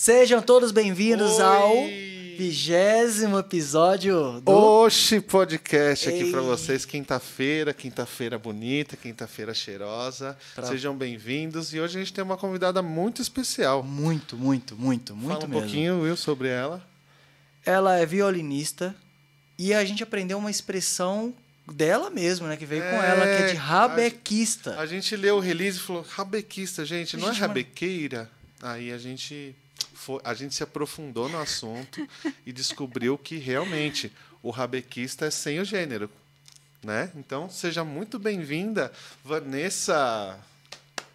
Sejam todos bem-vindos ao vigésimo episódio do Oxi Podcast aqui pra vocês, quinta-feira, quinta-feira bonita, quinta-feira cheirosa. Pra- Sejam bem-vindos e hoje a gente tem uma convidada muito especial. Muito, muito, muito, muito Fala um mesmo. pouquinho, Will, sobre ela. Ela é violinista e a gente aprendeu uma expressão dela mesmo, né? Que veio com É, ela, que é de a- rabequista. A gente leu o release e falou, rabequista, gente, não é Gente, mas- rabequeira? Aí a gente, foi, a gente se aprofundou no assunto e descobriu que realmente o rabequista é sem o gênero. Né? Então, seja muito bem-vinda, Vanessa.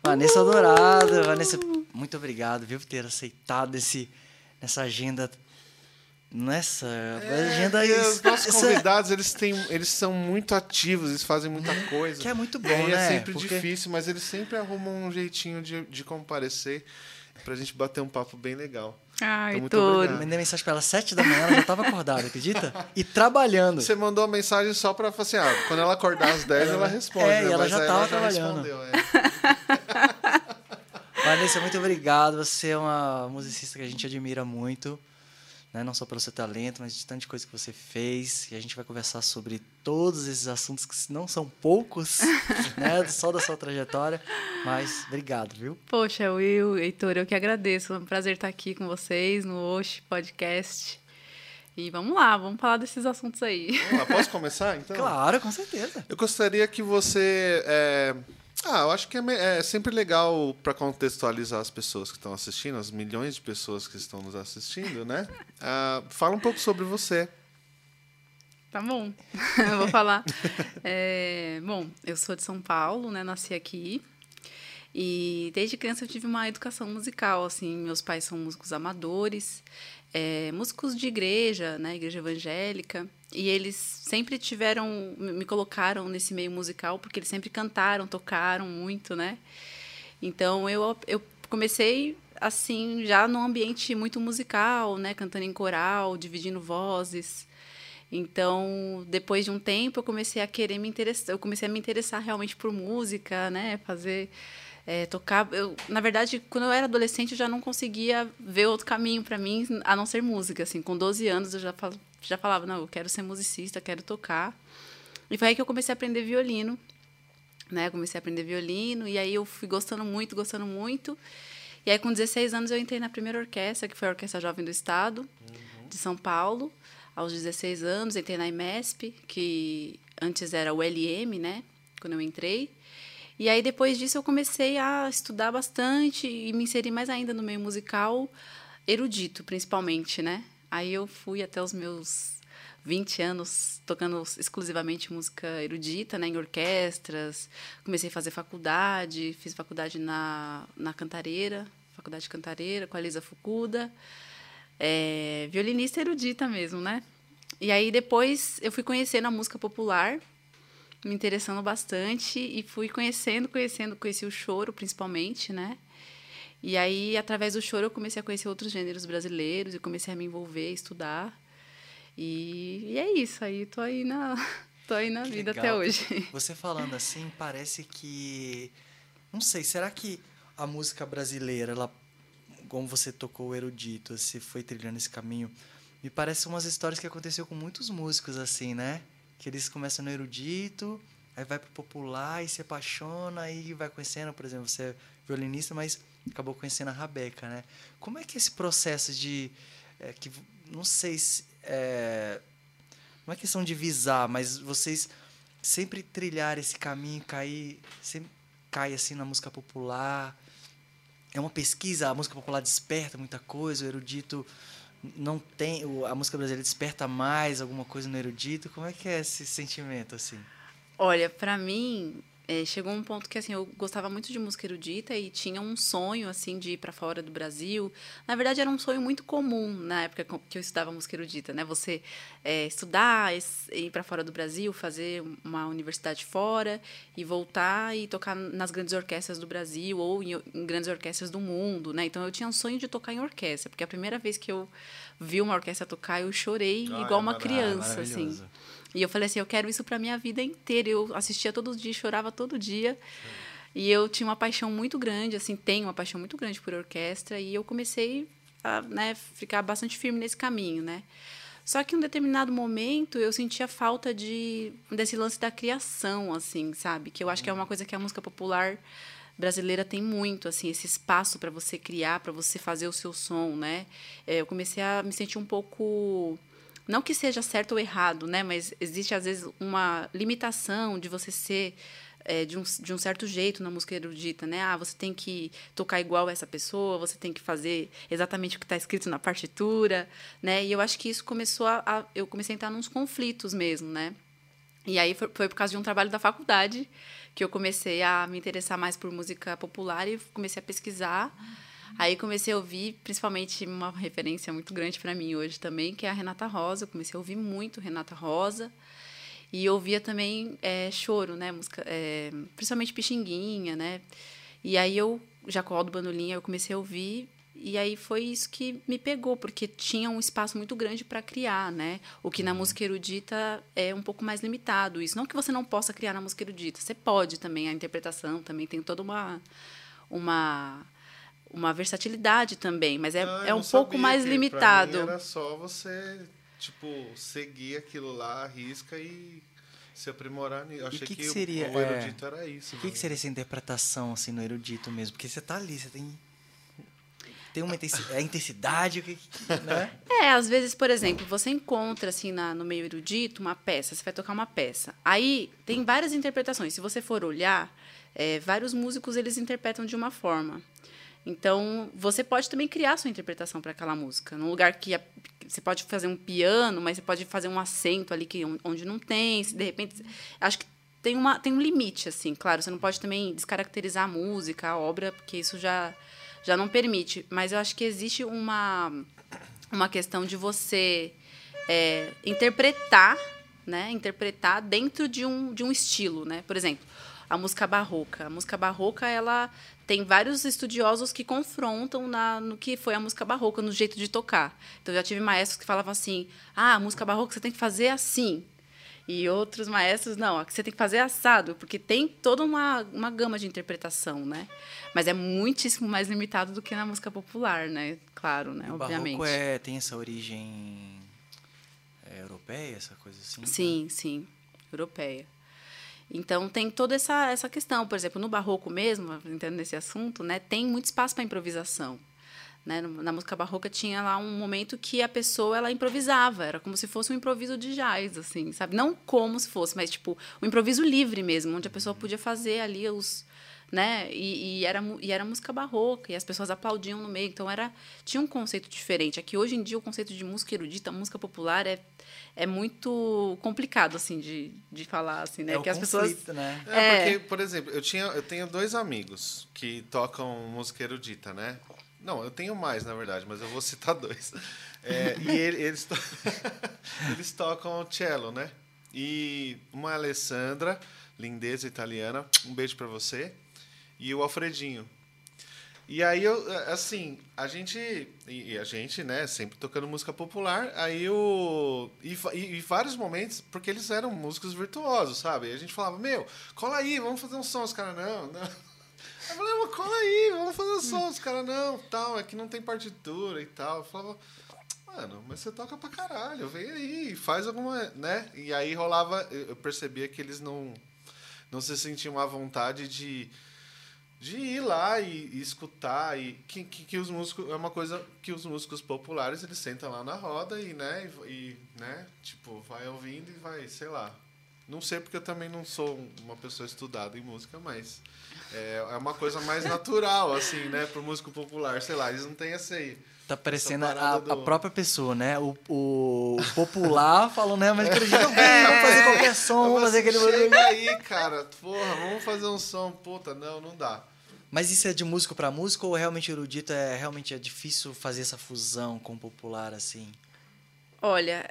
Vanessa Dourado. Vanessa, muito obrigado, viu, por ter aceitado esse, essa agenda. Nessa agenda. É, E os nossos convidados, eles, têm, eles são muito ativos, eles fazem muita coisa. Que é muito bom, E aí né? É sempre Porque- difícil, mas eles sempre arrumam um jeitinho de, de comparecer pra gente bater um papo bem legal. Ai, Então, obrigado. Mandei mensagem pra ela às sete da manhã, ela já estava acordada, acredita? E trabalhando. Você mandou a mensagem só pra falar assim, ah, quando ela acordar às 10, ela responde. É, e né? ela Mas já aí tava trabalhando. respondeu, é. Vanessa, muito obrigado. Você é uma musicista que a gente admira muito. Né? Não só pelo seu talento, mas de tanta coisa que você fez. E a gente vai conversar sobre todos esses assuntos que não são poucos, né? Só da sua trajetória. Mas obrigado, viu? Poxa, Will, Heitor, eu que agradeço. É um prazer estar aqui com vocês no Osh Podcast. E vamos lá, vamos falar desses assuntos aí. Vamos lá, posso começar, então? Claro, com certeza. Eu gostaria que você. é, Ah, eu acho que é, é sempre legal para contextualizar as pessoas que estão assistindo, as milhões de pessoas que estão nos assistindo, né? Ah, fala um pouco sobre você. Tá bom, eu vou falar. É, bom, eu sou de São Paulo, né? Nasci aqui. E desde criança eu tive uma educação musical, assim. Meus pais são músicos amadores, é, músicos de igreja, né? Igreja evangélica. E eles sempre tiveram, me colocaram nesse meio musical, porque eles sempre cantaram, tocaram muito, né? Então eu, eu comecei assim, já num ambiente muito musical, né? Cantando em coral, dividindo vozes. Então, depois de um tempo, eu comecei a querer me interessar, eu comecei a me interessar realmente por música, né? Fazer, eh, tocar. Eu, na verdade, quando eu era adolescente, eu já não conseguia ver outro caminho para mim a não ser música. Assim, com 12 anos, eu já, fal, já falava, não, eu quero ser musicista, quero tocar. E foi aí que eu comecei a aprender violino, né? Comecei a aprender violino e aí eu fui gostando muito, gostando muito. E aí, com 16 anos, eu entrei na primeira orquestra, que foi a Orquestra Jovem do Estado, de São Paulo. Aos 16 anos, entrei na IMESP, que antes era o LM, né? Quando eu entrei. E aí, depois disso, eu comecei a estudar bastante e me inseri mais ainda no meio musical, erudito, principalmente, né? Aí eu fui até os meus 20 anos tocando exclusivamente música erudita, né, em orquestras. Comecei a fazer faculdade, fiz faculdade na, na Cantareira, faculdade de Cantareira, com a Lisa Fukuda. É, violinista erudita mesmo, né? E aí depois eu fui conhecendo a música popular, me interessando bastante e fui conhecendo, conhecendo, conheci o choro principalmente, né? E aí, através do choro, eu comecei a conhecer outros gêneros brasileiros e comecei a me envolver, estudar. E, e é isso, aí tô aí na, tô aí na Que vida legal. até hoje. Você falando assim, parece que. Não sei, será que a música brasileira, ela, como você tocou o erudito, você foi trilhando esse caminho, me parece umas histórias que aconteceu com muitos músicos, assim, né? Que eles começam no erudito, aí vai pro popular e se apaixona, aí vai conhecendo, por exemplo, você é violinista, mas acabou conhecendo a Rabeca, né? Como é que é esse processo de. é, que, não sei se. É, não é questão de visar, mas vocês sempre trilhar esse caminho, cair, sempre cai assim na música popular. É uma pesquisa, a música popular desperta muita coisa, o erudito não tem, a música brasileira desperta mais alguma coisa no erudito. Como é que é esse sentimento assim? Olha, pra mim, eh, chegou um ponto que assim, eu gostava muito de música erudita e tinha um sonho assim de ir para fora do Brasil. Na verdade, era um sonho muito comum na época que eu estudava música erudita, né? Você eh, estudar, es- ir para fora do Brasil, fazer uma universidade fora e voltar e tocar nas grandes orquestras do Brasil ou em, em grandes orquestras do mundo, né? Então eu tinha um sonho de tocar em orquestra, porque a primeira vez que eu vi uma orquestra tocar, eu chorei Ah, igual é uma criança, assim. E eu falei assim, eu quero isso para minha vida inteira. Eu assistia todos os dias, chorava todo dia. E eu tinha uma paixão muito grande, assim, tenho uma paixão muito grande por orquestra. E eu comecei a né, ficar bastante firme nesse caminho, né? Só que em um determinado momento eu sentia falta de desse lance da criação, assim, sabe? Que eu acho que é uma coisa que a música popular brasileira tem muito, assim, esse espaço para você criar, para você fazer o seu som, né? É, eu comecei a me sentir um pouco não que seja certo ou errado, né? Mas existe às vezes uma limitação de você ser é, de, um, de um certo jeito na música erudita, né? Ah, você tem que tocar igual essa pessoa, você tem que fazer exatamente o que está escrito na partitura, né? E eu acho que isso começou a, a, eu comecei a entrar nos conflitos mesmo, né? E aí foi, foi por causa de um trabalho da faculdade que eu comecei a me interessar mais por música popular e comecei a pesquisar. Aí comecei a ouvir, principalmente uma referência muito grande para mim hoje também, que é a Renata Rosa. Eu comecei a ouvir muito Renata Rosa. E ouvia também é, choro, né? Música, é, principalmente Pixinguinha, né? E aí eu, Jacó do Bandolinha, eu comecei a ouvir e aí foi isso que me pegou, porque tinha um espaço muito grande para criar, né? O que na uhum. música erudita é um pouco mais limitado. Isso não que você não possa criar na música erudita, você pode também, a interpretação também tem toda uma uma uma versatilidade também, mas é, ah, é um pouco mais limitado. era só você tipo, seguir aquilo lá, risca e se aprimorar nisso. Achei que, que, que seria, o, erudito é, era isso. O que, que, seria essa interpretação assim no erudito mesmo? Porque você tá ali, você tem tem uma intensidade, é intensidade, né? É, às vezes, por exemplo, você encontra assim na, no meio erudito uma peça, você vai tocar uma peça. Aí tem várias interpretações. Se você for olhar, é, vários músicos eles interpretam de uma forma. Então, você pode também criar sua interpretação para aquela música. Num lugar que você pode fazer um piano, mas você pode fazer um acento ali que onde não tem, de repente, acho que tem uma tem um limite assim, claro, você não pode também descaracterizar a música, a obra, porque isso já já não permite, mas eu acho que existe uma uma questão de você é, interpretar, né, interpretar dentro de um de um estilo, né? Por exemplo, a música barroca. A música barroca, ela tem vários estudiosos que confrontam na, no que foi a música barroca, no jeito de tocar. Então, já tive maestros que falavam assim: ah, a música barroca você tem que fazer assim. E outros maestros, não, você tem que fazer assado, porque tem toda uma, uma gama de interpretação, né? Mas é muitíssimo mais limitado do que na música popular, né? Claro, né? O Obviamente. barroco é, tem essa origem é, europeia, essa coisa assim? Sim, tá? sim, europeia. Então tem toda essa, essa questão, por exemplo, no barroco mesmo, entrando nesse assunto, né, tem muito espaço para improvisação. Né? Na música barroca tinha lá um momento que a pessoa ela improvisava, era como se fosse um improviso de jazz, assim, sabe? Não como se fosse, mas tipo um improviso livre mesmo, onde a pessoa podia fazer ali os, né? E, e, era, e era música barroca, e as pessoas aplaudiam no meio. Então, era tinha um conceito diferente. Aqui, hoje em dia, o conceito de música erudita, música popular, é, é muito complicado, assim, de, de falar, assim, né? É que as conflito, pessoas... né? É, é, porque, por exemplo, eu, tinha, eu tenho dois amigos que tocam música erudita, né? Não, eu tenho mais, na verdade, mas eu vou citar dois. É, e ele, eles, to... eles tocam cello, né? E uma Alessandra, lindeza italiana, um beijo para você e o Alfredinho. E aí eu, assim, a gente, e a gente, né, sempre tocando música popular, aí o. E, e, e, vários momentos, porque eles eram músicos virtuosos, sabe? E a gente falava, meu, cola aí, vamos fazer um som, os caras, não, não. Eu falei, cola aí, vamos fazer um som, os caras, não, tal, é que não tem partitura e tal. Eu falava, mano, mas você toca pra caralho, vem aí, faz alguma, né? E aí rolava, eu percebia que eles não, não se sentiam à vontade de de ir lá e, e escutar e que, que, que, os músicos é uma coisa que os músicos populares eles sentam lá na roda e né e, e, né tipo vai ouvindo e vai sei lá não sei porque eu também não sou uma pessoa estudada em música mas é, é uma coisa mais natural assim né pro músico popular sei lá eles não têm essa aí Tá parecendo a, do... a, própria pessoa, né? O, o popular falou, né? Mas acredita, é, vamos fazer qualquer som, vamos fazer aquele... Chega aí, cara. Porra, vamos fazer um som. Puta, não, não dá. Mas isso é de músico para músico ou realmente erudito é realmente é difícil fazer essa fusão com o popular assim? Olha,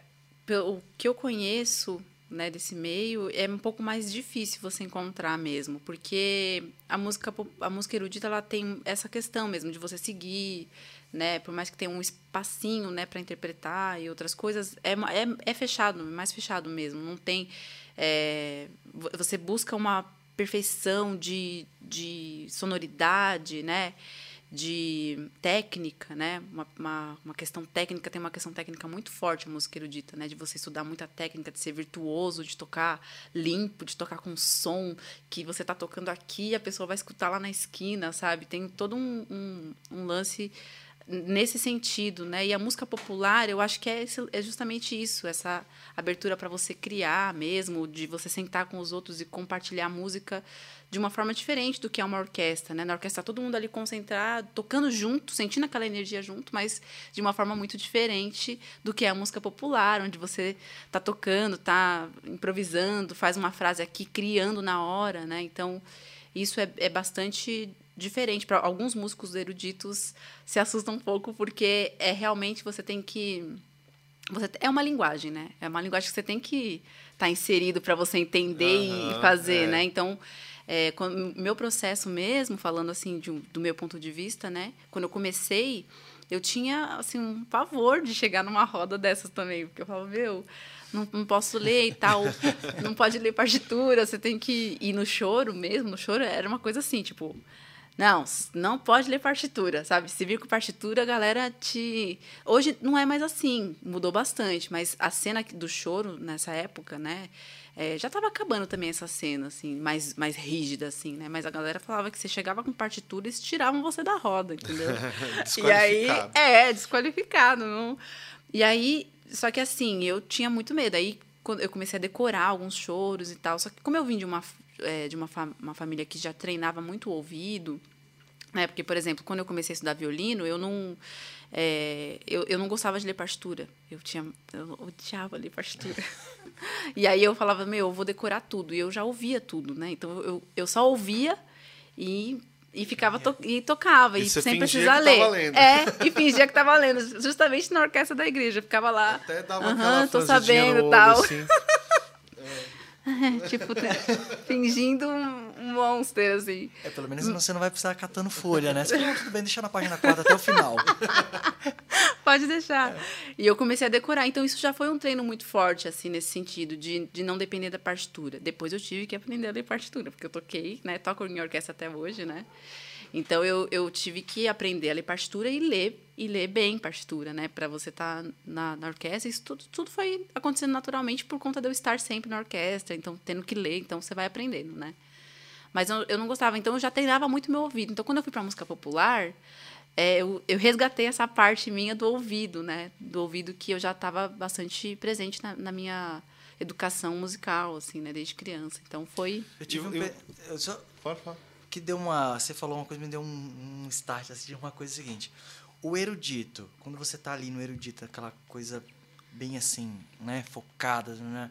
o que eu conheço né, desse meio é um pouco mais difícil você encontrar mesmo, porque a música a música erudita ela tem essa questão mesmo de você seguir, né, por mais que tenha um espacinho, né, para interpretar e outras coisas, é, é, é fechado, é mais fechado mesmo, não tem é, você busca uma perfeição de, de sonoridade, né? De técnica, né? Uma, uma, uma, questão técnica, tem uma questão técnica muito forte a música erudita, né? De você estudar muita técnica, de ser virtuoso, de tocar limpo, de tocar com som, que você está tocando aqui e a pessoa vai escutar lá na esquina, sabe? Tem todo um, um, um lance nesse sentido, né? E a música popular, eu acho que é, é justamente isso, essa abertura para você criar mesmo, de você sentar com os outros e compartilhar música de uma forma diferente do que é uma orquestra, né? Na orquestra todo mundo ali concentrado, tocando junto, sentindo aquela energia junto, mas de uma forma muito diferente do que é a música popular, onde você tá tocando, tá improvisando, faz uma frase aqui, criando na hora, né? Então, isso é, é bastante diferente. Para alguns músicos eruditos se assustam um pouco, porque é realmente você tem que. Você, é uma linguagem, né? É uma linguagem que você tem que estar tá inserido para você entender uhum, e fazer, é. né? Então, é, quando, meu processo mesmo, falando assim de, do meu ponto de vista, né? Quando eu comecei, eu tinha assim um pavor de chegar numa roda dessas também, porque eu falava, meu, não, não posso ler e tal, não pode ler partitura, você tem que ir no choro mesmo, no choro era uma coisa assim, tipo, não, não pode ler partitura, sabe? Se vir com partitura, a galera te. Hoje não é mais assim, mudou bastante, mas a cena do choro nessa época, né? É, já estava acabando também essa cena, assim, mais, mais rígida, assim, né? Mas a galera falava que você chegava com partitura e tiravam você da roda, entendeu? e aí, é, desqualificado. Não... E aí, só que assim, eu tinha muito medo. Aí, quando eu comecei a decorar alguns choros e tal. Só que como eu vim de uma é, de uma, fa uma família que já treinava muito o ouvido, né? Porque, por exemplo, quando eu comecei a estudar violino, eu não é, eu, eu não gostava de ler partitura. Eu tinha eu odiava ler partitura. e aí eu falava, meu, eu vou decorar tudo. E eu já ouvia tudo, né? Então eu, eu só ouvia e e ficava to e tocava e, e sem precisar ler. É, e fingia que estava lendo, justamente na orquestra da igreja, ficava lá. Até dava uh -huh, tô sabendo, tal. Assim. tipo, tá fingindo um monster, assim. É, pelo menos você não vai precisar catando folha, né? Você fala, tudo bem, deixa na página 4 até o final. Pode deixar. É. E eu comecei a decorar. Então, isso já foi um treino muito forte, assim, nesse sentido, de, de não depender da partitura. Depois eu tive que aprender a ler partitura, porque eu toquei, né? Toco em orquestra até hoje, né? Então eu, eu tive que aprender a ler partitura e ler e ler bem partitura, né? Para você estar tá na, na orquestra. Isso tudo, tudo foi acontecendo naturalmente por conta de eu estar sempre na orquestra, então tendo que ler, então você vai aprendendo, né? Mas eu, eu não gostava, então eu já treinava muito meu ouvido. Então quando eu fui para música popular, é, eu, eu resgatei essa parte minha do ouvido, né? Do ouvido que eu já estava bastante presente na, na minha educação musical, assim, né? Desde criança. Então foi. Eu tive um. Eu, eu só... Fala, fala que deu uma. Você falou uma coisa, me deu um, um start assim, de uma coisa seguinte. O erudito, quando você tá ali no erudito, aquela coisa bem assim, né, focada, né,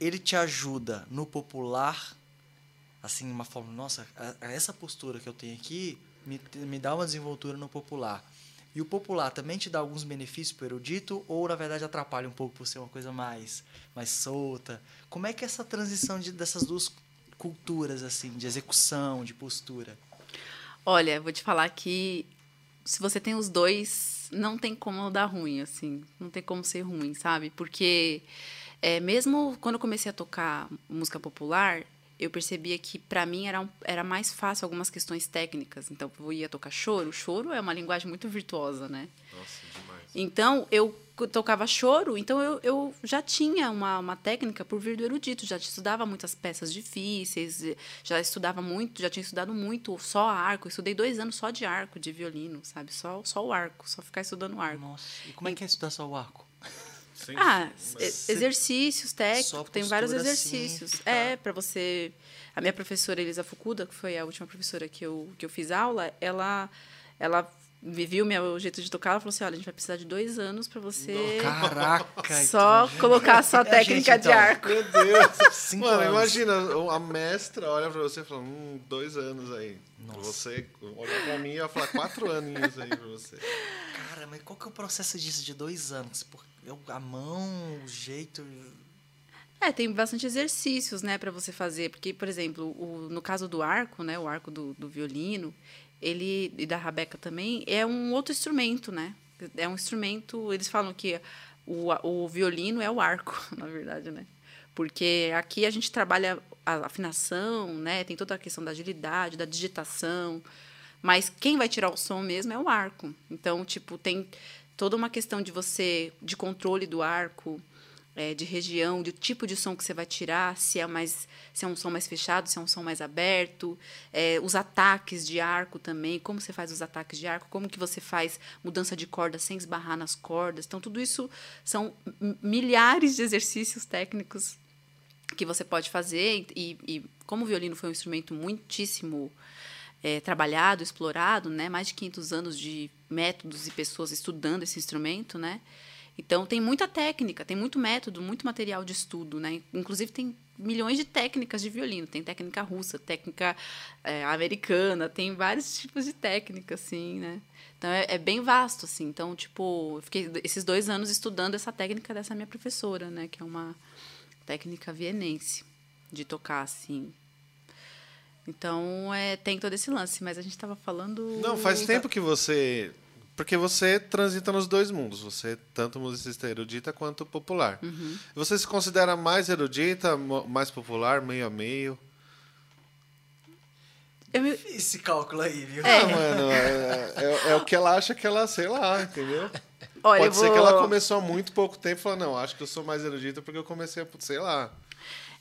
ele te ajuda no popular, assim, uma forma, nossa, essa postura que eu tenho aqui me, me dá uma desenvoltura no popular. E o popular também te dá alguns benefícios para o erudito ou, na verdade, atrapalha um pouco por ser uma coisa mais, mais solta? Como é que é essa transição de, dessas duas culturas, assim, de execução, de postura? Olha, vou te falar que se você tem os dois, não tem como dar ruim, assim. Não tem como ser ruim, sabe? Porque é, mesmo quando eu comecei a tocar música popular, eu percebia que para mim era, um, era mais fácil algumas questões técnicas. Então, eu ia tocar choro. Choro é uma linguagem muito virtuosa, né? Nossa. Então, eu tocava choro, então eu, eu já tinha uma, uma técnica por vir do erudito, já estudava muitas peças difíceis, já estudava muito, já tinha estudado muito só arco, eu estudei dois anos só de arco, de violino, sabe? Só, só o arco, só ficar estudando arco. Nossa, e como é que é estudar só o arco? Sim, ah, exercícios técnicos, tem vários exercícios. Assim, é, para você. A minha professora Elisa Fukuda, que foi a última professora que eu, que eu fiz aula, ela, ela viu meu jeito de tocar, ela falou assim: olha, a gente vai precisar de dois anos para você. Caraca! Só então, colocar a sua é técnica gente, de então. arco. Meu Deus! Cinco Mano, anos. imagina, a mestra olha para você e fala: hum, dois anos aí. Nossa. Você olha para mim e vai falar quatro aninhos aí para você. Cara, mas qual que é o processo disso de dois anos? A mão, o jeito. É, tem bastante exercícios, né, para você fazer, porque, por exemplo, o, no caso do arco, né, o arco do, do violino, ele e da rabeca também é um outro instrumento, né? É um instrumento. Eles falam que o, o violino é o arco, na verdade, né? Porque aqui a gente trabalha a afinação, né? Tem toda a questão da agilidade, da digitação, Mas quem vai tirar o som mesmo é o arco. Então, tipo, tem toda uma questão de você, de controle do arco, é, de região, de tipo de som que você vai tirar, se é mais, se é um som mais fechado, se é um som mais aberto, é, os ataques de arco também, como você faz os ataques de arco, como que você faz mudança de corda sem esbarrar nas cordas. Então tudo isso são milhares de exercícios técnicos que você pode fazer e, e como o violino foi um instrumento muitíssimo é, trabalhado, explorado, né, mais de 500 anos de métodos e pessoas estudando esse instrumento, né, então, tem muita técnica, tem muito método, muito material de estudo, né? Inclusive, tem milhões de técnicas de violino. Tem técnica russa, técnica é, americana, tem vários tipos de técnica, assim, né? Então, é, é, bem vasto, assim. Então, tipo, eu fiquei esses dois anos estudando essa técnica dessa minha professora, né? Que é uma técnica vienense de tocar, assim. Então, é, tem todo esse lance. Mas a gente estava falando... Não, faz tempo que você porque você transita nos dois mundos. Você é tanto musicista erudita quanto popular. Uhum. Você se considera mais erudita, mais popular, meio a meio? Eu me... Esse cálculo aí, viu? É, ah, mano, é, é, é, o que ela acha que ela, sei lá, entendeu? Olha, Pode vou... ser que ela começou há muito pouco tempo e falou, não, acho que eu sou mais erudita porque eu comecei a, sei lá.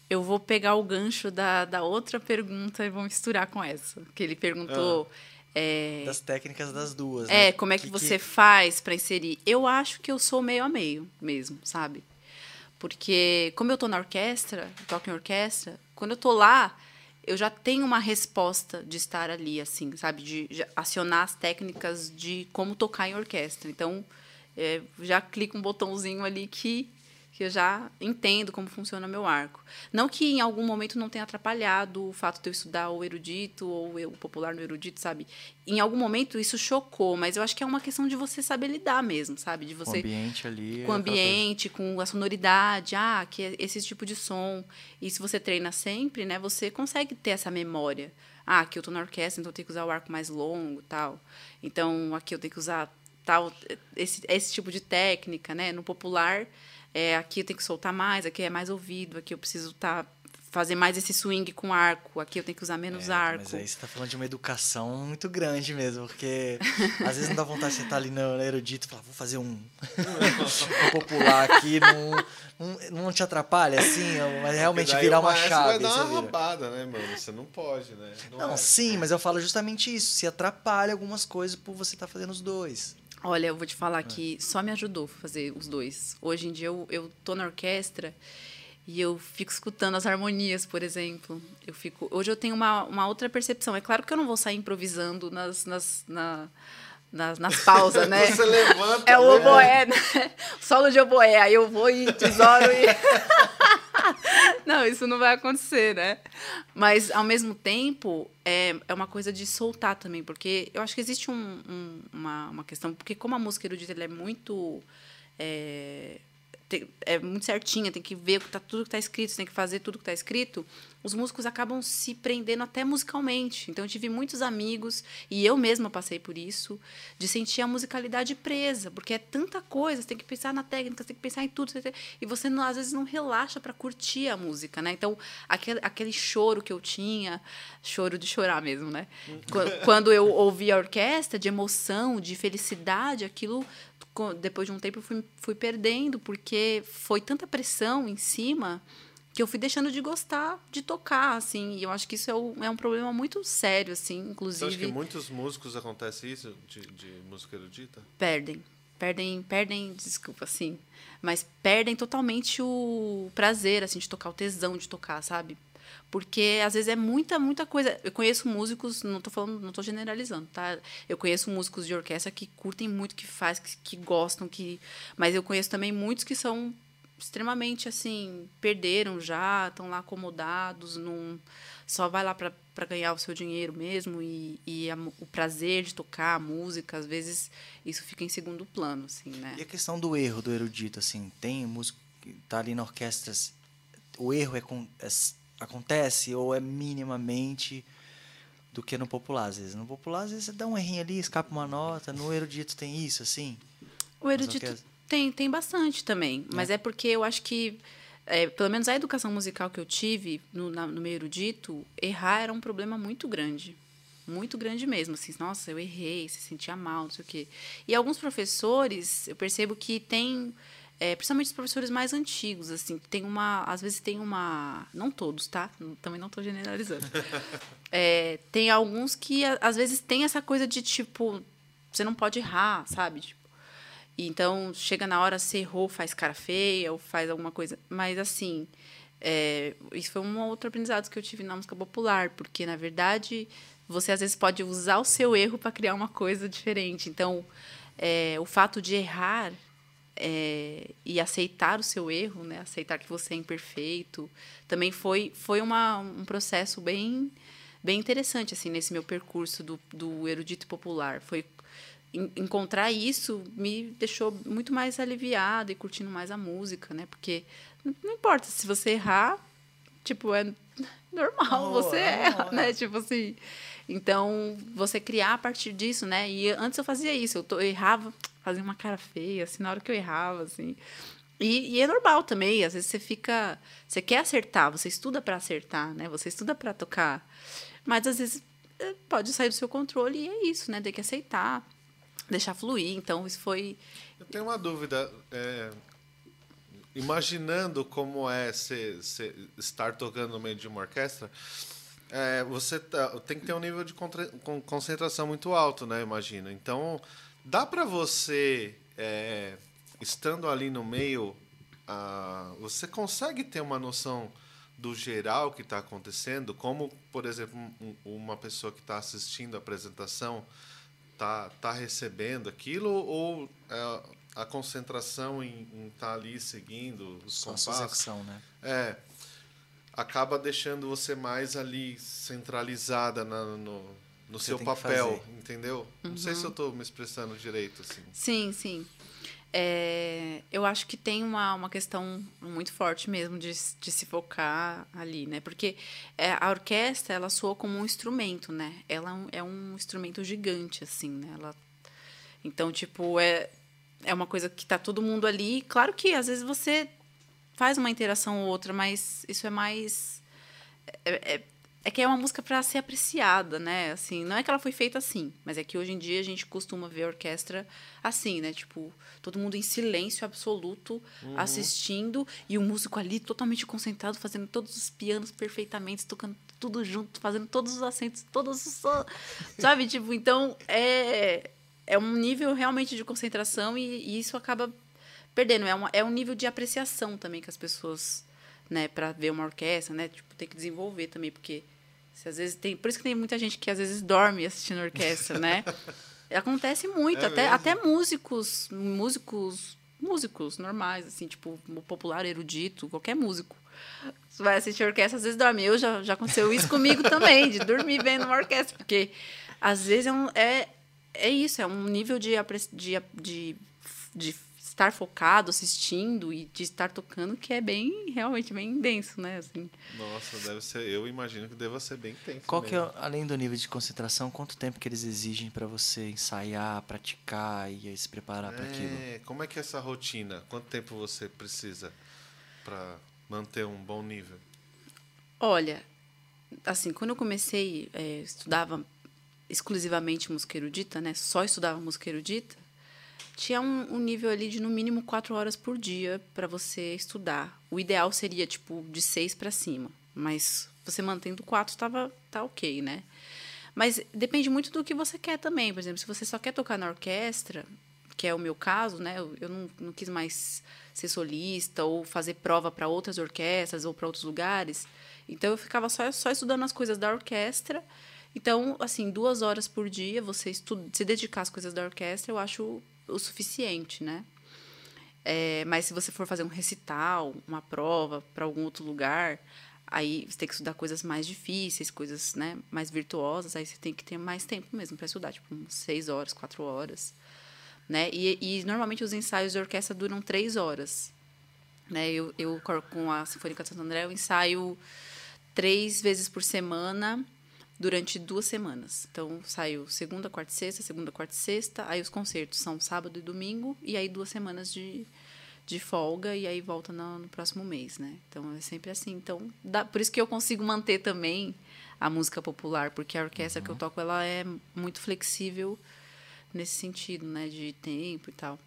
Eu vou pegar o gancho da, da outra pergunta e vou misturar com essa. Que ele perguntou... Ah é, das técnicas das duas. É, né? como é que, que você que... faz para inserir? Eu acho que eu sou meio a meio mesmo, sabe? Porque como eu tô na orquestra, toco em orquestra, quando eu tô lá, eu já tenho uma resposta de estar ali, assim, sabe? De, de acionar as técnicas de como tocar em orquestra. Então, é, já clico um botãozinho ali que que eu já entendo como funciona meu arco. Não que em algum momento não tenha atrapalhado o fato de eu estudar o erudito ou o popular no erudito, sabe? Em algum momento isso chocou, mas eu acho que é uma questão de você saber lidar mesmo, sabe? De você com o ambiente ali, com o ambiente, com a sonoridade, ah, que é esse tipo de som. E se você treina sempre, né, você consegue ter essa memória. Ah, aqui eu estou na orquestra, então eu tenho que usar o arco mais longo, tal. Então aqui eu tenho que usar tal esse, esse tipo de técnica, né? No popular é, aqui eu tenho que soltar mais, aqui é mais ouvido, aqui eu preciso estar tá, fazer mais esse swing com arco, aqui eu tenho que usar menos é, arco. Mas aí você está falando de uma educação muito grande mesmo, porque às vezes não dá vontade de você estar ali no erudito e falar, vou fazer um, um popular aqui, não, não, não, te atrapalha assim, mas realmente virar uma chave. Vai dar uma roubada, né, mano? Você não pode, né? Não, não é. sim, mas eu falo justamente isso, se atrapalha algumas coisas por você estar tá fazendo os dois. Olha, eu vou te falar que só me ajudou a fazer os dois. Hoje em dia eu, eu tô na orquestra e eu fico escutando as harmonias, por exemplo. Eu fico, hoje eu tenho uma, uma outra percepção. É claro que eu não vou sair improvisando nas, nas, na, nas, nas pausas, né? Você levanta. É o né? oboé, né? Solo de oboé. Aí eu vou e tesouro e. não, isso não vai acontecer, né? Mas, ao mesmo tempo, é, é uma coisa de soltar também, porque eu acho que existe um, um, uma, uma questão, porque como a música erudita é muito. É, é muito certinha, tem que ver tá, tudo que está escrito, tem que fazer tudo que está escrito, os músicos acabam se prendendo até musicalmente. Então, eu tive muitos amigos, e eu mesma passei por isso, de sentir a musicalidade presa, porque é tanta coisa, você tem que pensar na técnica, você tem que pensar em tudo, e você, não, às vezes, não relaxa para curtir a música. Né? Então, aquele, aquele choro que eu tinha, choro de chorar mesmo, né? Uhum. Quando eu ouvi a orquestra, de emoção, de felicidade, aquilo depois de um tempo eu fui, fui perdendo, porque foi tanta pressão em cima que eu fui deixando de gostar de tocar, assim, e eu acho que isso é, um, é um problema muito sério, assim, inclusive... Você acha que muitos músicos acontece isso, de, de música erudita? Perdem, perdem, perdem, desculpa, assim, mas perdem totalmente o prazer, assim, de tocar, o tesão de tocar, sabe? Porque às vezes é muita, muita coisa. Eu conheço músicos, não estou falando, não tô generalizando, tá? Eu conheço músicos de orquestra que curtem muito, que faz, que, que gostam, que mas eu conheço também muitos que são extremamente assim, perderam já, estão lá acomodados, não só vai lá para ganhar o seu dinheiro mesmo e, e a, o prazer de tocar a música, às vezes isso fica em segundo plano, assim, né? E a questão do erro do erudito, assim, tem músico que tá ali na orquestra, o erro é, é acontece ou é minimamente do que no popular, às vezes. No popular, às vezes você dá um errinho ali, escapa uma nota. No erudito tem isso, assim? O erudito tem, tem bastante também. É. Mas é porque eu acho que, é, pelo menos a educação musical que eu tive no, na, no meio erudito, errar era um problema muito grande. muito grande mesmo. Assim, nossa, eu errei, se sentia mal, não sei o quê. E alguns professores, eu percebo que tem é, principalmente os professores mais antigos, assim, tem uma, às vezes tem uma, não todos, tá? Também não estou generalizando. É, tem alguns que às vezes tem essa coisa de tipo, você não pode errar, sabe? Tipo, então chega na hora, você errou, faz cara feia ou faz alguma coisa, mas assim, é, isso foi um outro aprendizado que eu tive na música popular, porque na verdade você às vezes pode usar o seu erro para criar uma coisa diferente. Então, é, o fato de errar é, e aceitar o seu erro, né? aceitar que você é imperfeito, também foi, foi uma, um processo bem, bem interessante assim nesse meu percurso do, do erudito popular. Foi encontrar isso me deixou muito mais aliviada e curtindo mais a música, né? Porque não importa se você errar, tipo é normal, oh, você é, erra, né? Tipo assim. Então, você criar a partir disso, né? E antes eu fazia isso, eu, eu errava, fazia uma cara feia, assim, na hora que eu errava, assim. E, e, é normal também, às vezes você fica. Você quer acertar, você estuda para acertar, né? Você estuda para tocar. Mas às vezes é, pode sair do seu controle e é isso, né? Tem que aceitar, deixar fluir. Então, isso foi. Eu tenho uma dúvida. É, imaginando como é ser, ser, estar tocando no meio de uma orquestra, é, você tá, tem que ter um nível de concentração muito alto, né? Imagina. Então Dá para você, é, estando ali no meio, você consegue ter uma noção do geral que está acontecendo? Como, por exemplo, um, uma pessoa que está assistindo a apresentação está tá recebendo aquilo ou uh, a concentração em estar tá ali seguindo os Só compassos? né? É acaba deixando você mais ali centralizada na, no, no seu papel, entendeu? Uhum. Não sei se eu estou me expressando direito assim. Sim, sim. É, eu acho que tem uma, uma questão muito forte mesmo de, de se focar ali, né? Porque é, a orquestra, ela soa como um instrumento, né? Ela é um instrumento gigante, assim, né? Ela, então, tipo, é, é uma coisa que tá todo mundo ali. Claro que, às vezes, você faz uma interação ou outra, mas isso é mais... É, é, é que é uma música para ser apreciada, né? Assim, não é que ela foi feita assim, mas é que hoje em dia a gente costuma ver a orquestra assim, né? Tipo, todo mundo em silêncio absoluto, uhum. assistindo, e o músico ali totalmente concentrado, fazendo todos os pianos perfeitamente, tocando tudo junto, fazendo todos os acentos, todos os. Sabe? tipo, então é, é um nível realmente de concentração e, e isso acaba perdendo. É, uma, é um nível de apreciação também que as pessoas né, para ver uma orquestra, né? Tipo, tem que desenvolver também, porque se às vezes tem, por isso que tem muita gente que às vezes dorme assistindo orquestra, né? Acontece muito, é até, até músicos, músicos, músicos normais, assim, tipo, popular, erudito, qualquer músico. Você vai assistir orquestra, às vezes dorme. Eu já, já aconteceu isso comigo também, de dormir vendo uma orquestra, porque às vezes é, um, é, é isso, é um nível de, de, de, de estar focado, assistindo e de estar tocando, que é bem, realmente bem denso, né? Assim. Nossa, deve ser, eu imagino que deva ser bem tenso. Qual mesmo. que é, além do nível de concentração, quanto tempo que eles exigem para você ensaiar, praticar e se preparar é, para aquilo? Como é que é essa rotina? Quanto tempo você precisa para manter um bom nível? Olha, assim, quando eu comecei, é, estudava exclusivamente música erudita, né? Só estudava música erudita tinha um, um, nível ali de no mínimo quatro horas por dia para você estudar. O ideal seria tipo de seis para cima, mas você mantendo quatro tava tá ok, né? Mas depende muito do que você quer também. Por exemplo, se você só quer tocar na orquestra, que é o meu caso, né? Eu, eu não, não quis mais ser solista ou fazer prova para outras orquestras ou para outros lugares. Então eu ficava só, só estudando as coisas da orquestra. Então, assim, duas horas por dia, você estuda, se dedicar às coisas da orquestra, eu acho o suficiente, né? É, mas se você for fazer um recital, uma prova para algum outro lugar, aí você tem que estudar coisas mais difíceis, coisas né, mais virtuosas, aí você tem que ter mais tempo mesmo para estudar, tipo seis horas, quatro horas. Né? E, e, normalmente os ensaios de orquestra duram três horas. Né? Eu, eu com a Sinfônica de Santo André, eu ensaio três vezes por semana durante duas semanas. Então, saiu segunda, quarta e sexta, segunda, quarta e sexta. Aí os concertos são sábado e domingo. E aí duas semanas de, de folga. E aí volta no, no próximo mês, né? Então, é sempre assim. Então, dá, por isso que eu consigo manter também a música popular, porque a orquestra que eu toco ela é muito flexível nesse sentido, né, de tempo e tal.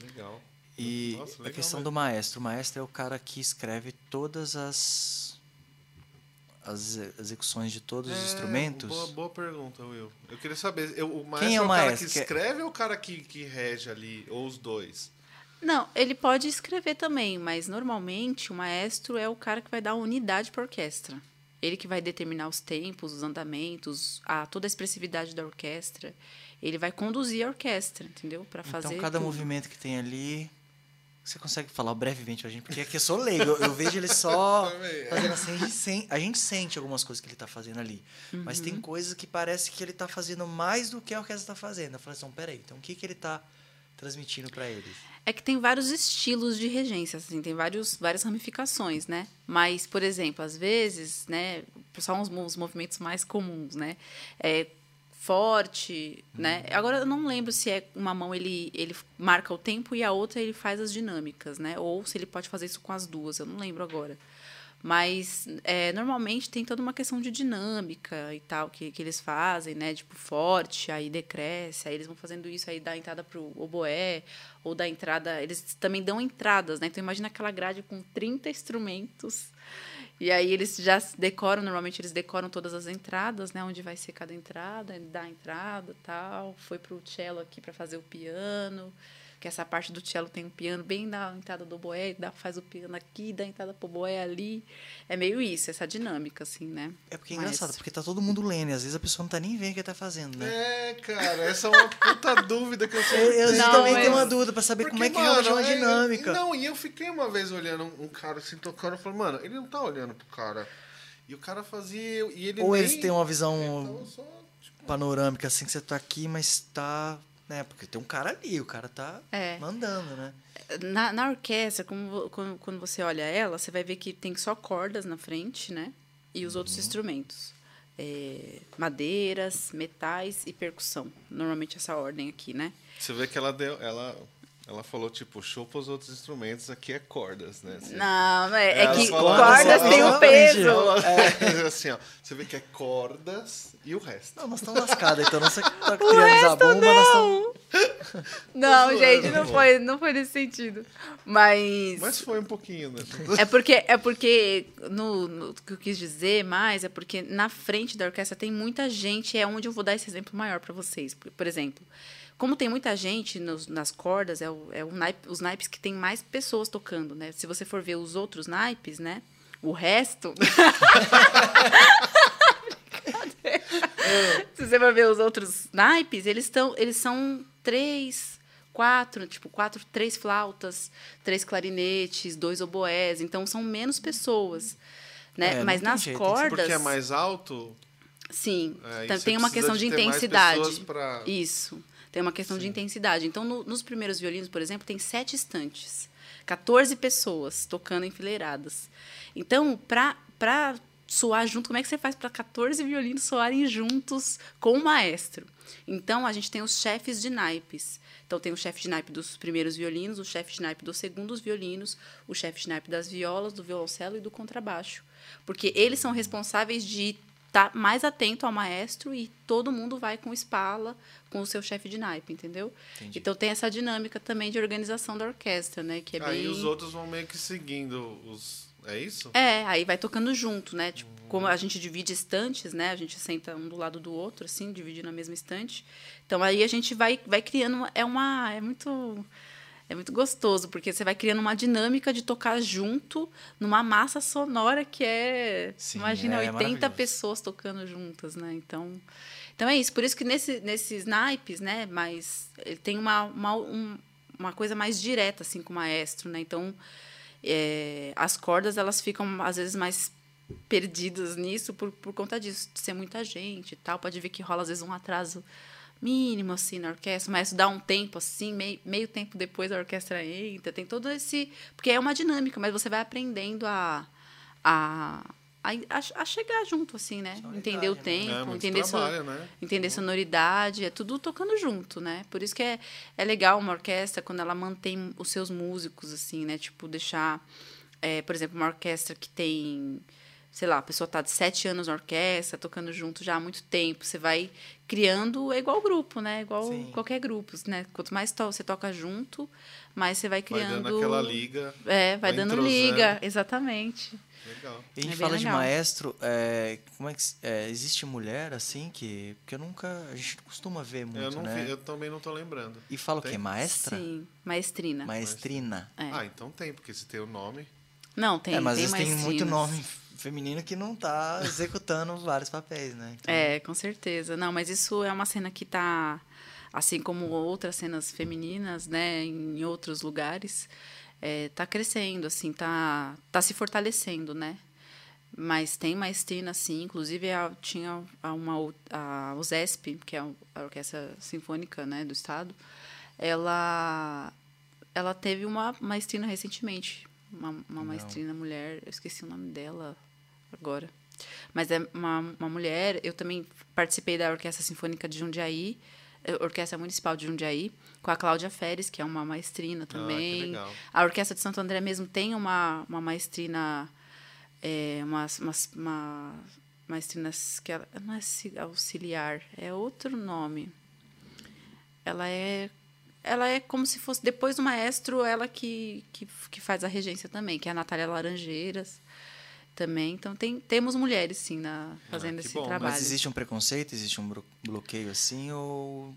Legal. E Nossa, a legal questão mesmo. do maestro. O maestro é o cara que escreve todas as, as execuções de todos os É, instrumentos. Boa, boa pergunta, Will. Eu queria saber, eu, o maestro Quem é é o o cara maestro? que Que é- escreve ou o cara que, que rege ali, ou os dois? Não, ele pode escrever também, mas normalmente o maestro é o cara que vai dar unidade para a orquestra. Ele que vai determinar os tempos, os andamentos, a, toda a expressividade da orquestra. Ele vai conduzir a orquestra, entendeu? Para fazer. Então, cada tudo. movimento que tem ali. Você consegue falar brevemente pra gente? Porque aqui eu sou leigo. Eu, eu vejo ele só fazendo assim. A gente, sen- a gente sente algumas coisas que ele tá fazendo ali. Mas Uhum. tem coisas que parece que ele tá fazendo mais do que a orquestra tá fazendo. Eu falei assim, peraí, então o que, que ele tá transmitindo para eles? É que tem vários estilos de regência, assim, tem vários, várias ramificações, né? Mas, por exemplo, às vezes, né, só uns, os movimentos mais comuns, né? É forte, né? Agora eu não lembro se é uma mão ele, ele marca o tempo e a outra ele faz as dinâmicas, né? Ou se ele pode fazer isso com as duas, eu não lembro agora. Mas é, normalmente tem toda uma questão de dinâmica e tal que, que eles fazem, né? Tipo, forte, aí decresce, aí eles vão fazendo isso, aí dá entrada pro oboé, ou dá entrada. Eles também dão entradas, né? Então imagina aquela grade com 30 instrumentos. E aí eles já decoram, normalmente eles decoram todas as entradas, né? Onde vai ser cada entrada, dá a entrada tal. Foi pro cello aqui para fazer o piano. Que essa parte do cello tem um piano bem na entrada do boé, dá, faz o piano aqui, dá a entrada pro boé ali. É meio isso, essa dinâmica, assim, né? É porque é Maestro. engraçado, porque tá todo mundo lendo e às vezes a pessoa não tá nem vendo o que tá fazendo, né? É, cara, essa é uma puta dúvida que eu sempre Eu, eu. Não, também mas- tenho uma dúvida pra saber como é que é uma é, dinâmica. Não, e eu fiquei uma vez olhando um, um cara assim tocando, eu falei, mano, ele não tá olhando pro cara. E o cara fazia. E ele Ou nem, eles têm uma visão tava só, tipo, panorâmica, assim, que você tá aqui, mas tá. Né? Porque tem um cara ali, o cara tá É. mandando, né? Na, na orquestra, como, vo- quando, você olha ela, você vai ver que tem só cordas na frente, né? E os outros instrumentos. É, madeiras, metais e percussão. Normalmente essa ordem aqui, né? Você vê que ela deu. Ela, ela falou, tipo, chupa os outros instrumentos, aqui é cordas, né? Você- Não, é, é que falou- cordas falou- o peso. Ela- assim, ó, você vê que é cordas e o resto. Não, nós estamos lascados, então nós tá criando a bomba, nós estamos. Não, zoando, gente, não foi, não foi nesse sentido. Mas. Mas foi um pouquinho, né? É porque, é porque no, no- o que eu quis dizer mais é porque na frente da orquestra tem muita gente, é onde eu vou dar esse exemplo maior para vocês. Por, por exemplo, como tem muita gente nos- nas cordas, é, o, é o naipe- os naipes que tem mais pessoas tocando, né? Se você for ver os outros naipes, né? O resto. Se você for ver os outros naipes, eles, tão, eles são três, quatro, tipo, quatro, três flautas, três clarinetes, dois oboés. Então, são menos pessoas. Né? É, Mas nas jeito, ser cordas. Porque é mais alto. Sim, É, e você tem uma questão de, de intensidade. pra- Isso. Tem uma questão de intensidade. Então, no- nos primeiros violinos, por exemplo, tem sete estantes. 14 pessoas tocando enfileiradas. Então, para soar junto, como é que você faz para 14 violinos soarem juntos com o maestro? Então, a gente tem os chefes de naipes. Então, tem o chefe de naipe dos primeiros violinos, o chefe de naipe dos segundos violinos, o chefe de naipe das violas, do violoncelo e do contrabaixo. Porque eles são responsáveis de estar mais atento ao maestro e todo mundo vai com espala com o seu chefe de naipe, entendeu? Entendi. Então tem essa dinâmica também de organização da orquestra, né? Que é Aí bem... os outros vão meio que seguindo os. É isso? É, aí vai tocando junto, né? Tipo, como a gente divide estantes, né? A gente senta um do lado do outro, assim, dividindo a mesma estante. Então aí a gente vai, vai criando. uma- É uma. É muito. É muito gostoso, porque você vai criando uma dinâmica de tocar junto numa massa sonora que é. Sim, imagina, é 80 maravilhoso. pessoas tocando juntas, né? Então. Então é isso. Por isso que nesse, nesses naipes, né? Mas ele tem uma, uma, um- uma coisa mais direta, assim, com o maestro, né? Então é, as cordas elas ficam às vezes mais perdidas nisso por, por conta disso, de ser muita gente e tal. Pode ver que rola às vezes um atraso mínimo assim na orquestra, mas dá um tempo assim, meio, meio tempo depois a orquestra entra, tem todo esse. Porque é uma dinâmica, mas você vai aprendendo a. a a, a- chegar junto, assim, né? Entender o né? tempo, É, entender so- trabalho, né? entender sonoridade, é tudo tocando junto, né? Por isso que é, é legal uma orquestra quando ela mantém os seus músicos, assim, né? Tipo, deixar, é, por exemplo, uma orquestra que tem sei lá, a pessoa tá de sete anos na orquestra, tocando junto já há muito tempo. Você vai criando, é igual grupo, né? Igual Sim. qualquer grupo, né? Quanto mais to- você toca junto, mais você vai Vai criando. dando aquela liga. É, vai, vai dando entrosando. liga, exatamente. Legal. E a gente É fala de legal. maestro, é, como é que é, existe mulher assim que porque eu nunca a gente não costuma ver muito, eu, não né? vi- eu também não tô lembrando. E fala o Tem? quê? Maestra? Sim, maestrina. Maestrina. É. Ah, então tem, porque se tem o nome. Não, tem, é, mas tem tem muito nome feminino que não tá executando vários papéis, né? Então, É, com certeza. Não, mas isso é uma cena que tá, assim como outras cenas femininas, né, em outros lugares, é, tá crescendo, assim, tá, tá se fortalecendo, né? Mas tem maestrina, sim. Inclusive, a- tinha a- uma, a USESP, que é a Orquestra Sinfônica né, do Estado, ela, ela teve uma maestrina recentemente. Uma, uma maestrina mulher, eu esqueci o nome dela agora. Mas é uma, uma mulher. Eu também participei da Orquestra Sinfônica de Jundiaí, eh, Orquestra Municipal de Jundiaí, com a Cláudia Feres, que é uma maestrina também. Ah. A Orquestra de Santo André mesmo tem uma, uma maestrina, é, umas, umas, uma, maestrinas que ela, não é auxiliar, é outro nome. Ela é ela é como se fosse depois do maestro, ela que, que, que faz a regência também, que é a Natália Laranjeiras também. Então tem, temos mulheres sim na fazendo Ah, esse bom. Trabalho. Mas existe um preconceito, existe um blo- bloqueio assim ou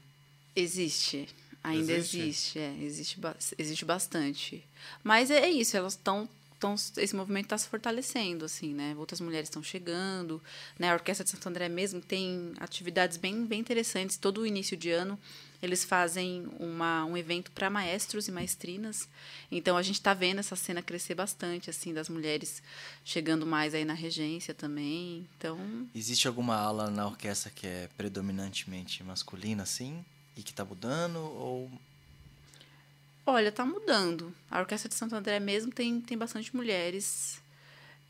Existe. Ainda Existe? existe, é, existe, existe bastante. Mas é, é isso, elas estão tão, esse movimento está se fortalecendo, assim, né? Outras mulheres estão chegando, né? A Orquestra de Santo André mesmo tem atividades bem, bem interessantes. Todo o início de ano eles fazem uma, um evento para maestros e maestrinas. Então a gente está vendo essa cena crescer bastante, assim, das mulheres chegando mais aí na regência também. Então existe alguma ala na orquestra que é predominantemente masculina assim e que tá mudando ou Olha, tá mudando. A Orquestra de Santo André mesmo tem, tem bastante mulheres.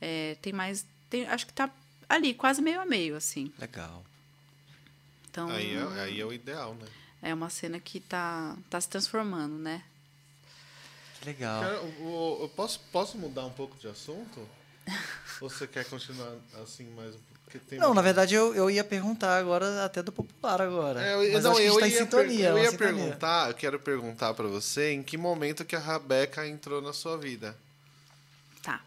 É, tem mais. Tem, acho que tá ali, quase meio a meio, assim. legal? Então, Aí é, aí é o ideal, né? É uma cena que tá, tá se transformando, né? Que legal. Cara, o- eu posso, posso mudar um pouco de assunto? Ou você quer continuar assim mais um pouco? Porque tem Não, na verdade eu, eu ia perguntar agora até do popular agora. É, eu, mas não, acho que a eu gente tá em ia, sintonia. eu ia sintonia. perguntar, eu quero perguntar pra você em que momento que a Rabeca entrou na sua vida. Tá.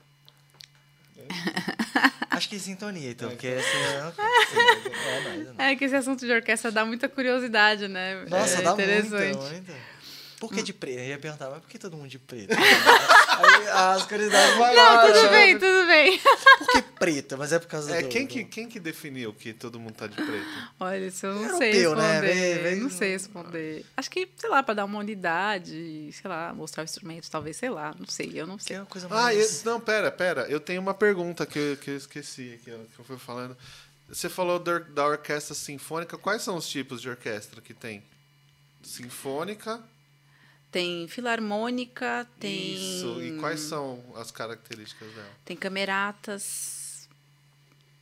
Acho que sintonia, então, É, porque essa é... é, nóis, é nóis. É que esse assunto de orquestra dá muita curiosidade, né? Nossa, é dá interessante. muita, muita. Por que de preto? Eu ia perguntar, mas por que todo mundo de preto? Aí as curiosidades vai Não, tudo né? bem, tudo bem. Por que preta? Mas é por causa É, do... quem que, quem que definiu que todo mundo tá de preto? Olha, isso eu não Europeu, sei né? responder. Vem- vem não sei responder. Acho que, sei lá, pra dar uma unidade, sei lá, mostrar o instrumento, talvez, sei lá, não sei, eu não Que sei. é uma coisa Ah, mais... eu- não, pera, pera. Eu tenho uma pergunta que eu, que eu esqueci, que eu, que eu fui falando. Você falou da, or- da orquestra sinfônica. Quais são os tipos de orquestra que tem? Sinfônica. Tem filarmônica, tem. Isso. E quais são as características dela? Tem cameratas.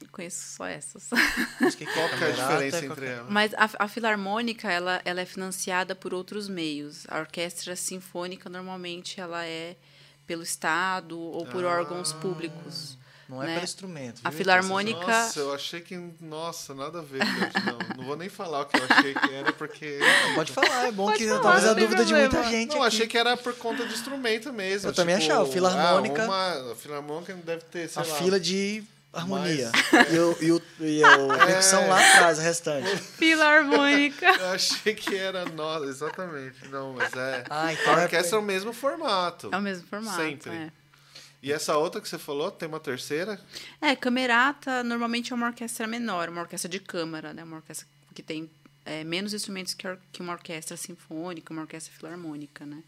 Eu conheço só essas. Mas que Qual que é a diferença entre é- elas? Mas a, a filarmônica, ela, ela é financiada por outros meios. A orquestra sinfônica, normalmente, ela é pelo Estado ou por Ah. órgãos públicos. Não é né? pelo instrumento. A viu? filarmônica- Nossa, eu achei que. Nossa, nada a ver. gente. Não, não vou nem falar o que eu achei que era, porque. Não, Pode falar, é bom Pode que falar, talvez a dúvida de muita problema. gente Não, aqui. achei que era por conta de instrumento mesmo. Eu também tipo, achava, filarmônica- Ah, uma, a filarmônica deve ter, sei a lá. fila de harmonia. Mas- E, o, e, o, e a percussão lá atrás, o restante. Filarmônica. Eu achei que era nossa, exatamente. Não, mas é. Ah, a então é- orquestra é o mesmo formato. É o mesmo formato. Sempre. É. E essa outra que você falou, tem uma terceira? É, camerata normalmente é uma orquestra menor, uma orquestra de câmara, né? Uma orquestra que tem é, menos instrumentos que, or- que uma orquestra sinfônica, uma orquestra filarmônica, né?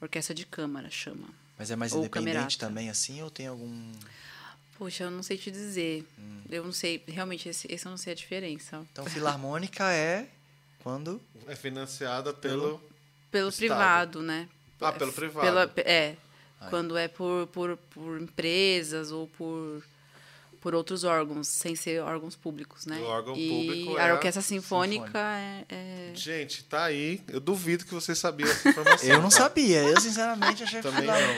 Orquestra de câmara chama. Mas é mais Ou independente camerata. também, assim, ou tem algum. Poxa, eu não sei te dizer. Hum. Eu não sei, realmente, esse, esse eu não sei a diferença. Então, filarmônica é quando. É financiada pelo. Pelo Estado. privado, né? Ah, pelo privado. Pela, é. Ai. Quando é por, por, por empresas ou por, por outros órgãos, sem ser órgãos públicos, né? O órgão e público a é orquestra sinfônica, sinfônica. é- é Gente, tá aí. Eu duvido que vocês sabiam essa informação. Eu não sabia, eu sinceramente achei Também filar- não.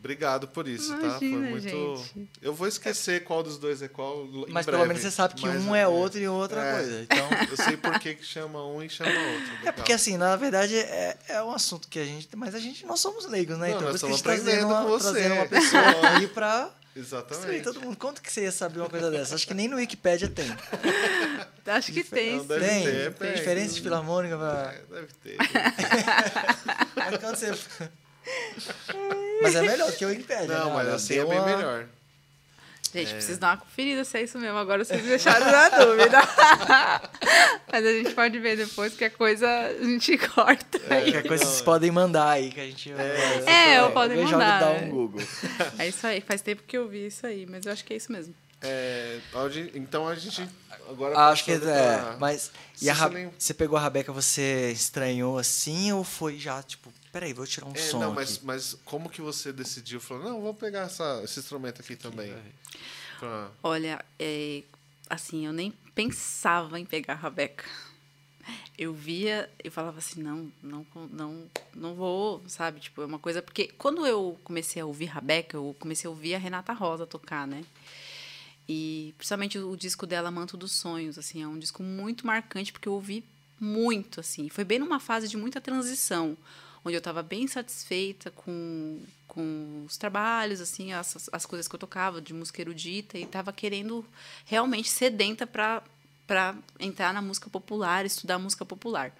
Obrigado por isso, tá? Foi Imagina, muito. gente. Eu vou esquecer qual dos dois é qual. em Mas breve, pelo menos você sabe que mas um é outro e outra é. coisa. Então. Eu sei por que, que chama um e chama outro. É legal. porque assim, na verdade, é, é um assunto que a gente. Mas a gente nós somos leigos, né? Não, então, nós por isso que a gente estamos trazendo uma, aprendendo com você. trazendo uma pessoa aí pra instruir Exatamente. todo mundo. Quanto que você ia saber uma coisa dessa? Acho que nem no Wikipedia tem. acho que tem. Não, deve tem. ter, tem tem. diferença de filarmônica pra. É, deve ter. Mas quando você. Mas é melhor do que o Wikipedia. Não, né? mas Olha, assim é bem uma- melhor. Gente, preciso dar uma conferida se é isso mesmo. Agora vocês me deixaram na dúvida. Mas a gente pode ver depois que a coisa a gente corta. Qualquer coisa vocês podem mandar aí que a gente. É, eu podem eu mandar, jogo dar é. um Google. É isso aí. Faz tempo que eu vi isso aí, mas eu acho que é isso mesmo. É, a então a gente agora Ah, Acho que é. pra- Mas. E a você Ra- nem- você pegou a Rabeca, você estranhou assim ou foi já, tipo, peraí, vou tirar um É, som. não, mas, aqui. mas como que você decidiu? Falou, não, vou pegar essa, esse instrumento aqui também. Pra- Olha, é, assim, eu nem pensava em pegar a Rabeca. Eu via, eu falava assim, não, não, não, não vou, sabe? Tipo, é uma coisa. Porque quando eu comecei a ouvir Rabeca, eu comecei a ouvir a Renata Rosa tocar, né? E principalmente o, o disco dela, Manto dos Sonhos, assim, é um disco muito marcante, porque eu ouvi muito, assim. Foi bem numa fase de muita transição, onde eu estava bem satisfeita com, com os trabalhos, assim, as, as coisas que eu tocava de música erudita, e estava querendo realmente sedenta para para entrar na música popular, estudar música popular.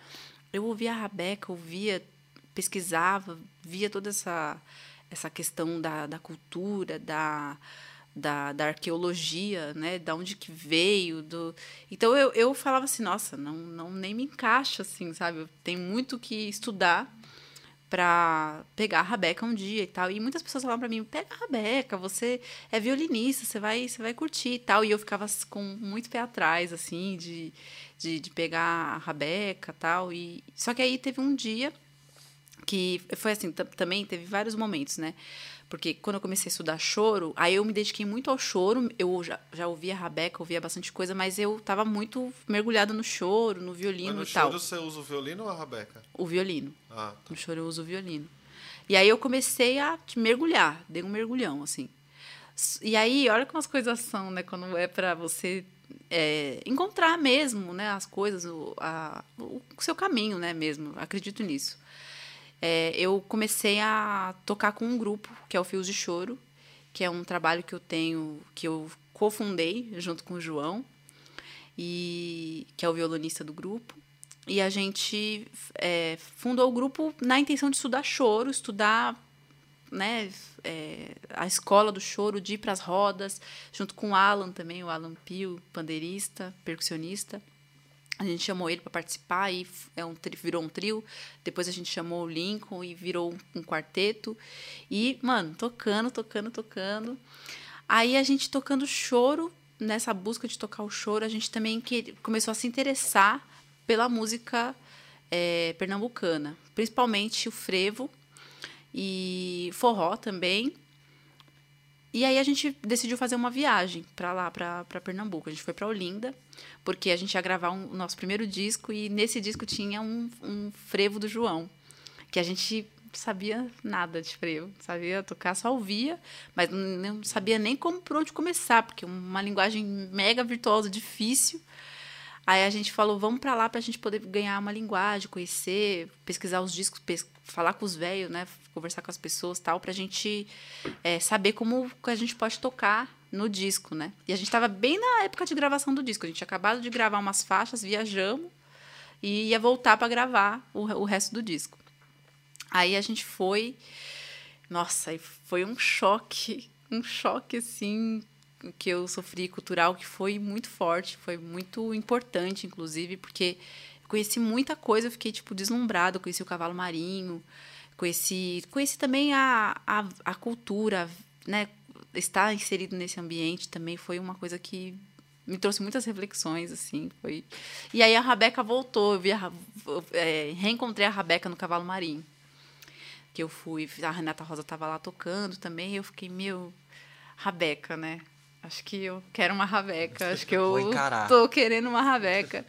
Eu ouvia a Rabeca, ouvia, pesquisava, via toda essa, essa questão da, da cultura, da, da, da arqueologia, né? Da onde que veio, do... Então eu, eu falava assim, nossa, não, não nem me encaixa assim, sabe? Tenho muito que estudar para pegar a Rabeca um dia e tal. E muitas pessoas falavam para mim: "Pega a Rabeca, você é violinista, você vai, você vai curtir" e tal. E eu ficava com muito pé atrás assim de, de, de pegar a Rabeca, tal. E só que aí teve um dia que foi assim, tam- também teve vários momentos, né? Porque quando eu comecei a estudar choro, aí eu me dediquei muito ao choro. Eu já, já ouvia Rabeca, ouvia bastante coisa, mas eu estava muito mergulhada no choro, no Mas violino no e tal. choro você usa o violino ou a rabeca? O violino. Ah, tá. No choro eu uso o violino. E aí eu comecei a mergulhar, dei um mergulhão, assim. E aí, olha como as coisas são, né? Quando é para você é, encontrar mesmo, né? As coisas, o, a- o seu caminho, né? Mesmo, acredito nisso. É, eu comecei a tocar com um grupo, que é o Fios de Choro, que é um trabalho que eu tenho, que eu cofundei junto com o João, e que é o violonista do grupo. E a gente é, fundou o grupo na intenção de estudar choro, estudar né, é, a escola do choro, de ir para as rodas, junto com o Alan também, o Alan Pio, pandeirista, percussionista. A gente chamou ele para participar e é um, virou um trio. Depois a gente chamou o Lincoln e virou um, um quarteto. E, mano, tocando, tocando, tocando. Aí a gente tocando choro, nessa busca de tocar o choro, a gente também que, começou a se interessar pela música eh, pernambucana, principalmente o frevo e forró também. E aí a gente decidiu fazer uma viagem para lá, para Pernambuco. A gente foi para Olinda, porque a gente ia gravar um- o nosso primeiro disco e nesse disco tinha um, um frevo do João, que a gente sabia nada de frevo, sabia tocar, só ouvia, mas não sabia nem como por onde começar, porque uma linguagem mega virtuosa, difícil. Aí a gente falou, vamos para lá para a gente poder ganhar uma linguagem, conhecer, pesquisar os discos, pes- falar com os velhos, né, conversar com as pessoas, tal, para a gente é, saber como a gente pode tocar no disco, né? E a gente estava bem na época de gravação do disco. A gente tinha acabado de gravar umas faixas, viajamos e ia voltar para gravar o, o resto do disco. Aí a gente foi, nossa, foi um choque, um choque assim que eu sofri cultural que foi muito forte, foi muito importante, inclusive, porque conheci muita coisa, eu fiquei tipo deslumbrada, eu conheci o cavalo marinho, conheci, conheci também a, a, a cultura, né? Estar inserido nesse ambiente também foi uma coisa que me trouxe muitas reflexões, assim, foi... E aí a Rabeca voltou, eu vi a, Ra- é, reencontrei a Rabeca no cavalo marinho, que eu fui, a Renata Rosa estava lá tocando também, eu fiquei, meu, Rabeca, né? Acho que eu quero uma Rabeca, acho que eu tô querendo uma Rabeca.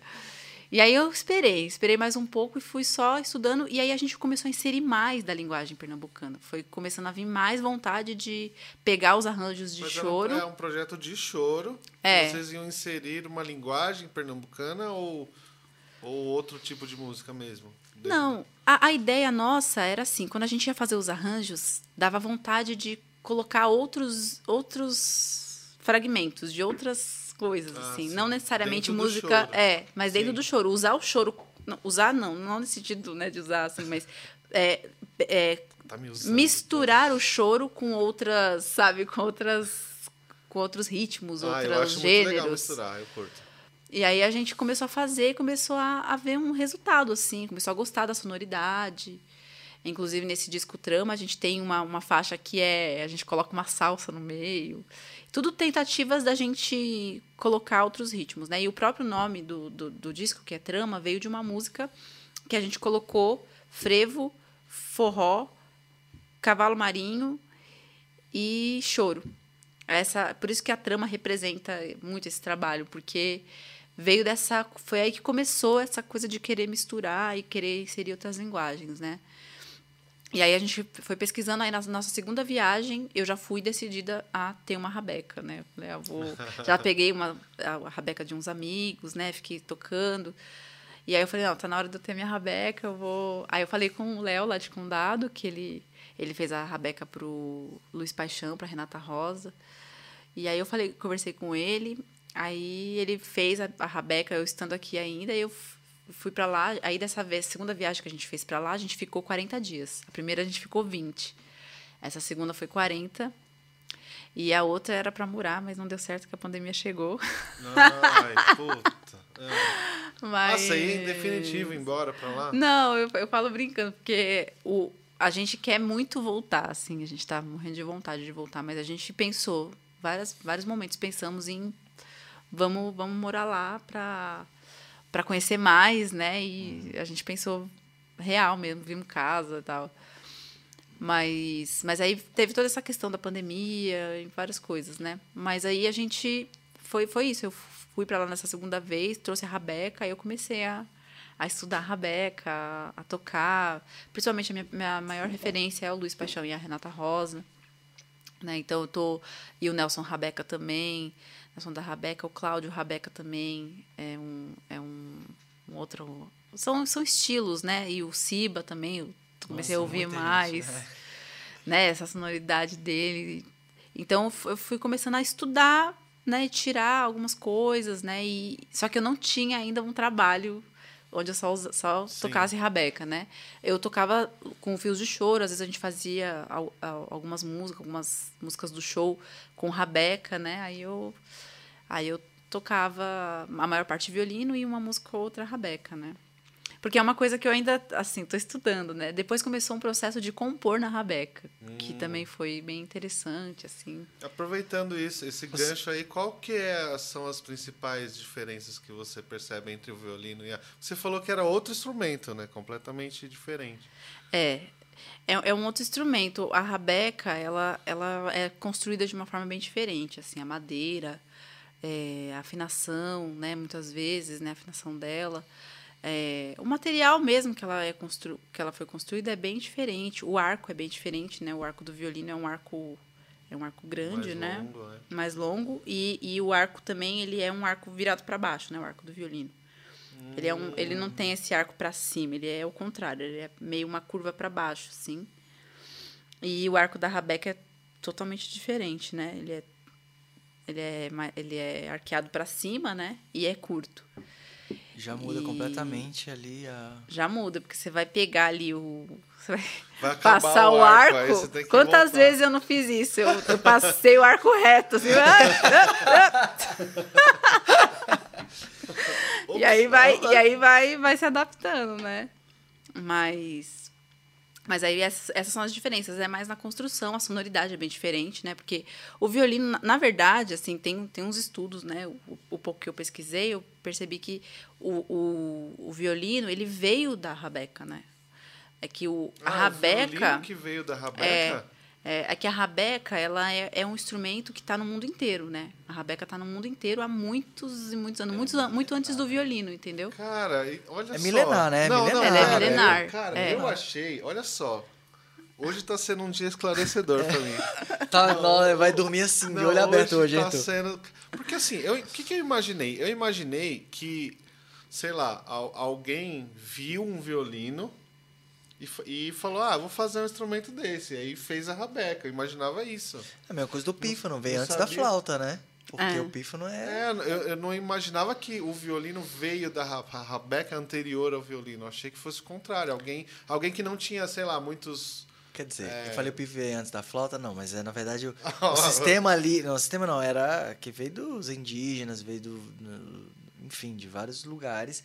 E aí eu esperei, esperei mais um pouco e fui só estudando. E aí a gente começou a inserir mais da linguagem pernambucana. Foi começando a vir mais vontade de pegar os arranjos de Mas choro. É um projeto de choro. É. Vocês iam inserir uma linguagem pernambucana ou, ou outro tipo de música mesmo? Não, a, a ideia nossa era assim, quando a gente ia fazer os arranjos, dava vontade de colocar outros outros fragmentos de outras coisas, Ah, assim, sim. não necessariamente Dentro música, é, mas dentro Sim. do choro, usar o choro, não, usar não, não nesse sentido, né, de usar assim, mas é, é, Tá usando. misturar o choro com outras, sabe, com outras com outros ritmos, Ah, outros acho muito legal gêneros. misturar, eu curto. E aí a gente começou a fazer e começou a, a ver um resultado, assim, começou a gostar da sonoridade. Inclusive, nesse disco Trama, a gente tem uma, uma faixa que é. A gente coloca uma salsa no meio. Tudo tentativas da gente colocar outros ritmos, né? E o próprio nome do, do, do disco, que é Trama, veio de uma música que a gente colocou frevo, forró, cavalo marinho e choro. Essa, por isso que a trama representa muito esse trabalho, porque veio dessa, foi aí que começou essa coisa de querer misturar e querer inserir outras linguagens, né? E aí a gente foi pesquisando aí na nossa segunda viagem, eu já fui decidida a ter uma rabeca, né? Falei, ah, vou, já peguei uma a rabeca de uns amigos, né? Fiquei tocando. E aí eu falei, não, tá na hora de eu ter minha rabeca, eu vou. Aí eu falei com o Léo lá de Condado, que ele ele fez a rabeca pro Luiz Paixão, pra Renata Rosa. E aí eu falei, conversei com ele, aí ele fez a, a rabeca, eu estando aqui ainda, e eu fui pra lá. Aí dessa vez, segunda viagem que a gente fez pra lá, a gente ficou 40 dias. A primeira a gente ficou 20. Essa segunda foi 40. E a outra era pra morar, mas não deu certo que a pandemia chegou. Ai, puta. É. Mas... Nossa, aí em definitivo embora pra lá? Não, eu, eu falo brincando, porque o, a gente quer muito voltar, assim, a gente tá morrendo de vontade de voltar, mas a gente pensou, várias, vários momentos pensamos em vamos, vamos morar lá pra, pra conhecer mais, né? E a gente pensou real mesmo, vimos casa e tal. Mas, mas aí teve toda essa questão da pandemia e várias coisas, né? Mas aí a gente foi, foi isso. Eu fui para lá nessa segunda vez, trouxe a Rabeca, aí eu comecei a, a estudar a Rabeca, a, a tocar. Principalmente a minha, minha maior referência é o Luiz Paixão e a Renata Rosa. Né? Então eu tô. E o Nelson Rabeca também. Nelson da Rabeca, o Cláudio Rabeca também é um, é um, um outro. São, são estilos, né? E o Siba também, eu comecei Nossa, a ouvir mais né? né, essa sonoridade dele. Então eu fu- eu fui começando a estudar, né, e tirar algumas coisas, né, e só que eu não tinha ainda um trabalho onde eu só, só tocasse rabeca, né? Eu tocava com fios de choro, às vezes a gente fazia al- al- algumas músicas, algumas músicas do show com rabeca, né? Aí eu aí eu tocava a maior parte violino e uma música ou outra rabeca, né? Porque é uma coisa que eu ainda, assim, tô estudando, né? Depois começou um processo de compor na rabeca, que também foi bem interessante, assim. Aproveitando isso, esse gancho aí, qual que é- são as principais diferenças que você percebe entre o violino e a... Você falou que era outro instrumento, né? Completamente diferente. É, é, é um outro instrumento. A rabeca, ela, ela é construída de uma forma bem diferente, assim, a madeira, é, a afinação, né, muitas vezes, né, a afinação dela. É, o material mesmo que ela, é constru, que ela foi construída é bem diferente. O arco é bem diferente, né? O arco do violino é um arco é um arco grande, Mais né? longo, né? Mais longo e, e o arco também ele é um arco virado para baixo, né? O arco do violino. Ele é um, ele não tem esse arco para cima, ele é o contrário, ele é meio uma curva para baixo, assim. E o arco da rabeca é totalmente diferente, né? Ele é ele é, ele é arqueado para cima, né? E é curto. Já muda E- completamente ali a. Já muda, porque você vai pegar ali o. Você vai Vai passar o arco, arco. Quantas voltar. vezes eu não fiz isso? Eu, eu passei o arco reto, assim. ah, e aí vai, e aí vai, vai se adaptando, né? Mas. Mas aí essas, essas são as diferenças. É mais na construção, a sonoridade é bem diferente, né? Porque o violino, na, verdade, assim, tem, tem uns estudos, né? O, o pouco que eu pesquisei, eu percebi que o, o, o violino, ele veio da rabeca, né? É que o, a Ah, o rabeca violino que veio da rabeca? É, é que a rabeca, ela é, é um instrumento que está no mundo inteiro, né? A rabeca está no mundo inteiro há muitos e muitos anos, muitos, an- muito antes do violino, entendeu? Cara, olha É só. milenar, né? Não, Milenar. não, Ela é milenar, Cara, é. eu achei, olha só. Hoje tá sendo um dia esclarecedor pra mim. Tá, não, vai dormir assim, de olho aberto hoje, hein, tá sendo. Porque assim, eu- o que, que eu imaginei? Eu imaginei que, sei lá, al- alguém viu um violino e, e falou: ah, vou fazer um instrumento desse. E aí fez a rabeca. Eu imaginava isso. É a mesma coisa do pífano, veio antes da sabia. flauta, né? Porque É. o pífano é... É, eu, eu não imaginava que o violino veio da rabeca anterior ao violino. Eu achei que fosse o contrário. Alguém, alguém que não tinha, sei lá, muitos. Quer dizer, É. eu falei o pífano veio antes da flauta, não, mas é, na verdade o, o sistema ali... Não, o sistema não, era que veio dos indígenas, veio do... no- enfim, de vários lugares,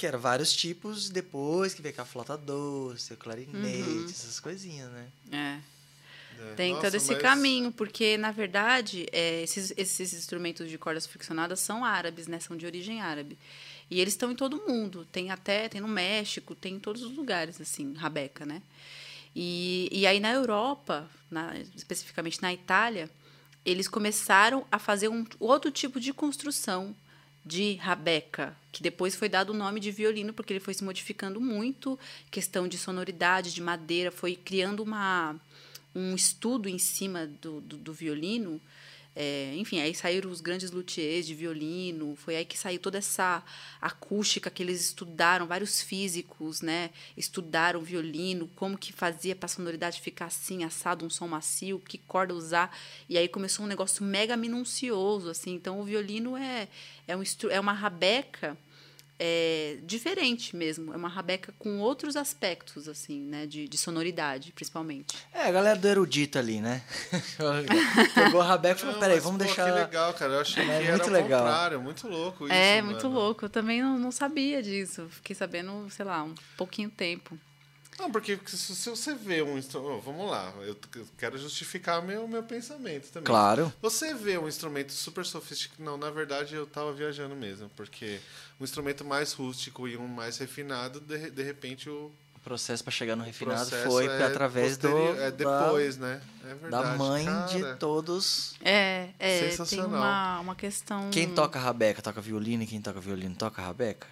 que eram vários tipos, depois que veio com a flauta doce, o clarinete, Uhum. essas coisinhas, né? É. é, Tem nossa, todo esse mas- caminho, porque, na verdade, é, esses, esses instrumentos de cordas friccionadas são árabes, né? São de origem árabe. E eles estão em todo mundo. Tem até, tem no México, tem em todos os lugares, assim, rabeca, né? E, e aí, na Europa, na- especificamente na Itália, eles começaram a fazer um outro tipo de construção de rabeca, que depois foi dado o nome de violino, porque ele foi se modificando muito, questão de sonoridade, de madeira, foi criando uma, um estudo em cima do, do, do violino. É, enfim, aí saíram os grandes luthiers de violino, foi aí que saiu toda essa acústica que eles estudaram, vários físicos, né? Estudaram violino, como que fazia para a sonoridade ficar assim, assado, um som macio, que corda usar. E aí começou um negócio mega minucioso, assim. Então, o violino é, é, um, é uma rabeca é, diferente mesmo. É uma rabeca com outros aspectos, assim, né? De, de sonoridade, principalmente. É, a galera do erudito ali, né? Pegou a rabeca e falou, Não, peraí, mas, vamos pô, deixar... Que legal, cara. Eu achei Mas que é era muito legal. contrário. Muito louco isso. é, muito mano. louco. Eu também não, não sabia disso. Fiquei sabendo, sei lá, um pouquinho tempo. Não, porque se se você vê um instrumento. vamos lá, eu quero justificar meu, meu pensamento também. Claro. Você vê um instrumento super sofisticado. Não, na verdade eu tava viajando mesmo, porque um instrumento mais rústico e um mais refinado, de, de repente o O processo para chegar no refinado foi é através do... É da- depois, né? É Da, verdade. mãe cara. de todos... É, é tem Sensacional. uma, uma questão. Quem toca rabeca toca violino e quem toca violino toca rabeca?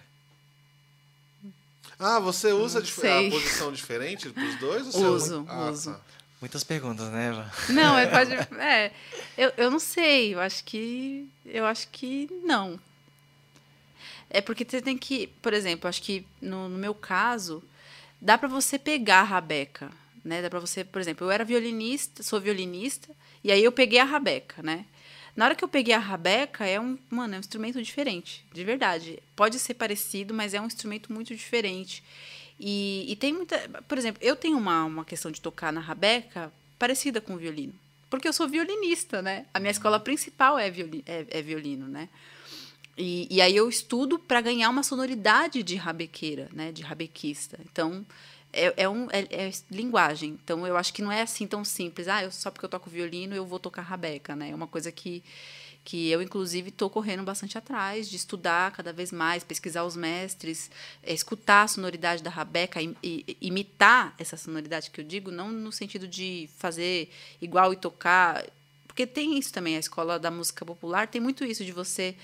Ah, você usa dif- sei. a posição diferente pros dois? ou você Uso, Ah, uso. tá. Muitas perguntas, né, Eva? Não, é, pode. É, eu, eu não sei. Eu acho que. Eu acho que não. É porque você tem que. Por exemplo, acho que no, no meu caso, dá para você pegar a rabeca. Né? Dá para você, por exemplo, eu era violinista, sou violinista, e aí eu peguei a rabeca, né? Na hora que eu peguei a rabeca, é um, mano, é um instrumento diferente, de verdade. Pode ser parecido, mas é um instrumento muito diferente. E, e tem muita. Por exemplo, eu tenho uma, uma questão de tocar na rabeca parecida com o violino. Porque eu sou violinista, né? A minha escola principal é, violi, é, é violino, né? E, e aí eu estudo para ganhar uma sonoridade de rabequeira, né? De rabequista. Então, é, é, um, é, é linguagem. Então, eu acho que não é assim tão simples. Ah, eu, só porque eu toco violino, eu vou tocar rabeca, né? É uma coisa que, que eu, inclusive, estou correndo bastante atrás, de estudar cada vez mais, pesquisar os mestres, é, escutar a sonoridade da rabeca, im- i- imitar essa sonoridade que eu digo, não no sentido de fazer igual e tocar... Porque tem isso também, a escola da música popular tem muito isso de você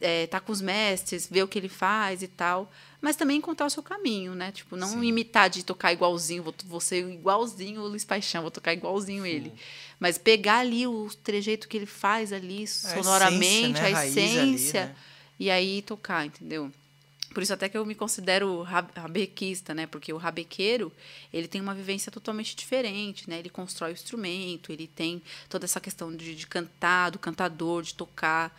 é, tá com os mestres, ver o que ele faz e tal, mas também encontrar o seu caminho, né? Tipo, não Sim. imitar de tocar igualzinho, vou, vou ser igualzinho o Luiz Paixão, vou tocar igualzinho ele. Mas pegar ali o trejeito que ele faz ali, sonoramente, essência, né? a Raiz ali, essência, né? e aí tocar, entendeu? Por isso até que eu me considero ra- rabequista, né? Porque o rabequeiro, ele tem uma vivência totalmente diferente, né? Ele constrói o instrumento, ele tem toda essa questão de, de cantar, do cantador, de tocar.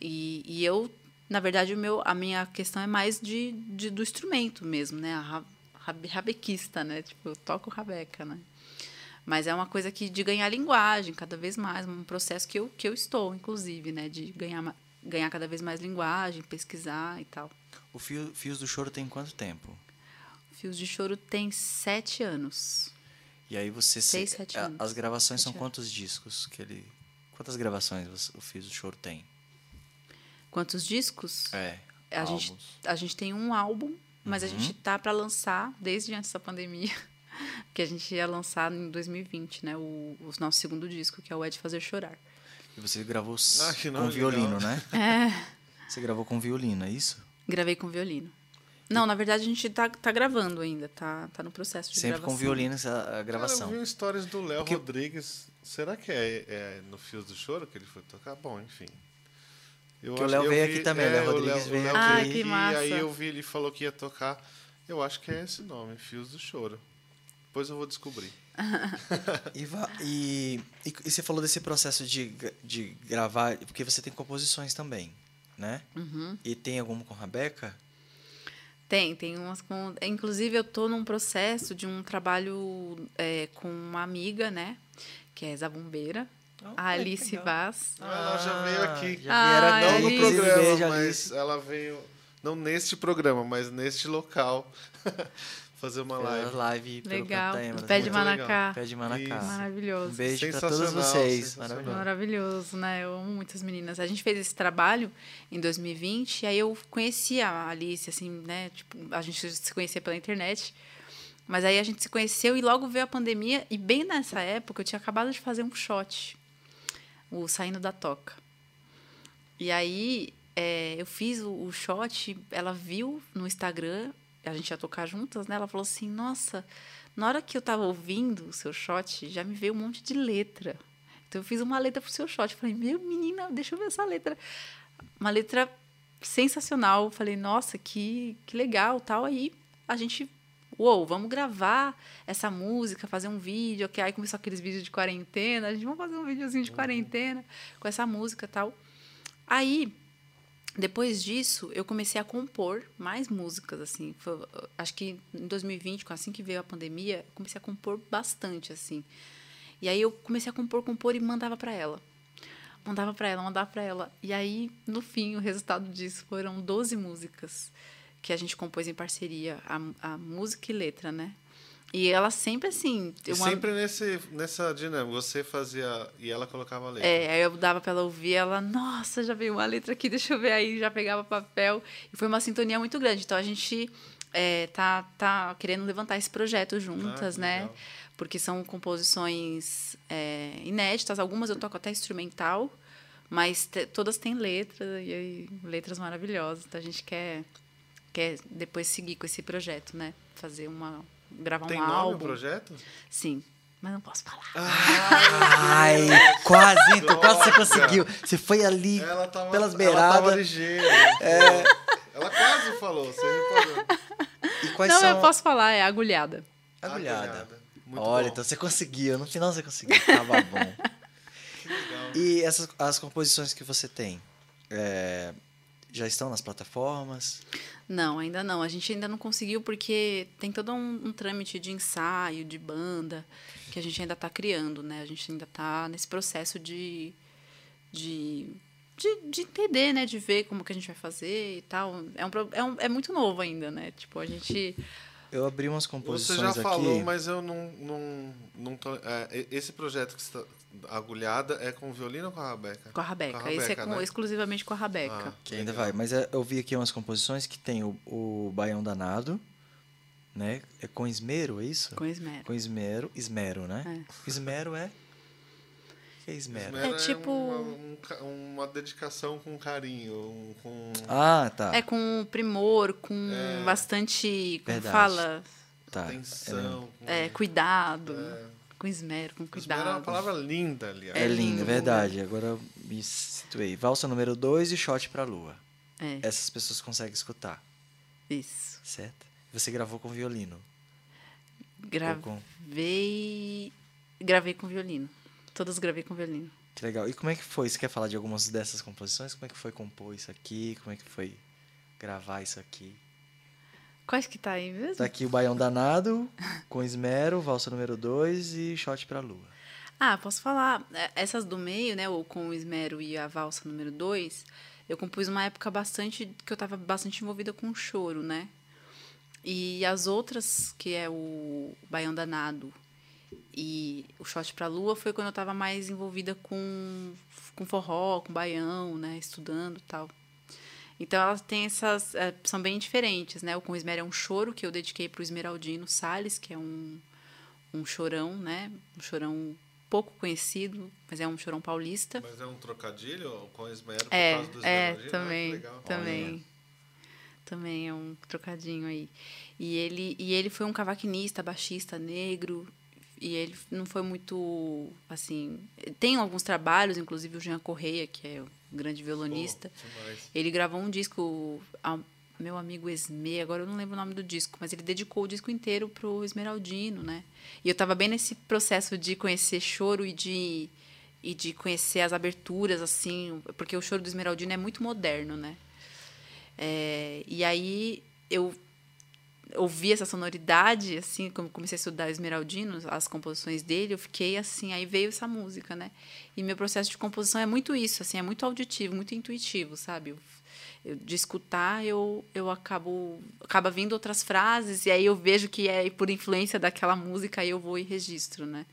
E, e eu, na verdade, o meu, a minha questão é mais de, de- do instrumento mesmo, né? A ra- rabe- rabequista, né? Tipo, eu toco rabeca, né? Mas é uma coisa que de ganhar linguagem cada vez mais, um processo que eu, que eu estou, inclusive, né? De ganhar, ganhar cada vez mais linguagem, pesquisar e tal. O Fio- Fios do Choro tem quanto tempo? Fios de Choro tem sete anos. E aí você... se- Seis, sete a- anos. As gravações são Sete quantos discos que ele... Quantas gravações você- o Fios do Choro tem? Quantos discos? É, a, gente, a gente tem um álbum, mas a Uhum. gente tá para lançar desde antes da pandemia. que a gente ia lançar em 2020, né? O, o nosso segundo disco, que é o É de Fazer Chorar. E você gravou Ah, que com violino, né? É, Você gravou com violino, é isso? gravei com violino. Não, na verdade a gente tá, tá gravando ainda, tá, tá no processo de Sempre com gravação. violino essa a Cara, gravação. eu vi histórias do Léo Porque- Rodrigues. Será que é, é no Fios do Choro que ele foi tocar? Bom, enfim. Eu Que o acho- Léo eu veio vi- aqui também, é, Léo o Rodrigues o veio Léo aqui. Ah, que massa. Aí eu vi, ele falou que ia tocar. Eu acho que é esse nome, Fios do Choro. Depois eu vou descobrir. E, e, e, e você falou desse processo de, de gravar, porque você tem composições também, né? Uhum. E tem alguma com Rebeca? Tem, tem umas com. Inclusive, eu tô num processo de um trabalho é, com uma amiga, né? Que é zabumbeira, Oh, a Alice Vaz. ela já veio aqui. Já Ah, Não no Alice. inclusive, programa, beijo, mas ela veio. Não neste programa, mas neste local. fazer uma Live, live. live pelo Legal. Cantaemas, Pé de legal. Manacá. Pé de Manacá. Isso. Maravilhoso. Um beijo pra todos vocês. Maravilhoso. Maravilhoso, né? Eu amo muitas meninas. A gente fez esse trabalho em 2020, e aí eu conheci a Alice, assim, né? Tipo, a gente se conhecia pela internet. Mas aí a gente se conheceu e logo veio a pandemia, e bem nessa época eu tinha acabado de fazer um shot, o Saindo da Toca. E aí é, eu fiz o, o shot, ela viu no Instagram, a gente ia tocar juntas, né? Ela falou assim: Nossa, na hora que eu tava ouvindo o seu shot, já me veio um monte de letra. Então eu fiz uma letra pro seu shot. Falei, meu menina, deixa eu ver essa letra. Uma letra sensacional. Falei, nossa, que, que legal, tal. Aí a gente, uou, vamos gravar essa música, fazer um vídeo. Que aí começou aqueles vídeos de quarentena. A gente vamos fazer um videozinho de quarentena com essa música, tal. Aí depois disso, eu comecei a compor mais músicas, assim. Foi- acho que em 2020, assim que veio a pandemia, comecei a compor bastante, assim. E aí eu comecei a compor, compor e mandava para ela. Mandava para ela, mandava para ela. E aí, no fim, o resultado disso foram 12 músicas que a gente compôs em parceria, a, a música e letra, né? E ela sempre assim. Mando- sempre nesse, nessa dinâmica, você fazia e ela colocava a letra. É, aí eu dava pra ela ouvir, ela, nossa, já veio uma letra aqui, deixa eu ver aí, já pegava papel. E foi uma sintonia muito grande. Então a gente é, tá, tá querendo levantar esse projeto juntas, Ah, né? legal. Porque são composições é, inéditas, algumas eu toco até instrumental, mas todas têm letra, e aí, letras maravilhosas. Então a gente quer, quer depois seguir com esse projeto, né? Fazer uma. gravar Tem um nome álbum. o projeto? Sim. Mas não posso falar. Ai, quase, então, quase você conseguiu. Você foi ali Ela tava, pelas Ela tava beiradas. ligeira. Ela quase falou, você reparou. E quais não, são... eu posso falar, é agulhada. Agulhada. Muito Olha, bom. então você conseguiu. No final você conseguiu. Tava bom. Que legal. E essas as composições que você tem, é, já estão nas plataformas? Não, ainda não. A gente ainda não conseguiu porque tem todo um, um trâmite de ensaio, de banda, que a gente ainda está criando, né? A gente ainda está nesse processo de, de, de, de entender, né? De ver como que a gente vai fazer e tal. É, um, é, um, é muito novo ainda, né? Tipo, a gente... Eu abri umas Você composições já aqui. falou, mas eu não. não, não tô, é, esse projeto que está agulhada é com violino ou com a Rabeca? Com a Rabeca. Com a Esse é Rabeca, com- né? exclusivamente com a Rabeca. Ah, Que ainda legal. vai. Mas é, eu vi aqui umas composições que tem o, o Baião Danado, né? É com esmero, é isso? Com esmero. Com esmero. Esmero, né? Esmero é... O que é esmero? Esmero É tipo- uma, um uma dedicação com carinho, com. Ah, tá. É com primor, com É. bastante... Como Verdade. fala? tá. atenção. com- É, cuidado. É. Com esmero, com Esmero cuidado. é uma palavra linda, aliás. É, É lindo. verdade. Agora eu me situei. Valsa número 2 e shot pra lua. É, Essas pessoas conseguem escutar, isso. certo? Você gravou com violino. Ou com... Gravei. Gravei com violino. Todas gravei com violino. Que legal. E como é que foi? Você quer falar de algumas dessas composições? Como é que foi compor isso aqui? Como é que foi gravar isso aqui? Quais que tá aí mesmo? Tá aqui o Baião Danado, com esmero, valsa número 2 e shot pra lua. Ah, posso falar. É, Essas do meio, né? O com o esmero e a valsa número 2, eu compus uma época bastante. que eu tava bastante envolvida com choro, né? E as outras, que é o Baião Danado e o Shot pra Lua, foi quando eu tava mais envolvida com, com forró, com baião, né? Estudando tal. Então elas têm essas. é, são bem diferentes, né? O Com Esmero é um choro que eu dediquei pro Esmeraldino Salles, que é um, um chorão, né? Um chorão pouco conhecido, mas é um chorão paulista. Mas é um trocadilho com esmero por É, causa do é? Ah, também, também. Também é um trocadinho aí. E ele, e ele foi um cavaquinista, baixista negro, e ele não foi muito, assim... Tem alguns trabalhos, inclusive o Jean Correia, que é um grande violonista, demais. ele gravou um disco ao meu amigo Esme, agora eu não lembro o nome do disco, mas ele dedicou o disco inteiro pro Esmeraldino, né? E eu tava bem nesse processo de conhecer choro e de e de conhecer as aberturas assim, porque o choro do Esmeraldino é muito moderno, né? É, e aí eu ouvi essa sonoridade, assim, como comecei a estudar Esmeraldino, as composições dele, eu fiquei assim, aí veio essa música, né? E meu processo de composição é muito isso, assim, é muito auditivo, muito intuitivo, sabe? Eu, eu- de escutar, eu, eu acabo acaba vindo outras frases e aí eu vejo que é por influência daquela música, aí eu vou e registro, né?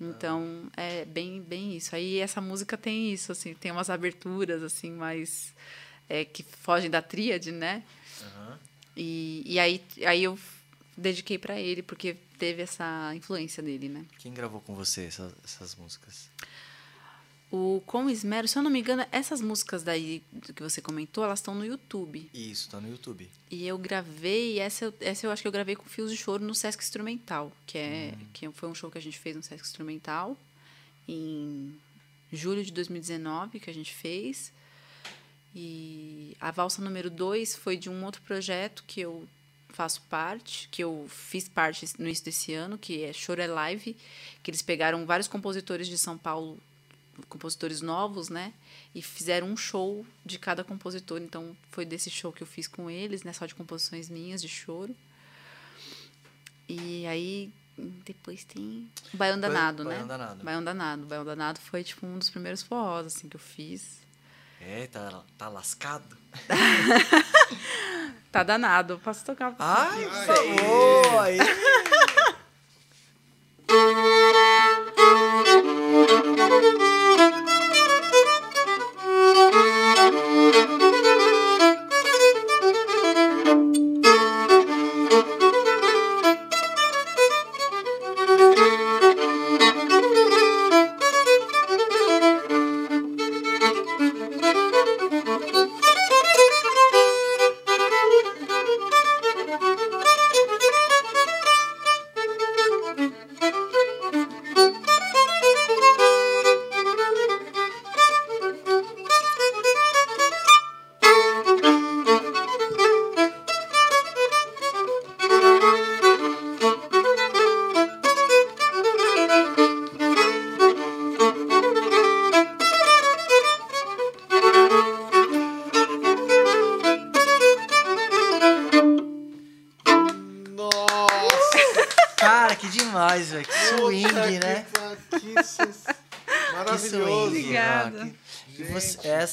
Então, é bem, bem isso. Aí essa música tem isso, assim, tem umas aberturas, assim, mais... é, que fogem da tríade, né? Aham. E, e aí, aí eu dediquei para ele, porque teve essa influência dele, né? Quem gravou com você essas, essas músicas? O Com Esmero, se eu não me engano, essas músicas daí que você comentou, elas estão no YouTube. Isso, tá no YouTube. E eu gravei, essa, essa eu acho que eu gravei com Fios de Choro no Sesc Instrumental, que, é, que foi um show que a gente fez no Sesc Instrumental em julho de 2019, que a gente fez. E a valsa número 2 foi de um outro projeto que eu faço parte, que eu fiz parte no início desse ano, que é Choro é Live, que eles pegaram vários compositores de São Paulo, compositores novos, né? E fizeram um show de cada compositor. Então, foi desse show que eu fiz com eles, né? Só de composições minhas, de choro. E aí, depois tem Baião Danado, né? Baião Danado. Baião Danado. Baião Danado foi, tipo, um dos primeiros forrós, assim, que eu fiz. É, tá, tá lascado? Tá danado. Posso tocar? Ai, Ai. por favor!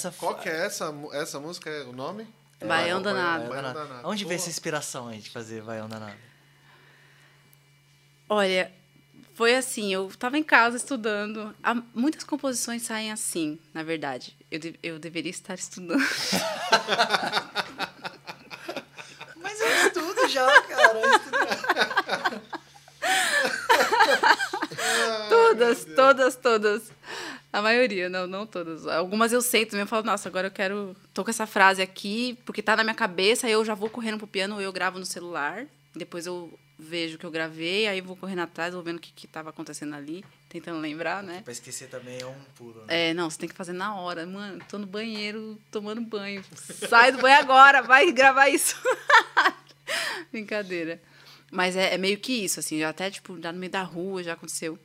essa Qual que é essa, essa música? É o nome? Baião É, Danado. Baião Danado. Danado. Onde veio essa inspiração aí de fazer Baião Danado? Olha, foi assim, eu estava em casa estudando. Há- muitas composições saem assim, na verdade. Eu, de- eu deveria estar estudando. Mas eu estudo já, cara. Eu estudo. todas, todas, todas. A maioria, não, não todas. Algumas eu sei também, eu falo, nossa, agora eu quero. tô com essa frase aqui, porque tá na minha cabeça, aí eu já vou correndo pro piano, ou eu gravo no celular, depois eu vejo o que eu gravei, aí vou correndo atrás, vou vendo o que, que tava acontecendo ali, tentando lembrar, né? Pra esquecer também é um pulo, né? É, não, você tem que fazer na hora. Mano, tô no banheiro tomando banho. Sai do banho agora, vai gravar isso. Brincadeira. Mas é, é meio que isso, assim, já até, tipo, já no meio da rua já aconteceu.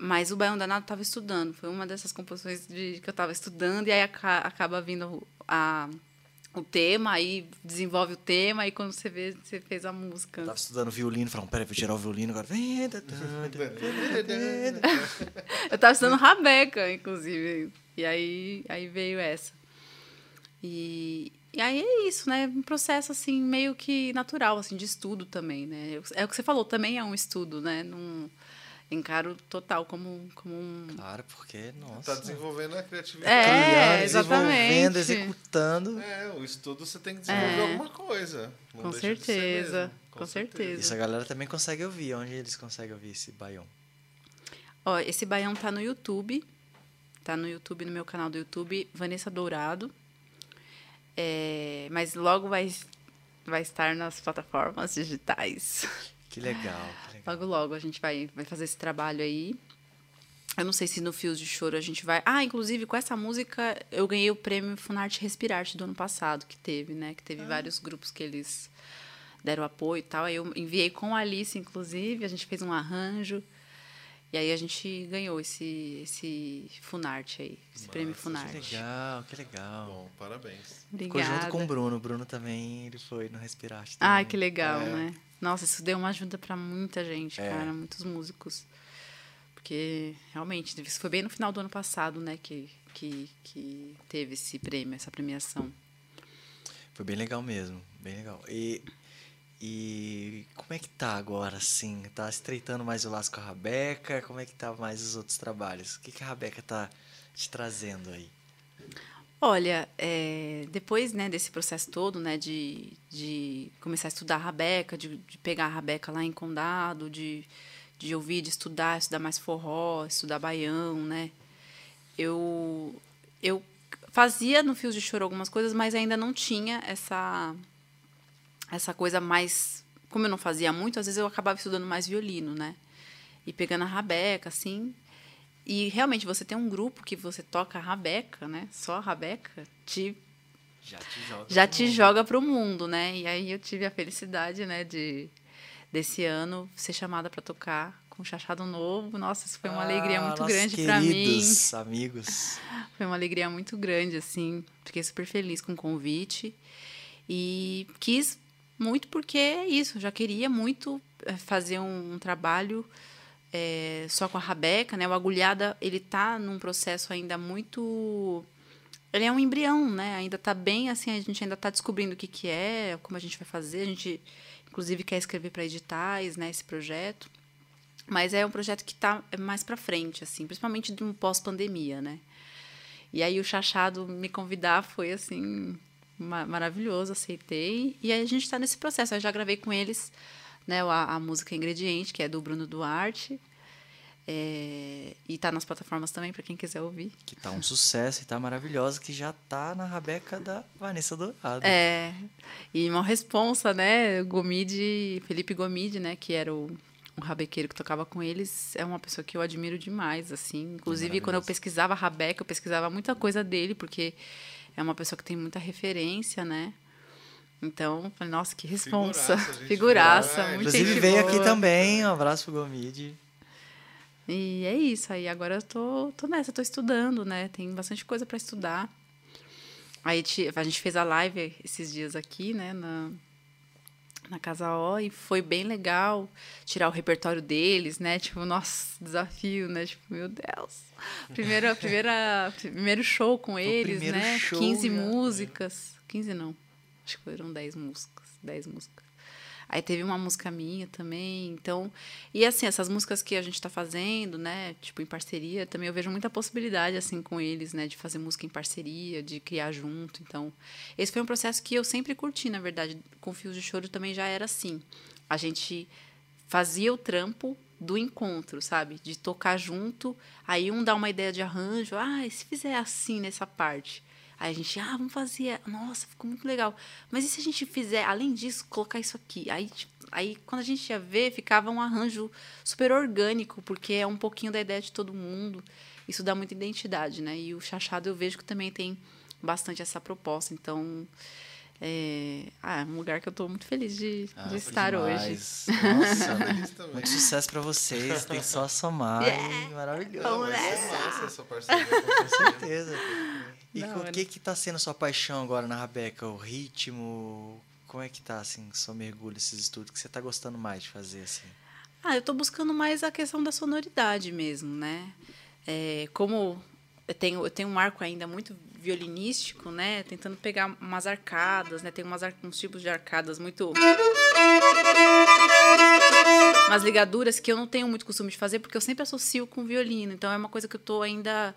Mas o Baião Danado tava estudando. Foi uma dessas composições de, que eu tava estudando, e aí aca- acaba vindo a, o tema, aí desenvolve o tema, e quando você vê, você fez a música. Eu tava estudando violino, falando, peraí, vou tirar o violino agora. Eu tava estudando Rabeca, inclusive. E aí, aí veio essa. E, e aí é isso, né? Um processo, assim, meio que natural, assim, de estudo também, né? É o que você falou, também é um estudo, né? Num, encaro total como, como um. Claro, porque, nossa. Tá desenvolvendo a criatividade. É, Criando, exatamente. Desenvolvendo, executando. É, o estudo você tem que desenvolver É. alguma coisa. Não Com certeza, mesmo. com certeza. Isso a galera também consegue ouvir. Onde eles conseguem ouvir esse baião? Ó, esse baião tá no YouTube. Tá no YouTube, no meu canal do YouTube, Vanessa Dourado. É, mas logo vai, vai estar nas plataformas digitais. Que legal. Logo, logo a gente vai, vai fazer esse trabalho aí. Eu não sei se no Fios de Choro a gente vai. Ah, inclusive com essa música eu ganhei o prêmio Funarte Respirarte do ano passado, que teve, né? Que teve vários grupos que eles deram apoio e tal. Aí eu enviei com a Alice, inclusive, a gente fez um arranjo. E aí a gente ganhou esse, esse Funarte aí, esse prêmio Massa, Que Funarte. legal, que legal. Bom, parabéns. Ficou junto Obrigada. com o Bruno. O Bruno também, ele foi no Respirate. Ai, também. que legal, É. né? Nossa, isso deu uma ajuda pra muita gente, É. cara, muitos músicos. Porque, realmente, isso foi bem no final do ano passado, né, que, que, que teve esse prêmio, essa premiação. Foi bem legal mesmo, bem legal. E, e como é que tá agora, assim? Tá estreitando mais o laço com a Rabeca? Como é que tá mais os outros trabalhos? O que, que a Rabeca tá te trazendo aí? Olha, é, depois né, desse processo todo, né, de, de começar a estudar a Rabeca, de, de pegar a Rabeca lá em Condado, de, de ouvir, de estudar, estudar mais forró, estudar baião, né? Eu, eu fazia no Fios de Choro algumas coisas, mas ainda não tinha essa, essa coisa mais... Como eu não fazia muito, às vezes eu acabava estudando mais violino, né? E pegando a Rabeca, assim... E realmente você tem um grupo que você toca a rabeca, né? Só a rabeca, te, Já te joga. já pro te mundo. joga pro mundo, né? E aí eu tive a felicidade, né, de desse ano ser chamada para tocar com o Chachado Novo. Nossa, isso foi uma alegria Ah, muito nossos grande para mim. amigos. Foi uma alegria muito grande, assim. Fiquei super feliz com o convite. E quis muito porque é isso. Já queria muito eh, fazer um, um trabalho eh, só com a rabeca, né? O agulhada, ele tá num processo ainda muito... Ele é um embrião, né? Ainda tá bem, assim, a gente ainda tá descobrindo o que que é, como a gente vai fazer. A gente, inclusive, quer escrever para editais, né? Esse projeto. Mas é um projeto que está mais para frente, assim, principalmente de um pós-pandemia, né? E aí o Chachado me convidar foi assim ma- maravilhoso, aceitei. E aí a gente está nesse processo. Eu já gravei com eles, né, a, a música Ingrediente, que é do Bruno Duarte. É, e tá nas plataformas também para quem quiser ouvir. Que tá um sucesso e tá maravilhosa, que já tá na Rabeca da Vanessa Dourado. É, e uma responsa, né? Gomide, Felipe Gomide, né? Que era o, o rabequeiro que tocava com eles, é uma pessoa que eu admiro demais, assim. Inclusive, quando eu pesquisava rabeca, eu pesquisava muita coisa dele, porque é uma pessoa que tem muita referência, né? Então, eu falei, nossa, que responsa. Figuraça. Figuraça, É, muito Inclusive gente veio boa. aqui também, um abraço pro Gomide. E é isso. Aí agora eu tô, tô nessa, tô estudando, né? Tem bastante coisa para estudar. Aí a gente fez a live esses dias aqui, né? Na, na Casa O, e foi bem legal tirar o repertório deles, né? Tipo, nossa, desafio, né? Tipo, meu Deus. Primeira, primeira, primeiro show com eles, né? show 15 já. músicas. 15 não. Acho que foram 10 músicas. 10 músicas. Aí teve uma música minha também. Então, e assim, essas músicas que a gente tá fazendo, né, tipo em parceria, também eu vejo muita possibilidade assim com eles, né, de fazer música em parceria, de criar junto. Então, esse foi um processo que eu sempre curti, na verdade. Com Fios de Choro também já era assim. A gente fazia o trampo do encontro, sabe? De tocar junto, aí um dá uma ideia de arranjo, ah, se fizer assim nessa parte. Aí a gente, ah, vamos fazer. Nossa, ficou muito legal. Mas e se a gente fizer, além disso, colocar isso aqui? Aí, tipo, aí quando a gente ia ver, ficava um arranjo super orgânico, porque é um pouquinho da ideia de todo mundo. Isso dá muita identidade, né? E o Chachado eu vejo que também tem bastante essa proposta. Então, é, ah, é um lugar que eu estou muito feliz de, Ah, de estar hoje. demais. Nossa, Feliz também. muito sucesso pra vocês. Tem só a somar. e maravilhoso. Vamos nessa. essa parceria com certeza. E Da o que que tá sendo sua paixão agora na Rabeca? O ritmo? Como é que tá, assim, seu mergulho, esses estudos? O que você tá gostando mais de fazer, assim? Ah, eu tô buscando mais a questão da sonoridade mesmo, né? É, como eu tenho, eu tenho um arco ainda muito violinístico, né? Tentando pegar umas arcadas, né? Tem umas, uns tipos de arcadas muito umas ligaduras que eu não tenho muito costume de fazer porque eu sempre associo com violino. Então é uma coisa que eu estou ainda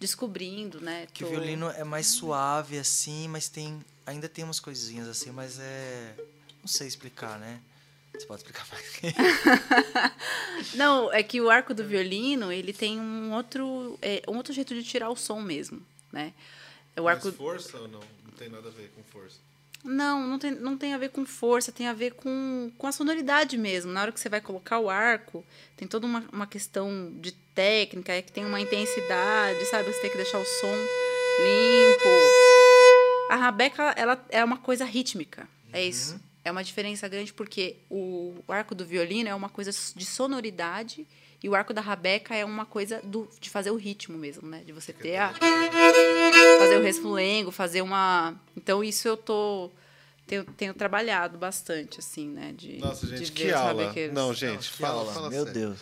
descobrindo, né? Que tô... o violino é mais suave assim, mas tem ainda tem umas coisinhas assim, mas é não sei explicar, né? Você pode explicar mais? não, é que o arco do violino ele tem um outro é, um outro jeito de tirar o som mesmo, né? É o arco... Mais força ou não? Não tem nada a ver com força. Não, não tem, não tem a ver com força, tem a ver com, com a sonoridade mesmo. Na hora que você vai colocar o arco, tem toda uma, uma questão de técnica, é que tem uma intensidade, sabe? Você tem que deixar o som limpo. A rabeca, ela é uma coisa rítmica, é uhum. isso. É uma diferença grande porque o, o arco do violino é uma coisa de sonoridade e o arco da rabeca é uma coisa do, de fazer o ritmo mesmo, né? De você ter a. Fazer o resfulengo, fazer uma. Então, isso eu tô. Tenho, tenho trabalhado bastante, assim, né? De, Nossa, gente, de que aula. Não, gente, Não, fala, fala Meu Deus.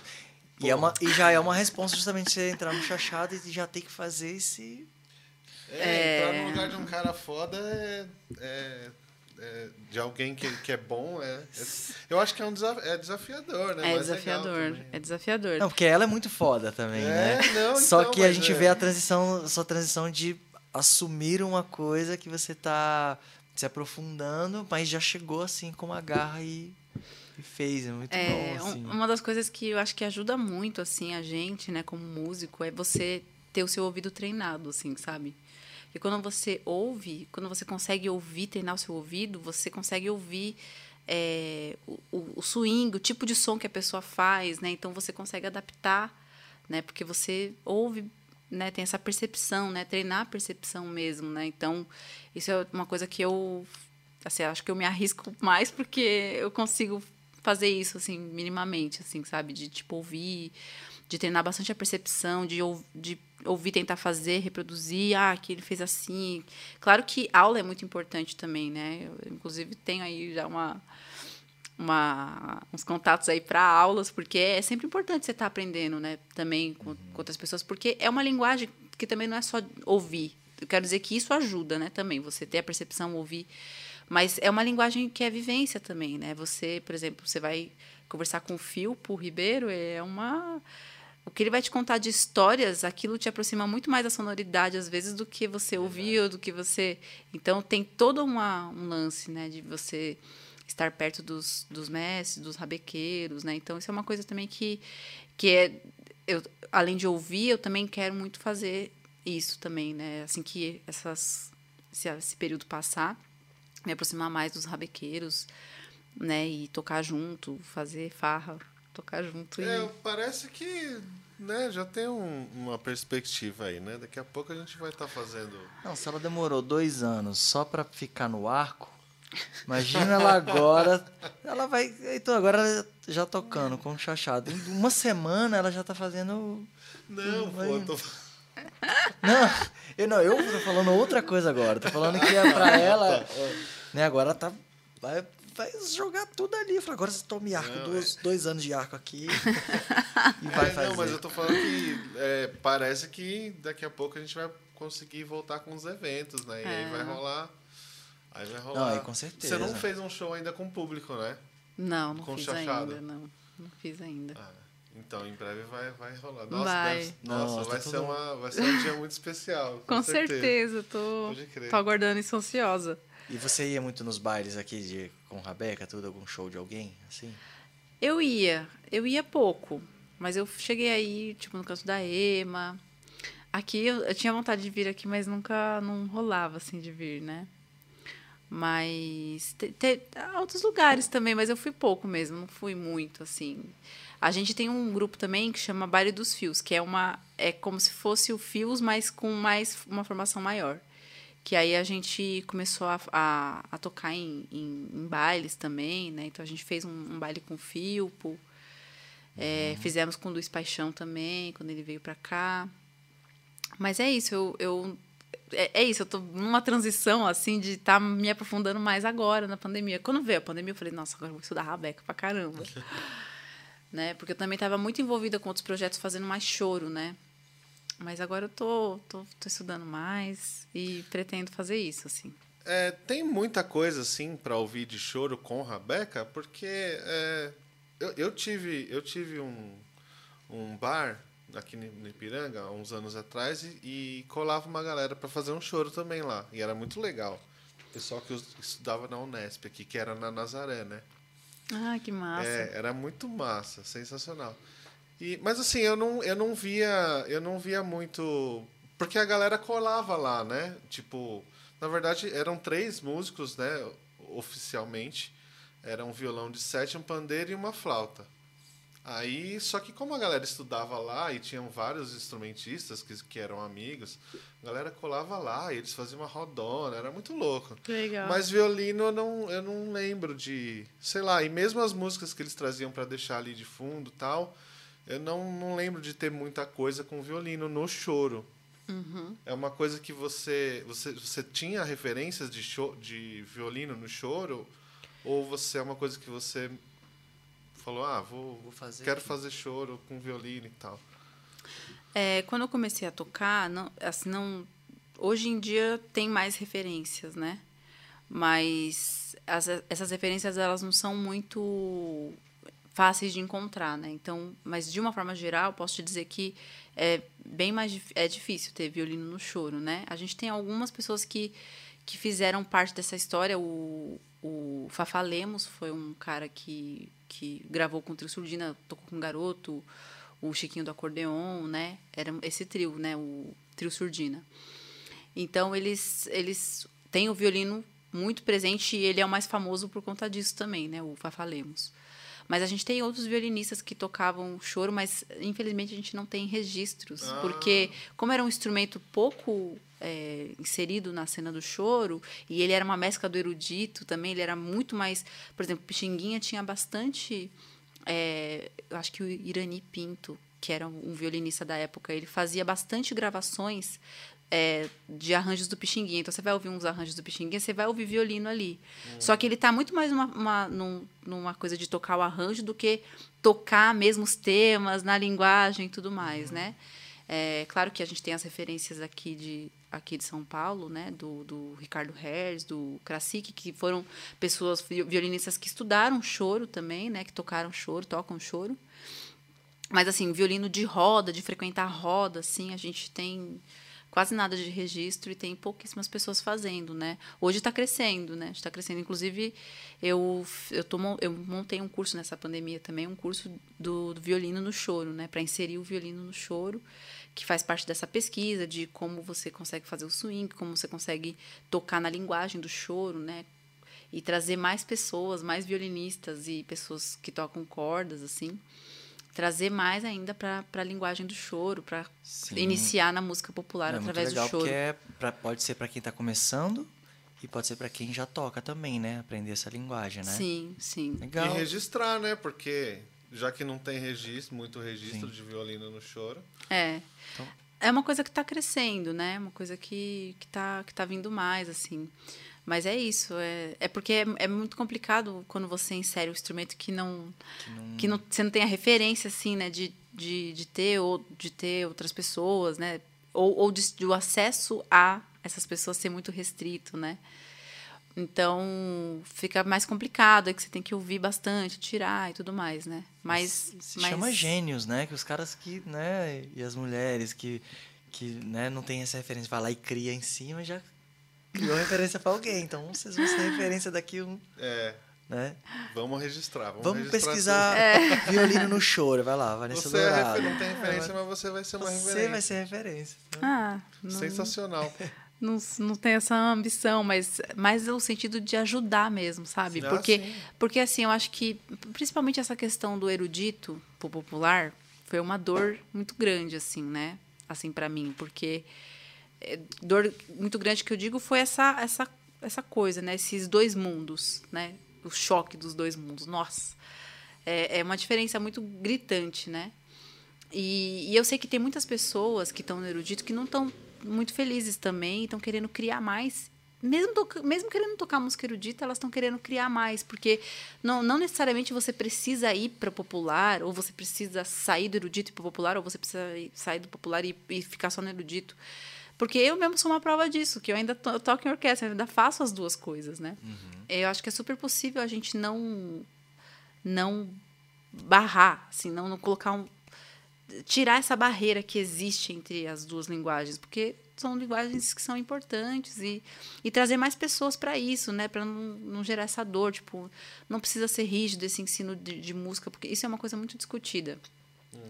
E, é uma, e já é uma resposta justamente você entrar no chachado e já ter que fazer esse. É, é... entrar no lugar de um cara foda é, é é, de alguém que, que é bom, é, é, eu acho que é um desaf, é desafiador, né? É Mas desafiador, é desafiador. Não, porque ela é muito foda também, é, né? Não, Só então, que a gente vê é. a transição, sua transição de assumir uma coisa que você tá se aprofundando, mas já chegou assim com uma garra e, e fez, é muito é, bom. Assim. Uma das coisas que eu acho que ajuda muito assim a gente, né, como músico, é você ter o seu ouvido treinado, assim, sabe? E quando você ouve, quando você consegue ouvir, treinar o seu ouvido, você consegue ouvir é, o, o swing, o tipo de som que a pessoa faz, né? Então você consegue adaptar, né? Porque você ouve, né? Tem essa percepção, né? Treinar a percepção mesmo, né? Então isso é uma coisa que eu, assim, acho que eu me arrisco mais porque eu consigo fazer isso assim minimamente, assim, sabe? De tipo ouvir de treinar bastante a percepção, de, de ouvir, tentar fazer, reproduzir, ah, que ele fez assim. Claro que aula é muito importante também, né? Eu, inclusive, tenho aí já uma, uma, uns contatos aí para aulas, porque é sempre importante você estar tá aprendendo, né? Também com, com, outras pessoas, porque é uma linguagem que também não é só ouvir. Eu quero dizer que isso ajuda, né? Também, você ter a percepção, ouvir. Mas é uma linguagem que é vivência também, né? Você, por exemplo, você vai conversar com o Filpo Ribeiro, é uma o que ele vai te contar de histórias, aquilo te aproxima muito mais da sonoridade, às vezes, do que você ouviu, do que você. Então, tem todo uma, um lance, né, de você estar perto dos, dos mestres, dos rabequeiros, né? Então, isso é uma coisa também que, que é. Eu, além de ouvir, eu também quero muito fazer isso também, né? Assim que essas, esse, esse período passar, me aproximar mais dos rabequeiros, né? E tocar junto, fazer farra tocar junto. É, e... parece que né, já tem um, uma perspectiva aí, né? Daqui a pouco a gente vai estar tá fazendo. Não, se ela demorou dois anos só para ficar no arco, imagina ela agora. Ela vai. Então, agora ela já tocando com o chachado. Em uma semana ela já tá fazendo. Não, vai... pô, eu tô. Não, eu não, eu tô falando outra coisa agora. Tô falando que é pra ela. Né, agora tá. Vai vai jogar tudo ali. Eu falei, agora você tome arco, não, dois, é... dois anos de arco aqui e vai é, fazer. Não, mas eu tô falando que é, parece que daqui a pouco a gente vai conseguir voltar com os eventos, né? E aí vai é. rolar. Aí vai rolar. Não, aí com certeza. Você não fez um show ainda com o público, né? Não, não com fiz chachado. ainda, não. Não fiz ainda. Ah, então, em breve vai, vai rolar. Nossa, vai. Deve, nossa, nossa, vai, tá ser uma, vai ser um dia muito especial. Com, com certeza. certeza. Tô, tô aguardando isso ansiosa. E você ia muito nos bailes aqui de, com Rabeca, tudo? Algum show de alguém, assim? Eu ia. Eu ia pouco. Mas eu cheguei aí, tipo, no canto da Ema. Aqui, eu, eu tinha vontade de vir aqui, mas nunca não rolava, assim, de vir, né? Mas tem outros lugares também, mas eu fui pouco mesmo, não fui muito, assim. A gente tem um grupo também que chama Baile dos Fios, que é uma é como se fosse o Fios, mas com mais uma formação maior que aí a gente começou a, a, a tocar em, em, em, bailes também, né? Então a gente fez um, um baile com o Filpo, é, uhum. fizemos com o Luiz Paixão também, quando ele veio para cá. Mas é isso, eu, eu é, é, isso, eu tô numa transição, assim, de estar tá me aprofundando mais agora na pandemia. Quando veio a pandemia, eu falei, nossa, agora eu vou estudar Rabeca pra caramba. né? Porque eu também estava muito envolvida com outros projetos fazendo mais choro, né? Mas agora eu tô, tô, tô estudando mais e pretendo fazer isso, assim. É, tem muita coisa assim para ouvir de choro com Rabeca, porque é, eu, eu tive eu tive um, um bar aqui no Ipiranga há uns anos atrás e, e colava uma galera para fazer um choro também lá e era muito legal. Pessoal que eu estudava na Unesp aqui, que era na Nazaré, né? Ah, que massa. É, era muito massa, sensacional. E, mas assim, eu não, eu não via, eu não via muito, porque a galera colava lá, né? Tipo, na verdade eram três músicos, né? Oficialmente, era um violão de sete, um pandeiro e uma flauta. Aí, só que como a galera estudava lá e tinham vários instrumentistas que, que eram amigos, a galera colava lá e eles faziam uma rodona, era muito louco. Legal. Mas violino eu não, eu não lembro de, sei lá, e mesmo as músicas que eles traziam para deixar ali de fundo, tal, eu não, não lembro de ter muita coisa com violino no choro. Uhum. É uma coisa que você você, você tinha referências de cho de violino no choro ou você é uma coisa que você falou, ah, vou, Vou fazer quero aqui. fazer choro com violino e tal. É, quando eu comecei a tocar, não, assim, não, hoje em dia tem mais referências, né? Mas as, essas referências elas não são muito fáceis de encontrar, né? Então, mas de uma forma geral, posso te dizer que é bem mais é difícil ter violino no choro, né? A gente tem algumas pessoas que que fizeram parte dessa história. O, o Fafá Lemos foi um cara que, que gravou com o Trio Surdina, tocou com o Garoto, o Chiquinho do Acordeon, né? Era esse trio, né? O Trio Surdina. Então, eles, eles têm o violino muito presente e ele é o mais famoso por conta disso também, né? O Fafá Lemos. Mas a gente tem outros violinistas que tocavam choro, mas infelizmente a gente não tem registros, Ah. porque como era um instrumento pouco é, inserido na cena do choro e ele era uma mescla do erudito também, ele era muito mais, por exemplo, Pixinguinha tinha bastante, é, eu acho que o Irani Pinto, que era um violinista da época, ele fazia bastante gravações é, de arranjos do Pixinguinha. Então você vai ouvir uns arranjos do Pixinguinha, você vai ouvir violino ali. Só que ele está muito mais numa, uma- num- numa coisa de tocar o arranjo do que tocar mesmo os temas na linguagem e tudo mais, né? É claro que a gente tem as referências aqui de aqui de São Paulo, né, do, do Ricardo Herz, do Krasik, que foram pessoas vi- violinistas que estudaram choro também, né, que tocaram choro, tocam choro. Mas assim, violino de roda, de frequentar roda, assim, a gente tem quase nada de registro e tem pouquíssimas pessoas fazendo, né? Hoje está crescendo, né? Está crescendo. Inclusive, eu eu, tô, eu montei um curso nessa pandemia também, um curso do, do violino no choro, né? Para inserir o violino no choro, que faz parte dessa pesquisa de como você consegue fazer o swing, como você consegue tocar na linguagem do choro, né? E trazer mais pessoas, mais violinistas e pessoas que tocam cordas, assim trazer mais ainda para a linguagem do choro, para iniciar na música popular é muito através legal do choro. é pra- pode ser para quem está começando e pode ser para quem já toca também, né? Aprender essa linguagem, né? Sim, sim. Legal. E registrar, né? Porque já que não tem registro, muito registro Sim. de violino no choro. É. Então- É uma coisa que está crescendo, né? Uma coisa que, que, tá, que tá vindo mais, assim. Mas é isso. É, é porque é, é muito complicado quando você insere um instrumento que não, Que não- que não, você não tem a referência, assim, né? De, de, de, ter, ou, de ter outras pessoas, né? Ou, ou de, de o acesso a essas pessoas ser muito restrito, né? Então, fica mais complicado, é que você tem que ouvir bastante, tirar e tudo mais, né? Mas... se mas... chama gênios, né? Que os caras que, né? E as mulheres que, que né, não tem essa referência, vai lá e cria em cima, já criou referência para alguém. Então vocês vão ser referência daqui um, É, né? vamos registrar. Vamos, Vamos registrar pesquisar violino no choro, vai lá. Vanessa Você é Dourado. refer- não tem referência, mas você vai ser uma Você referência. vai ser referência. Ah, não, Sensacional. não, não tem essa ambição, mas mais o sentido de ajudar mesmo, sabe? Ah, Porque, sim. porque assim, eu acho que, principalmente essa questão do erudito pro popular, foi uma dor muito grande, assim, né? Assim, para mim, porque é, dor muito grande que eu digo foi essa, essa, essa coisa, né? Esses dois mundos, né? O choque dos dois mundos. Nossa, é, é uma diferença muito gritante, né? E, e eu sei que tem muitas pessoas que estão no erudito que não estão muito felizes também, estão querendo criar mais mesmo, mesmo querendo tocar música erudita, elas estão querendo criar mais, porque não, não necessariamente você precisa ir para popular, ou você precisa sair do erudito e para popular, ou você precisa ir- sair do popular e, e ficar só no erudito. Porque eu mesmo sou uma prova disso, que eu ainda to- toco em orquestra, eu ainda faço as duas coisas, né? Eu acho que é super possível a gente não não barrar, assim, não, não colocar um tirar essa barreira que existe entre as duas linguagens, porque são linguagens que são importantes e, e trazer mais pessoas para isso, né, para não, não gerar essa dor, tipo, não precisa ser rígido esse ensino de, de música, porque isso é uma coisa muito discutida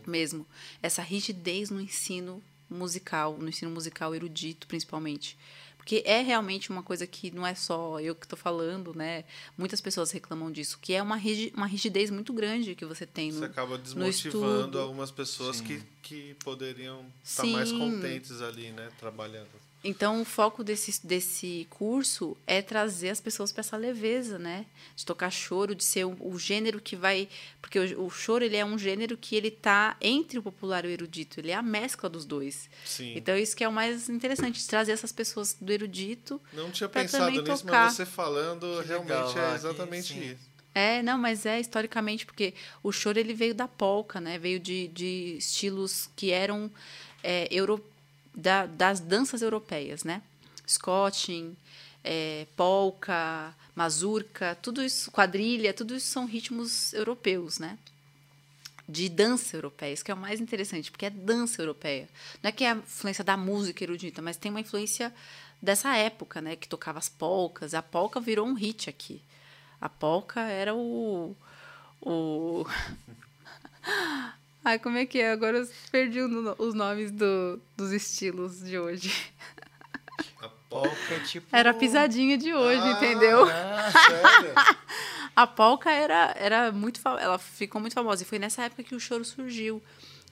mesmo, essa rigidez no ensino musical, no ensino musical erudito, principalmente. Porque é realmente uma coisa que não é só eu que estou falando, né? Muitas pessoas reclamam disso, que é uma, rigi- uma rigidez muito grande que você tem Você no, acaba no desmotivando algumas pessoas Sim. que, que poderiam estar mais Sim. contentes ali, né? Trabalhando. Então, o foco desse, desse curso é trazer as pessoas para essa leveza, né? De tocar choro, de ser o, o gênero que vai... Porque o, o choro, ele é um gênero que ele tá entre o popular e o erudito. Ele é a mescla dos dois. Sim. Então, isso que é o mais interessante, de trazer essas pessoas do erudito. Não tinha pensado também nisso, tocar. mas você falando Que realmente legal, é exatamente sim. isso. É, não, mas é historicamente, porque o choro ele veio da polca, né? Veio de, de estilos que eram é, euro, da, das danças europeias, né? Scotching, é, polca, mazurca, tudo isso, quadrilha, tudo isso são ritmos europeus, né? De dança europeia, isso que é o mais interessante, porque é dança europeia. Não é que é a influência da música erudita, mas tem uma influência dessa época, né? Que tocava as polcas. A polca virou um hit aqui. A polca era o. o... Ai, como é que é? Agora eu perdi no- os nomes do, dos estilos de hoje. A Polka é tipo. Era a pisadinha de hoje, Ah, entendeu? Sério? A polca era, era muito ela ficou muito famosa e foi nessa época que o choro surgiu.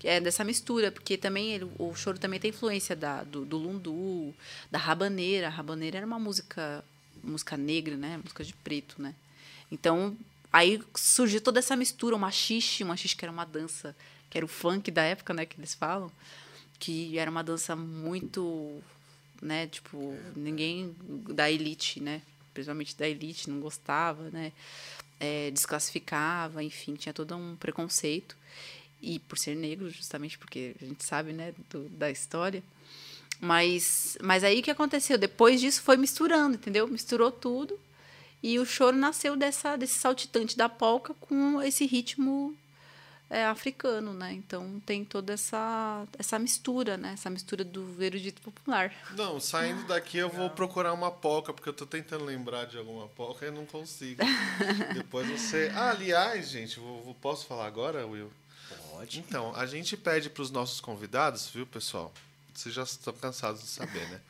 É dessa mistura, porque também ele- o choro também tem influência da, do, do lundu, da rabaneira. A rabaneira era uma música música negra, né? Música de preto, né? Então, aí surgiu toda essa mistura, o machixe, o machixe que era uma dança, que era o funk da época, né, que eles falam, que era uma dança muito, né, tipo, ninguém da elite, né? Principalmente da elite não gostava, né? é, desclassificava, enfim, tinha todo um preconceito. E por ser negro, justamente porque a gente sabe, né, do- da história. Mas, mas aí o que aconteceu? Depois disso foi misturando, entendeu? Misturou tudo. E o choro nasceu dessa, desse saltitante da polca com esse ritmo é, africano, né? Então tem toda essa, essa mistura, né? Essa mistura do erudito popular. Não, saindo daqui eu vou procurar uma polca, porque eu tô tentando lembrar de alguma polca e não consigo. Depois você. Ah, aliás, gente, vou, vou- posso falar agora, Will? Pode. Então, a gente pede para os nossos convidados, viu, pessoal? Vocês já estão cansados de saber, né?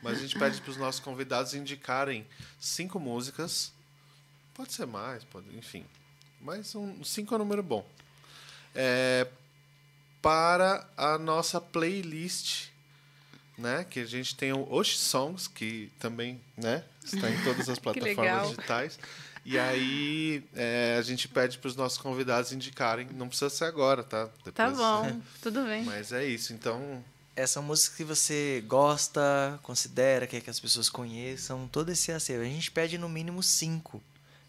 Mas a gente pede para os nossos convidados indicarem cinco músicas. Pode ser mais, pode, enfim. Mas um, cinco é um número bom. É, para a nossa playlist, né? Que a gente tem o Osh Songs, que também, né? Está em todas as plataformas digitais. E aí é, a gente pede para os nossos convidados indicarem. Não precisa ser agora, tá? Tá Depois- bom, tudo bem. Mas é isso. Então, Essa música que você gosta, considera, quer que as pessoas conheçam, todo esse acervo. A gente pede no mínimo cinco.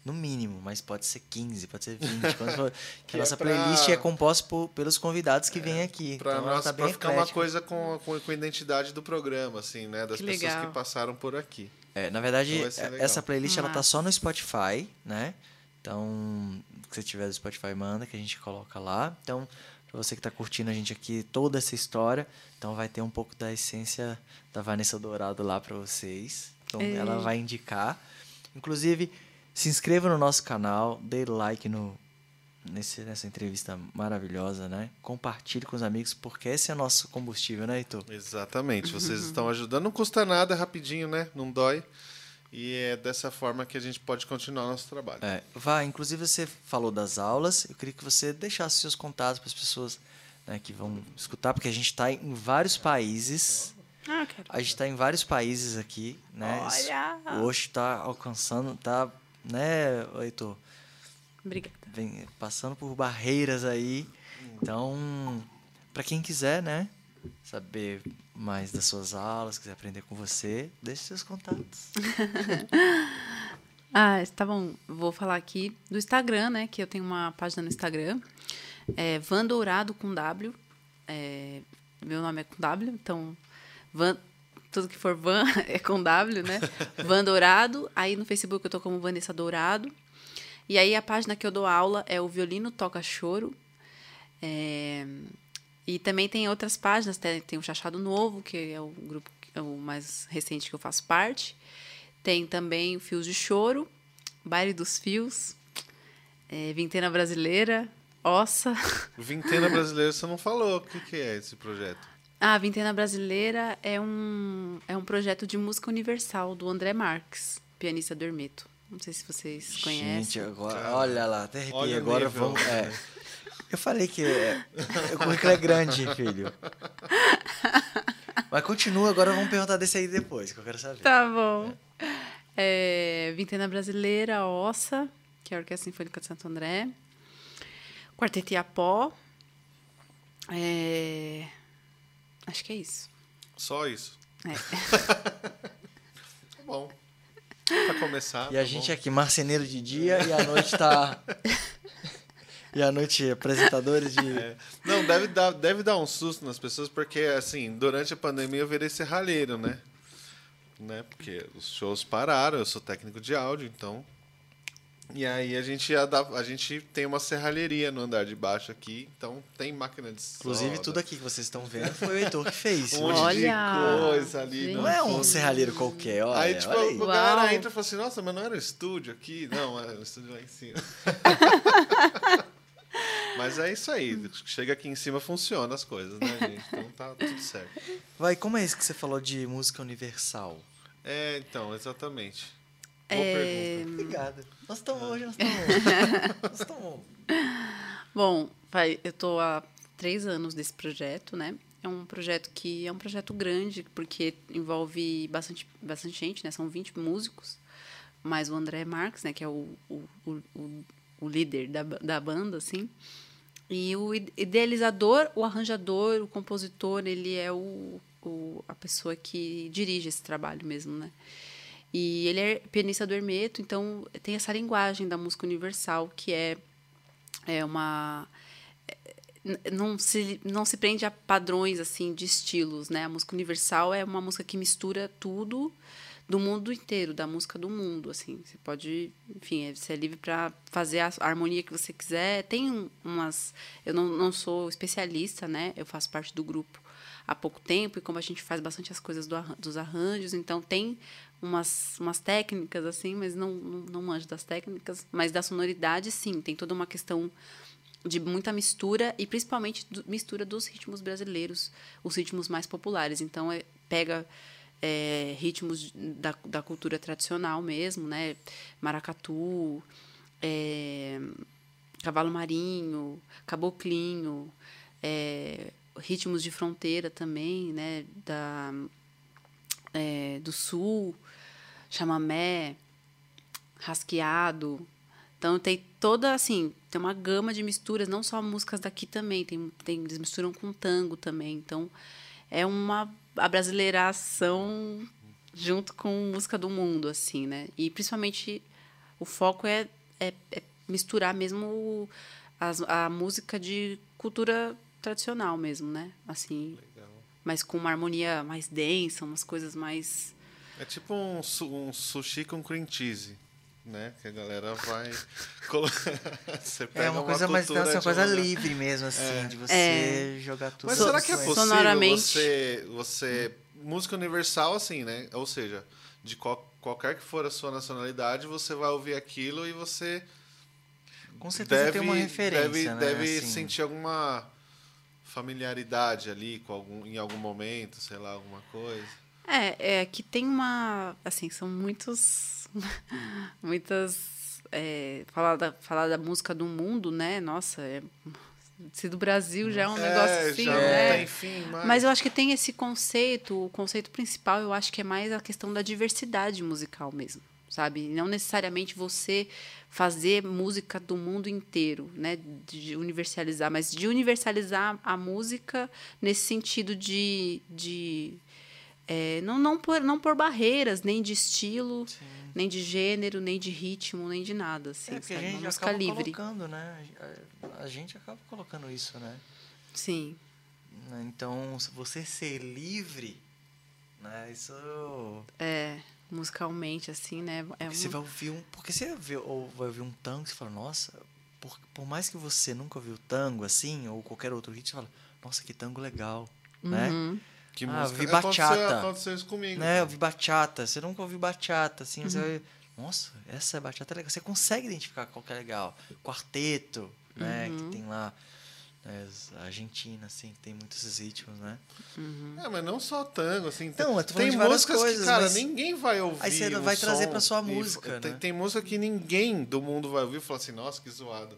No mínimo, mas pode ser 15, pode ser 20. quando for- que Que a é nossa pra- playlist é composta por- pelos convidados que vêm aqui. para então nós, tá pra ficar uma coisa com, com, com a identidade do programa, assim, né? Das Que pessoas legal. que passaram por aqui. É, na verdade, Então é- essa playlist ela tá só no Spotify, né? Então, se você tiver do Spotify, manda que a gente coloca lá. Então, pra você que tá curtindo a gente aqui, toda essa história, então vai ter um pouco da essência da Vanessa Dourado lá pra vocês. Então, É. ela vai indicar. Inclusive, se inscreva no nosso canal, dê like no, nesse, nessa entrevista maravilhosa, né? Compartilhe com os amigos, porque esse é nosso combustível, né, Heitor? Exatamente. Vocês estão ajudando. Não custa nada, é rapidinho, né? Não dói. E é dessa forma que a gente pode continuar nosso trabalho. É, Vá, inclusive você falou das aulas, eu queria que você deixasse seus contatos para as pessoas né, que vão escutar, porque a gente está em vários países. Ah, quero. A gente está em vários países aqui, né? Olha! O Oxo está alcançando, tá, né, Heitor? Obrigada. Vem passando por barreiras aí. Então, para quem quiser, né, saber mais das suas aulas, quiser aprender com você, deixe seus contatos. ah, tá bom. Vou falar aqui do Instagram, né? Que eu tenho uma página no Instagram. É Van Dourado com W. É, meu nome é com W, então Van, tudo que for Van é com W, né? Van Dourado. Aí no Facebook eu tô como Vanessa Dourado. E aí a página que eu dou aula é o Violino Toca Choro. É, e também tem outras páginas, tem, tem o Chachado Novo, que é o grupo é o mais recente que eu faço parte. Tem também o Fios de Choro, Baile dos Fios, é, Vintena Brasileira, Ossa. Vintena Brasileira, você não falou. O que, que é esse projeto? Ah, Vintena Brasileira é um, é um projeto de música universal do André Marques, pianista do Hermeto. Não sei se vocês conhecem. Gente, agora, olha lá, até arrepiei. Agora vamos. É, eu falei que é, o currículo é grande, filho. Mas continua, agora vamos perguntar desse aí depois, que eu quero saber. Tá bom. É. É, Vintena Brasileira, Ossa, que é a Orquestra Sinfônica de Santo André. Quarteto Iapó. É, acho que é isso. Só isso? É. tá bom. Pra começar. E tá a gente bom. aqui, marceneiro de dia e à noite tá. e à noite apresentadores de. É. Não, deve dar, deve dar um susto nas pessoas, porque assim, durante a pandemia eu virei serralheiro, né? né? Porque os shows pararam, eu sou técnico de áudio, então. E aí a gente, a gente tem uma serralheria no andar de baixo aqui, então tem máquina de Inclusive, tudo aqui que vocês estão vendo foi o Heitor que fez. Um monte Olha, de coisa ali. Não é um serralheiro qualquer, olha. Aí, tipo, olha aí. a galera Uau. entra e fala assim, nossa, mas não era um estúdio aqui? Não, era um estúdio lá em cima. mas é isso aí. Chega aqui em cima, funciona as coisas, né, gente? Então tá tudo certo. Vai, como é isso que você falou de música universal? É, então, exatamente. Boa É, pergunta. Obrigada. Nós estamos hoje, nós estamos Nós estamos Bom, vai, eu tô há três anos desse projeto, né? É um projeto que é um projeto grande, porque envolve bastante, bastante gente, né? São 20 músicos, mais o André Marques, né? Que é o, o, o, o- líder da, da banda, assim. E o ide- idealizador, o arranjador, o compositor, ele é o, o, a pessoa que dirige esse trabalho mesmo, né? E ele é pianista do Hermeto, então tem essa linguagem da música universal, que é, é uma n- não se, não se prende a padrões assim de estilos, né? A música universal é uma música que mistura tudo do mundo inteiro, da música do mundo, assim. Você pode, enfim, é- você é livre para fazer a, harmonia que você quiser. Tem um- umas, eu não, não sou especialista, né? Eu faço parte do grupo há pouco tempo e como a gente faz bastante as coisas do dos arranjos, então tem umas, umas técnicas assim, mas não, não, não manjo das técnicas, mas da sonoridade sim, tem toda uma questão de muita mistura e principalmente do- mistura dos ritmos brasileiros, os ritmos mais populares. Então é, pega é, ritmos da, da cultura tradicional mesmo, né? Maracatu, é, cavalo marinho, caboclinho, é, ritmos de fronteira também, né? Da, é, do sul, chamamé, rasqueado. Então tem toda assim, tem uma gama de misturas, não só músicas daqui também, tem, tem eles misturam com tango também. Então é uma abrasileiração junto com música do mundo assim, né? E principalmente o foco é, é, é misturar mesmo as, a música de cultura tradicional mesmo, né? Assim, Legal. mas com uma harmonia mais densa, umas coisas mais É tipo um, um sushi com cream cheese, né? Que a galera vai colocar. Você pega É uma coisa mais cultura assim, uma coisa livre mesmo, assim, de você É. jogar tudo. Mas So- será que é possível sonoramente. você, você. Música universal, assim, né? Ou seja, de qual- qualquer que for a sua nacionalidade, você vai ouvir aquilo e você Com certeza deve, tem uma referência, deve, né? deve assim. sentir alguma familiaridade ali com algum, em algum momento, sei lá, alguma coisa. É, é que tem uma. Assim, são muitos. muitas. É, falar, da, falar da música do mundo, né? Nossa, é, se do Brasil já é um negócio assim, já né? não tem fim, mas... Mas eu acho que tem esse conceito, o conceito principal, eu acho que é mais a questão da diversidade musical mesmo, sabe? Não necessariamente você fazer música do mundo inteiro, né? De universalizar, mas de universalizar a música nesse sentido de, de é, não, não, por, não por barreiras, nem de estilo, Sim. nem de gênero, nem de ritmo, nem de nada. Assim, é, porque sabe? a gente acaba livre. colocando, né? A, gente acaba colocando isso, né? Sim. Então, se você ser livre, né? Isso. É, musicalmente, assim, né? É Você vai ouvir um. Porque você vai ouvir um tango e você fala, nossa, por, por mais que você nunca ouviu tango assim, ou qualquer outro ritmo, você fala, nossa, que tango legal, né? uhum. né? Que ah, música. vi bachata. Aconteceu, aconteceu isso comigo. Né? Eu vi bachata. Você nunca ouviu bachata, assim, uhum. você vai. Nossa, essa bachata é legal. Você consegue identificar qual que é legal. Quarteto, né? Uhum. Que tem lá. Né, a Argentina, assim, tem muitos esses ritmos, né? Uhum. É, mas não só tango, assim. Não, tem músicas coisas, que, cara, ninguém vai ouvir. Aí você vai trazer pra sua música, e, né? Tem, tem, música que ninguém do mundo vai ouvir e falar assim, nossa, que zoado.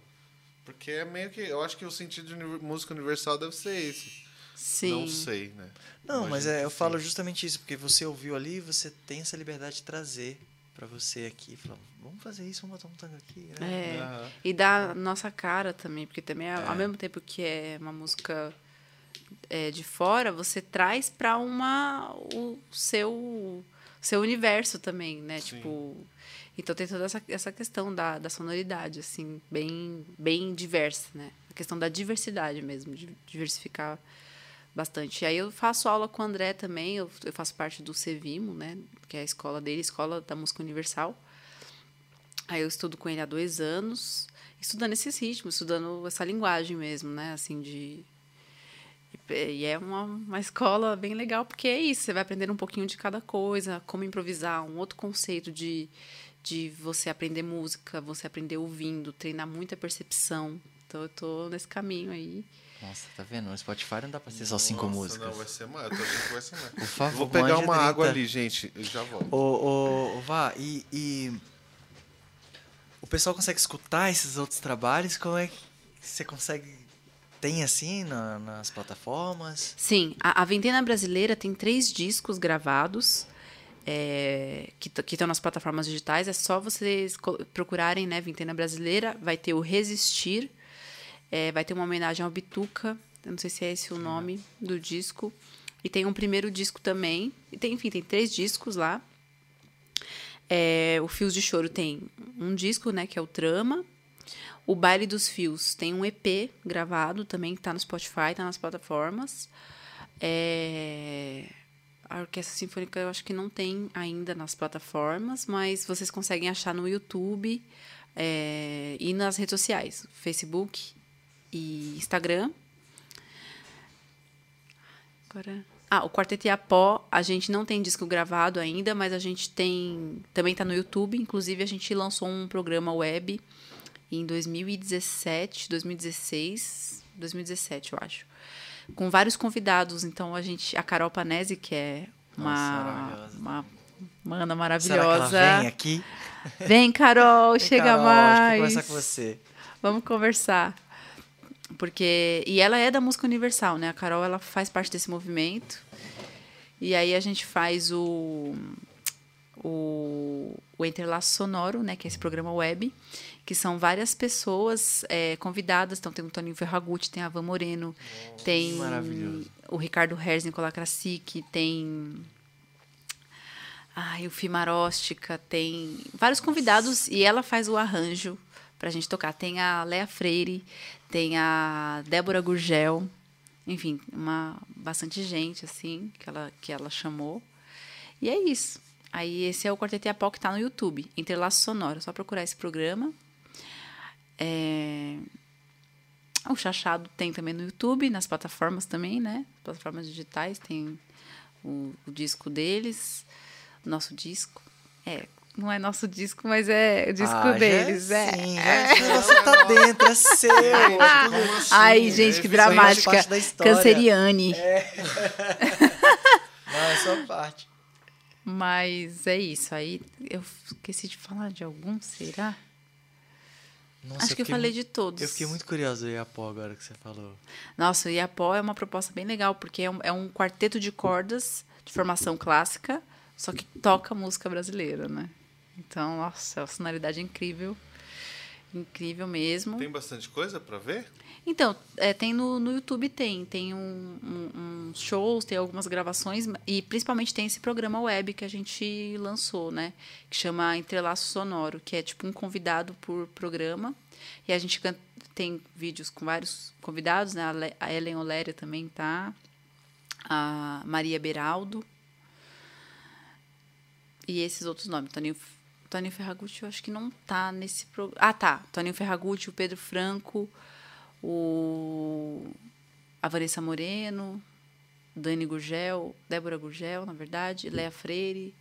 Porque é meio que. Eu acho que o sentido de música universal deve ser esse. Sim. Não sei, né? Não, Imagino mas é, eu sim. falo justamente isso, porque você ouviu ali você tem essa liberdade de trazer para você aqui. Falar, vamos fazer isso, vamos botar um tango aqui. Né? É. Uhum. E dá nossa cara também, porque também, é. ao mesmo tempo que é uma música é, de fora, você traz para uma o seu seu universo também, né? Sim. Tipo, então tem toda essa, essa questão da, da sonoridade, assim, bem, bem diversa, né? A questão da diversidade mesmo, de diversificar bastante. E aí eu faço aula com o André também, eu, eu faço parte do Cevimo, né? Que é a escola dele, Escola da Música Universal. Aí eu estudo com ele há dois anos, estudando esses ritmos, estudando essa linguagem mesmo, né? Assim, de... E é uma, uma escola bem legal, porque é isso, você vai aprender um pouquinho de cada coisa, como improvisar, um outro conceito de, de você aprender música, você aprender ouvindo, treinar muita percepção. Então eu tô nesse caminho aí. Nossa, tá vendo? No Spotify não dá pra ser só cinco Nossa, músicas. Não, vai ser mais. Eu tô achando que vai ser mais. Por favor, Vou pegar uma água ali, gente. Eu já volto. Ô, ô, Vá, e, e. O pessoal consegue escutar esses outros trabalhos? Como é que você consegue. Tem assim na, nas plataformas? Sim, a, a Ventena Brasileira tem três discos gravados. É, que estão nas plataformas digitais, é só vocês procurarem, né, Vintena Brasileira, vai ter o Resistir, é, vai ter uma homenagem ao Bituca, eu não sei se é esse o nome do disco. E tem um primeiro disco também. E tem, enfim, tem três discos lá. É, o Fios de Choro tem um disco, né, que é o Trama. O Baile dos Fios tem um EP gravado também, que está no Spotify, está nas plataformas. É, a Orquestra Sinfônica eu acho que não tem ainda nas plataformas, mas vocês conseguem achar no YouTube é, e nas redes sociais, Facebook e Instagram. Agora. Ah, o Quarteto Iapó, a gente não tem disco gravado ainda, mas a gente tem. Também está no YouTube. Inclusive, a gente lançou um programa web em 2017, 2016, 2017, eu acho. Com vários convidados. Então, a gente. A Carol Panese, que é uma, Nossa, uma mana maravilhosa. Será que ela vem aqui? Vem, Carol, vem, chega Carol, mais. Vamos conversar com você. Vamos conversar. Porque e ela é da música universal, né? A Carol ela faz parte desse movimento. E aí a gente faz o o, o Interlaço Sonoro, né, que é esse programa web, que são várias pessoas é, convidadas. Então, tem o Toninho Ferragutti, tem a Van Moreno, oh, tem o Ricardo Herz, Nicolás Krasik, tem ai, o Fimaróstica, tem vários convidados e ela faz o arranjo para a gente tocar. Tem a Lea Freire, tem a Débora Gurgel, enfim, uma bastante gente assim que ela que ela chamou. E é isso. Aí esse é o Quarteto Iapó que está no YouTube, Interlaço Sonoro. É só procurar esse programa. É... O Chachado tem também no YouTube, nas plataformas também, né? Plataformas digitais, tem o, o disco deles, nosso disco. É, não é nosso disco, mas é o disco ah, deles. É, sim, é. Você tá dentro, é seu. assim? Ai, gente, que dramática. Canceriane. É. não, é só parte. Mas é isso. Aí eu esqueci de falar de algum, será? Nossa, Acho eu que eu falei de todos. Eu fiquei muito curioso do Iapó agora que você falou. Nossa, o Iapó é uma proposta bem legal, porque é um, é um quarteto de cordas de formação clássica, só que toca música brasileira, né? Então, nossa, a sonoridade é incrível. Incrível mesmo. Tem bastante coisa para ver? Então, é, tem no, no YouTube tem, tem um, um, um, shows, tem algumas gravações e principalmente tem esse programa web que a gente lançou, né? Que chama Entrelaço Sonoro, que é tipo um convidado por programa. E a gente tem vídeos com vários convidados, né? A Ellen Oléria também tá, a Maria Beraldo e esses outros nomes, Toninho Toninho Ferragutti, eu acho que não tá nesse programa. Ah, tá. Toninho Ferragutti, o Pedro Franco, o a Vanessa Moreno, Dani Gurgel, Débora Gurgel, na verdade, Léa Freire.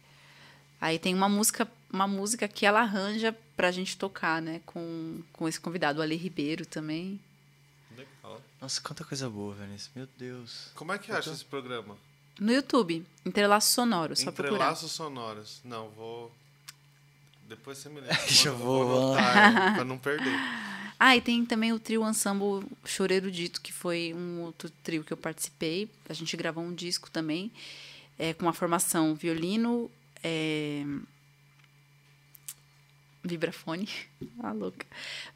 Aí tem uma música, uma música que ela arranja pra gente tocar, né, com, com esse convidado, o Ale Ribeiro também. Legal. Nossa, quanta coisa boa, Vanessa. Meu Deus. Como é que acha tô... esse programa? No YouTube, Entrelaços Sonoros, só procurar. Entrelaços Sonoros. Não, vou depois você me lembra. Deixa eu vou, anotar, pra não perder. Ah, e tem também o trio Ensemble Choreiro Dito, que foi um outro trio que eu participei. A gente gravou um disco também, é, com uma formação violino, é, vibrafone, ah, louca.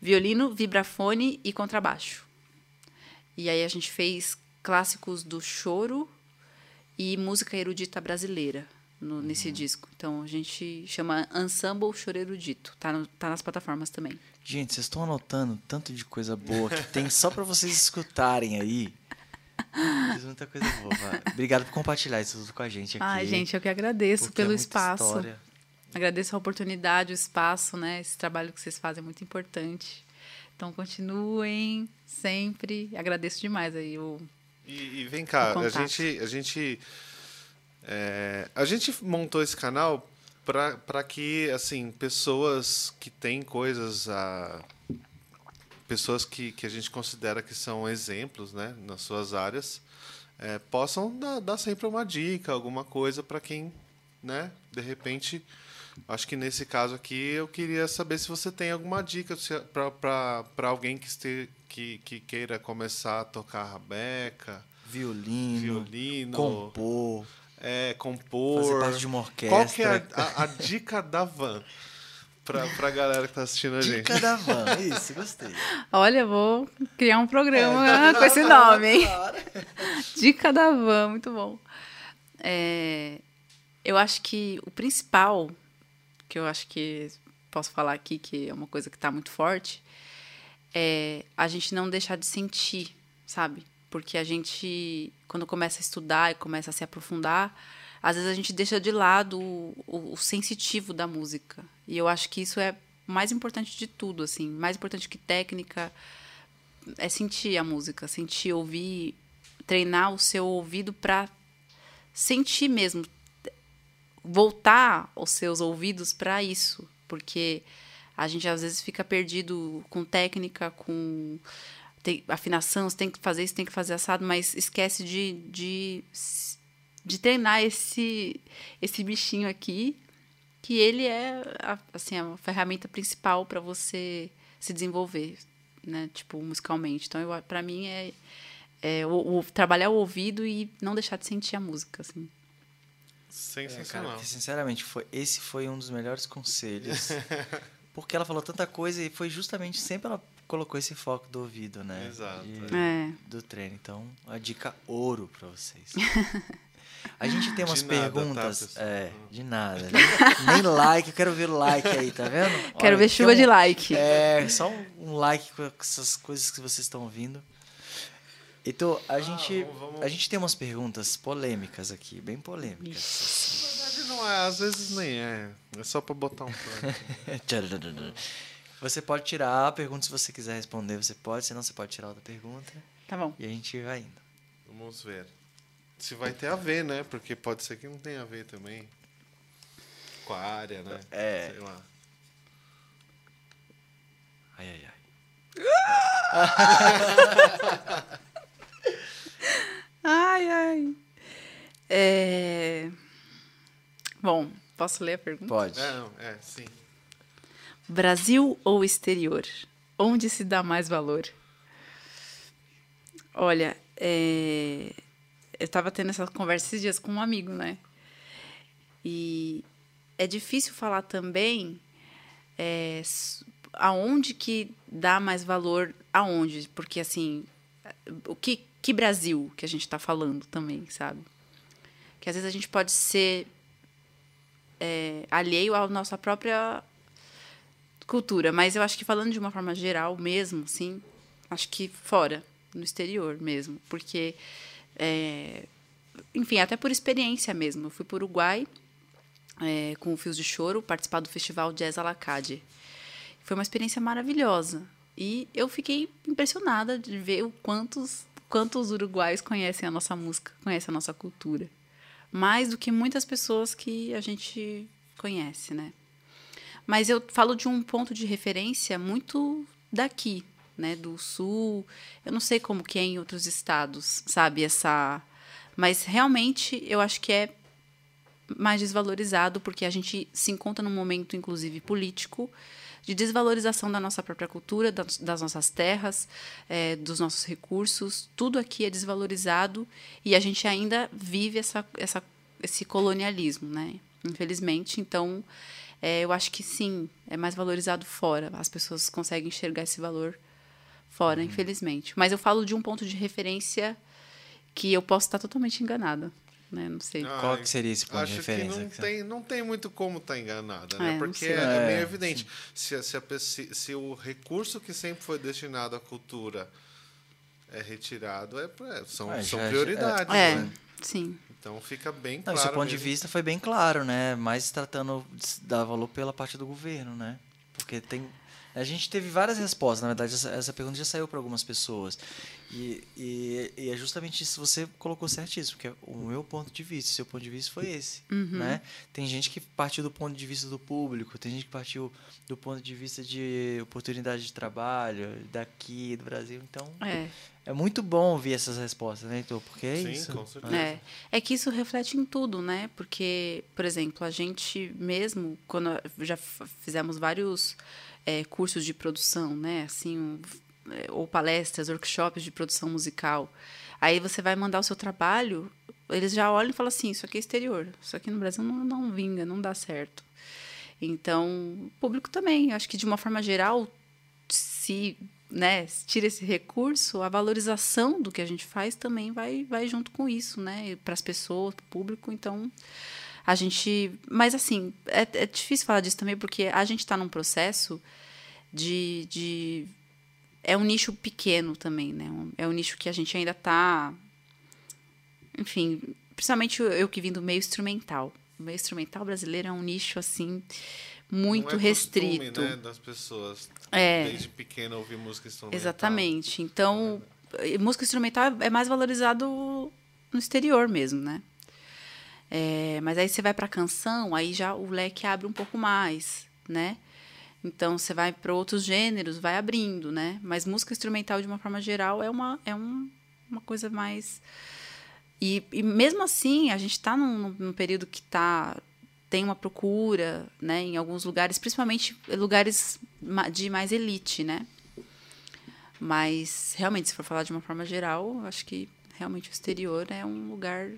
Violino, vibrafone e contrabaixo. E aí a gente fez clássicos do choro e música erudita brasileira no, nesse uhum. disco. Então a gente chama Ensemble Choreiro Dito. Tá, no, tá nas plataformas também. Gente, vocês estão anotando tanto de coisa boa que tem só para vocês escutarem aí. Fiz muita coisa boa. Obrigado por compartilhar isso tudo com a gente aqui. Ai, gente, eu que agradeço pelo é espaço. História. Agradeço a oportunidade, o espaço, né? Esse trabalho que vocês fazem é muito importante. Então continuem sempre. Agradeço demais aí o. E, e vem cá, a gente, a gente é, a gente montou esse canal para que assim pessoas que têm coisas a pessoas que, que a gente considera que são exemplos né nas suas áreas é, possam dar, dar, sempre uma dica alguma coisa para quem né de repente acho que nesse caso aqui eu queria saber se você tem alguma dica para alguém que, este, que, que queira começar a tocar rabeca violino, violino compor é, compor. Fazer parte de uma orquestra. Qual que é a, a, a dica da van? Pra, pra galera que tá assistindo a gente. Dica da van, isso, gostei. Olha, vou criar um programa é, com esse nome, hein? Dica da van, muito bom. É, eu acho que o principal, que eu acho que posso falar aqui, que é uma coisa que está muito forte, é a gente não deixar de sentir, sabe? Porque a gente, quando começa a estudar e começa a se aprofundar, às vezes a gente deixa de lado o, o, o sensitivo da música. E eu acho que isso é mais importante de tudo, assim, mais importante que técnica é sentir a música, sentir, ouvir, treinar o seu ouvido para sentir mesmo, voltar os seus ouvidos para isso, porque a gente às vezes fica perdido com técnica, com tem afinação, você tem que fazer isso, tem que fazer assado, mas esquece de, de, de treinar esse, esse bichinho aqui, que ele é a, assim, a ferramenta principal para você se desenvolver, né? Tipo, musicalmente. Então, para mim, é, é o, o, trabalhar o ouvido e não deixar de sentir a música, assim. Sensacional. É, cara, sinceramente, foi, esse foi um dos melhores conselhos. porque ela falou tanta coisa e foi justamente sempre ela colocou esse foco do ouvido, né? Exato. De, é. Do treino. Então, a dica ouro para vocês. A gente tem umas de perguntas. Nada, tá, é, de nada. Nem, nem, like, eu quero ver o like aí, tá vendo? Quero Olha, ver chuva um, de like. É, só um, like com essas coisas que vocês estão ouvindo. Então, a, ah, gente, vamos, vamos. a gente tem umas perguntas polêmicas aqui, bem polêmicas. Assim. Na verdade, não é, às vezes nem é. É só para botar um Você pode tirar a pergunta se você quiser responder, você pode, senão você pode tirar outra pergunta. Tá bom. E a gente vai indo. Vamos ver. Se vai ter a ver, né? Porque pode ser que não tenha a ver também. Com a área, né? É. Sei lá. Ai, ai, ai. ai, ai. É... Bom, posso ler a pergunta? Pode. É, não, é, sim. Brasil ou exterior? Onde se dá mais valor? Olha, é... eu estava tendo essa conversa esses dias com um amigo, né? E é difícil falar também é, aonde que dá mais valor aonde, porque assim, o que, que Brasil que a gente está falando também, sabe? Que às vezes a gente pode ser é, alheio à nossa própria cultura, mas eu acho que falando de uma forma geral mesmo, sim, acho que fora, no exterior mesmo, porque é, enfim, até por experiência mesmo. Eu fui para o Uruguai é, com o Fios de Choro participar do festival Jazz Alacade. Foi uma experiência maravilhosa. E eu fiquei impressionada de ver o quantos, quantos uruguaios conhecem a nossa música, conhecem a nossa cultura. Mais do que muitas pessoas que a gente conhece, né? Mas eu falo de um ponto de referência muito daqui, né, do sul. Eu não sei como que é em outros estados, sabe, essa mas realmente eu acho que é mais desvalorizado porque a gente se encontra num momento inclusive político de desvalorização da nossa própria cultura, das, nossas terras, é, dos nossos recursos. Tudo aqui é desvalorizado e a gente ainda vive essa, essa, esse colonialismo, né? Infelizmente. Então, é, eu acho que sim, é mais valorizado fora. As pessoas conseguem enxergar esse valor fora, uhum. infelizmente. Mas eu falo de um ponto de referência que eu posso estar totalmente enganada né? Não sei. Ah, Qual que seria esse ponto de referência? Que não, que tem, não tem muito como estar tá enganada, né? É, Porque é, é, meio evidente. Se, se, a, se, se, o recurso que sempre foi destinado à cultura é retirado, é, é são, é, são já, prioridades, é, né? Sim. Então fica bem não, claro. Esse ponto mesmo. de vista foi bem claro, né? Mais tratando de dar valor pela parte do governo, né? Porque tem a gente teve várias respostas, na verdade, essa, essa pergunta já saiu para algumas pessoas. E, e, e, é justamente isso, você colocou certíssimo, porque o meu ponto de vista, o seu ponto de vista foi esse. Uhum. Né? Tem gente que partiu do ponto de vista do público, tem gente que partiu do ponto de vista de oportunidade de trabalho, daqui, do Brasil. Então, é, é muito bom ouvir essas respostas, né, então, porque é Sim, isso. Com certeza. É. é que isso reflete em tudo, né? Porque, por exemplo, a gente mesmo, quando já fizemos vários é, cursos de produção, né? Assim, um, é, ou palestras, workshops de produção musical. Aí você vai mandar o seu trabalho, eles já olham e falam assim: isso aqui é exterior, isso aqui no Brasil não, não vinga, não dá certo. Então, o público também, acho que de uma forma geral, se né, tira esse recurso, a valorização do que a gente faz também vai, vai junto com isso, né, para as pessoas, para o público. Então, a gente. Mas, assim, é, é difícil falar disso também, porque a gente está num processo de, de. É um nicho pequeno também, né? É um nicho que a gente ainda está. Enfim, principalmente eu que vim do meio instrumental. O meio instrumental brasileiro é um nicho, assim, muito é restrito. Costume, né, das pessoas. É. Desde pequena ouvir música instrumental. Exatamente. Então, é música instrumental é mais valorizado no exterior mesmo, né? É, mas aí você vai para canção, aí já o leque abre um pouco mais, né? Então você vai para outros gêneros, vai abrindo, né? Mas música instrumental de uma forma geral é uma é um, uma coisa mais e, e mesmo assim a gente está num, num, período que tá tem uma procura, né? Em alguns lugares, principalmente lugares de mais elite, né? Mas realmente, se for falar de uma forma geral, acho que realmente o exterior é um lugar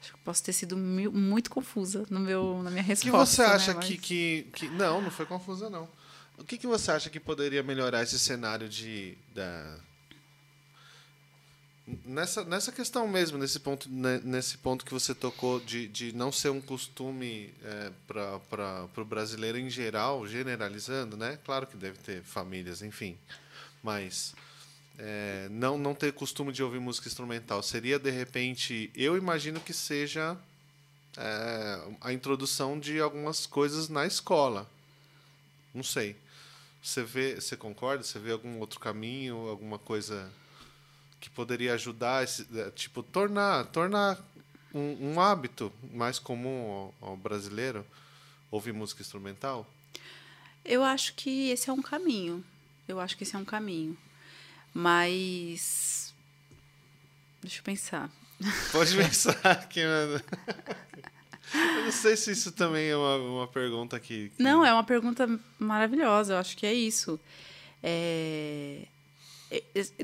Acho que posso ter sido muito confusa no meu, na minha resposta. O que você acha né? que, que, que, Não, não foi confusa, não. O que, que você acha que poderia melhorar esse cenário de. Da... Nessa, nessa questão mesmo, nesse ponto, né, nesse ponto que você tocou de, de não ser um costume é, para o brasileiro em geral, generalizando, né? Claro que deve ter famílias, enfim. Mas é, não, não ter costume de ouvir música instrumental? Seria, de repente, eu imagino que seja é, a introdução de algumas coisas na escola. Não sei. Você vê, você concorda? Você vê algum outro caminho, alguma coisa que poderia ajudar, esse, é, tipo, tornar, tornar um, um hábito mais comum ao, ao brasileiro ouvir música instrumental? Eu acho que esse é um caminho. Eu acho que esse é um caminho. Mas. Deixa eu pensar. Pode pensar aqui, mano. Eu não sei se isso também é uma, uma pergunta que, que, Não, é uma pergunta maravilhosa. Eu acho que é isso. É...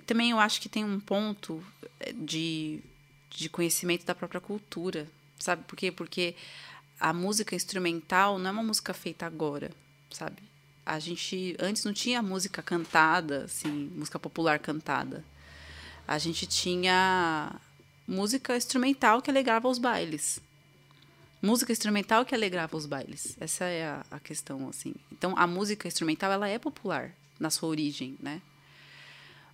Também eu acho que tem um ponto de, de conhecimento da própria cultura. Sabe por quê? Porque a música instrumental não é uma música feita agora, sabe? A gente antes não tinha música cantada, assim, música popular cantada. A gente tinha música instrumental que alegrava os bailes. Música instrumental que alegrava os bailes. Essa é a, a questão, assim. Então, a música instrumental, ela é popular na sua origem, né?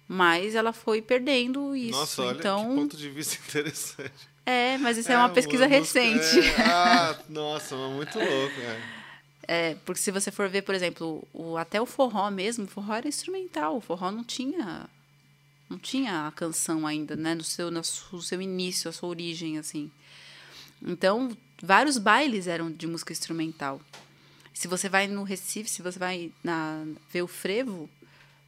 Mas ela foi perdendo isso. Nossa, olha então, que ponto de vista interessante. É, mas isso é, uma pesquisa música- recente. é, ah, nossa, mas muito louco. É. É, porque se você for ver, por exemplo, o, até o forró mesmo, o forró era instrumental. O forró não tinha não tinha a canção ainda, né, no seu no seu início, a sua origem assim. Então, vários bailes eram de música instrumental. Se você vai no Recife, se você vai na, ver o frevo,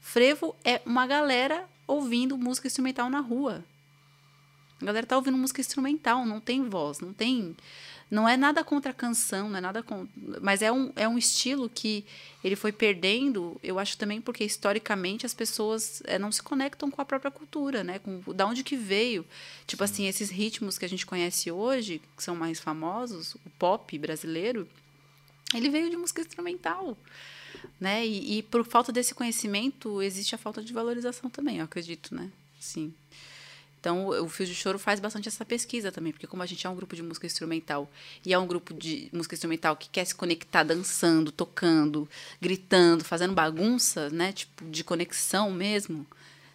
frevo é uma galera ouvindo música instrumental na rua. A galera tá ouvindo música instrumental, não tem voz, não tem. Não é nada contra a canção, não é nada contra. Mas é um, é um estilo que ele foi perdendo, eu acho também porque historicamente as pessoas eh, não se conectam com a própria cultura, né? Com da onde que veio. Tipo assim, esses ritmos que a gente conhece hoje, que são mais famosos, o pop brasileiro, ele veio de música instrumental. Né? E, e por falta desse conhecimento, existe a falta de valorização também, eu acredito, né? Sim. Então, o Fio de Choro faz bastante essa pesquisa também, porque como a gente é um grupo de música instrumental e é um grupo de música instrumental que quer se conectar dançando, tocando, gritando, fazendo bagunça, né, tipo de conexão mesmo.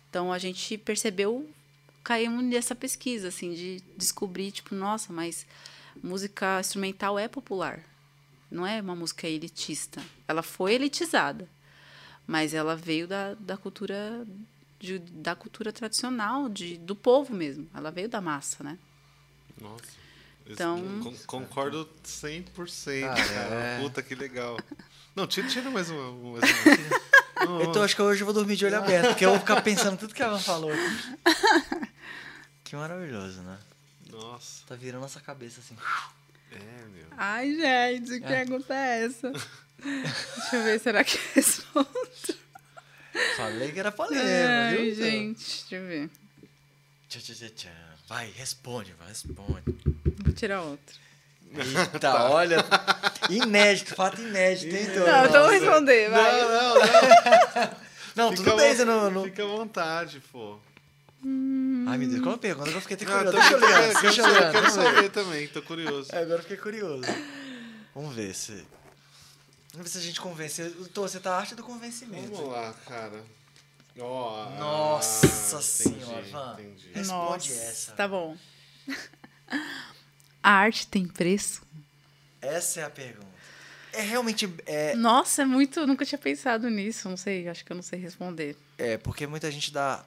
Então, a gente percebeu, caímos nessa pesquisa assim de descobrir, tipo, nossa, mas música instrumental é popular. Não é uma música elitista. Ela foi elitizada, mas ela veio da, da cultura de- da cultura tradicional de, do povo mesmo. Ela veio da massa, né? Nossa. Então- Con- concordo 100%, Ah, cara. é. Puta, que legal. Não, tira, tira mais uma. Mais uma. Então acho que hoje eu vou dormir de olho aberto, porque eu vou ficar pensando tudo que ela falou. Que maravilhoso, né? Nossa. Tá virando nossa cabeça assim. É, meu. Ai, gente, que pergunta é essa? Deixa eu ver, será que eu respondo? Falei que era polêmica, Ai, viu? gente, deixa eu ver. Tchá, tchá, tchá, tchá. Vai, responde, vai, responde. Vou tirar outra. Eita, olha. Inédito, fato inédito, hein? Não, então eu vou Nossa. responder, vai. Não, não, não. Não, Fica tudo bem, vo- você não. não... Fica à vontade, pô. Ai, meu Deus, qual a pergunta? Agora eu fiquei até Ah, curioso. tô- Deixa eu ler, quero deixa eu ler. quero saber também, tô curioso. É, agora eu fiquei curioso. Vamos ver se. Vamos ver se a gente convence. Tô, você tá a arte do convencimento. Vamos lá, cara. Ó, Nossa ah, senhora, Van. Responde Nossa, essa. Tá bom. A arte tem preço? Essa é a pergunta. É realmente. É, Nossa, é muito. Nunca tinha pensado nisso. Não sei, acho que eu não sei responder. é porque muita gente dá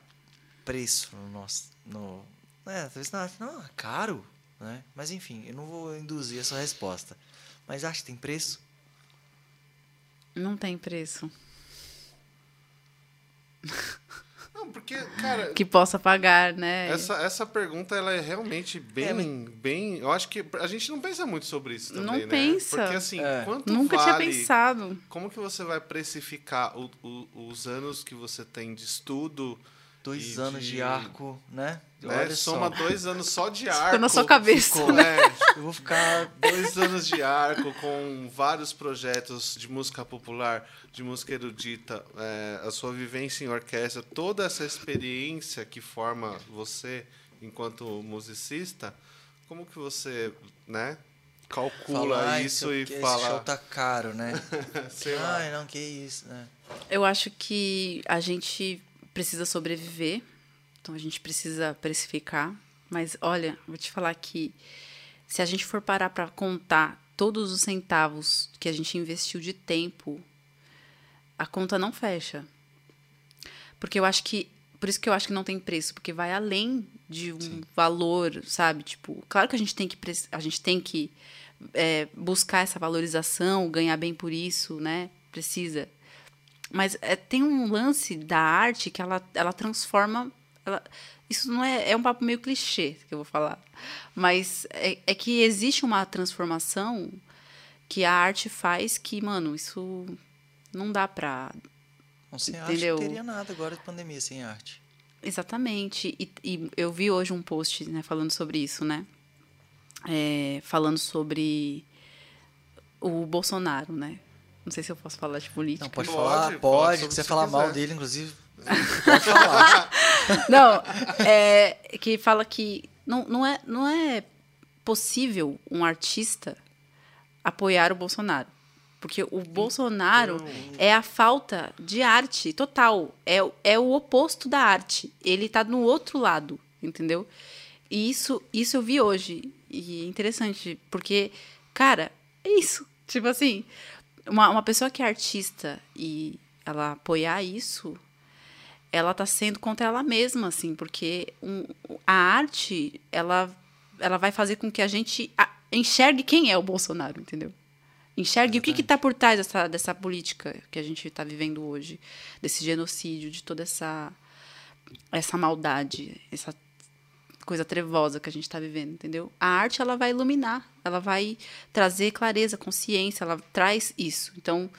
preço no nosso. No, é, talvez arte. Não, é caro. Né? Mas enfim, eu não vou induzir a sua resposta. Mas arte tem preço? Não tem preço Não, porque, cara, que possa pagar, né? essa, essa pergunta ela é realmente bem, É, mas- bem. Eu acho que a gente não pensa muito sobre isso também, Não né? pensa. Porque assim, É. quanto Nunca vale, tinha pensado. Como que você vai precificar o- o- os anos que você tem de estudo? Dois E anos de- de arco, né? Né? Olha Soma só. dois anos só de Ficou arco. na sua cabeça, ficou, né? né? Eu vou ficar. Dois anos de arco com vários projetos de música popular, de música erudita, é, a sua vivência em orquestra, toda essa experiência que forma você enquanto musicista, como que você, né, calcula falar, "Ai, isso e que Esse fala, show tá caro, né? sei lá, Ai, não, que isso, né? Eu acho que a gente precisa sobreviver, então a gente precisa precificar. Mas olha, vou te falar que se a gente for parar para contar todos os centavos que a gente investiu de tempo, a conta não fecha. Porque eu acho que. Por isso que eu acho que não tem preço, porque vai além de um valor, sabe? Tipo, claro que a gente tem que, a gente tem que é, buscar essa valorização, ganhar bem por isso, né? Precisa. Mas é, tem um lance da arte que ela, ela transforma. ela- isso não é. É um papo meio clichê que eu vou falar. Mas é, é que existe uma transformação que a arte faz que, mano, isso não dá pra. Não, sem arte Entendeu? não teria nada agora de pandemia sem arte. Exatamente. E, e eu vi hoje um post né, falando sobre isso, né? É, falando sobre o Bolsonaro, né? Não sei se eu posso falar de política. Não, pode, Pode, falar, pode, pode. Se você falar mal dele, inclusive, pode falar. Não, é que fala que não, não, é, não é possível um artista apoiar o Bolsonaro. Porque o Bolsonaro é a falta de arte total. É, o- é o oposto da arte. Ele tá no outro lado, entendeu? E isso, isso eu vi hoje. E é interessante, porque, cara, é isso. Tipo assim, uma, uma pessoa que é artista e ela apoiar isso, ela tá sendo contra ela mesma, assim, porque um- a arte, ela, ela vai fazer com que a gente enxergue quem é o Bolsonaro, entendeu? Enxergue o que está por trás dessa, dessa política que a gente está vivendo hoje, desse genocídio, de toda essa, essa maldade, essa coisa trevosa que a gente está vivendo, entendeu? A arte ela vai iluminar, ela vai trazer clareza, consciência, ela traz isso. Então,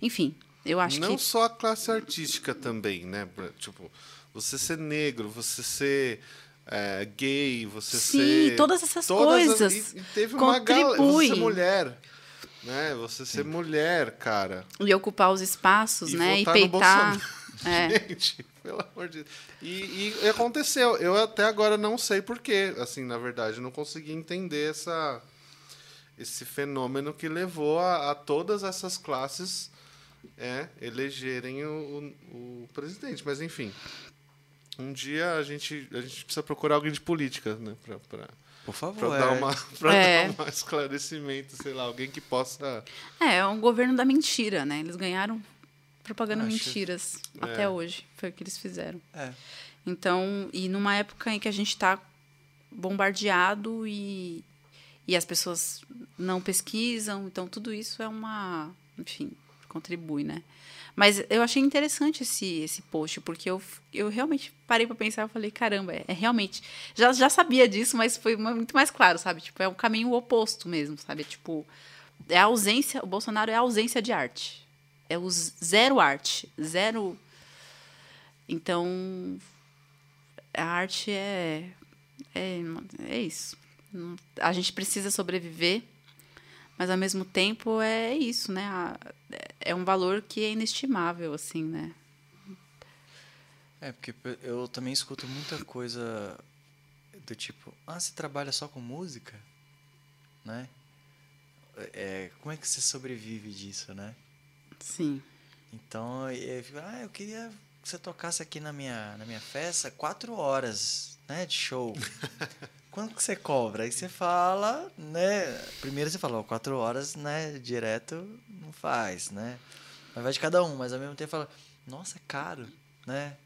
enfim, eu acho não que só a classe artística também, né? Tipo, você ser negro, você ser é, gay, você Sim, ser. todas essas todas as- coisas e teve uma galera. Você contribuem. ser mulher. Né? Você ser mulher, cara. e ocupar os espaços, E né? E peitar. É. Gente, pelo amor de Deus. E, e aconteceu. Eu até agora não sei porquê. Assim, na verdade, não consegui entender essa, esse fenômeno que levou a, a todas essas classes é, elegerem o, o, o presidente. Mas, enfim. Um dia a gente, a gente precisa procurar alguém de política, né? Pra, pra, Por favor. pra é. dar, uma, pra É. dar um esclarecimento, sei lá, alguém que possa. É, é um governo da mentira, né? Eles ganharam propagando Acho- mentiras É. até hoje. Foi o que eles fizeram. É. Então, e numa época em que a gente está bombardeado e, e as pessoas não pesquisam, então tudo isso é uma. Enfim, contribui, né? Mas eu achei interessante esse, esse post, porque eu, eu realmente parei para pensar e falei, caramba, é, é realmente. Já, já sabia disso, mas foi muito mais claro, sabe? Tipo, é um caminho oposto mesmo, sabe? É Tipo, é a ausência. O Bolsonaro é a ausência de arte. É o zero arte. Zero. Então, a arte é, é, é isso. A gente precisa sobreviver, mas ao mesmo tempo é isso, né? É um valor que é inestimável, assim, né? É, porque eu também escuto muita coisa do tipo, ah, você trabalha só com música? Né? É, como é que você sobrevive disso, né? Sim. Então, eu fico, ah, eu queria que você tocasse aqui na minha, na minha festa quatro horas, né, de show. Quanto que você cobra? Aí você fala, né? Primeiro você fala, ó, quatro horas, né? Direto não faz, né? Mas vai de cada um, mas ao mesmo tempo fala, nossa, é caro, né?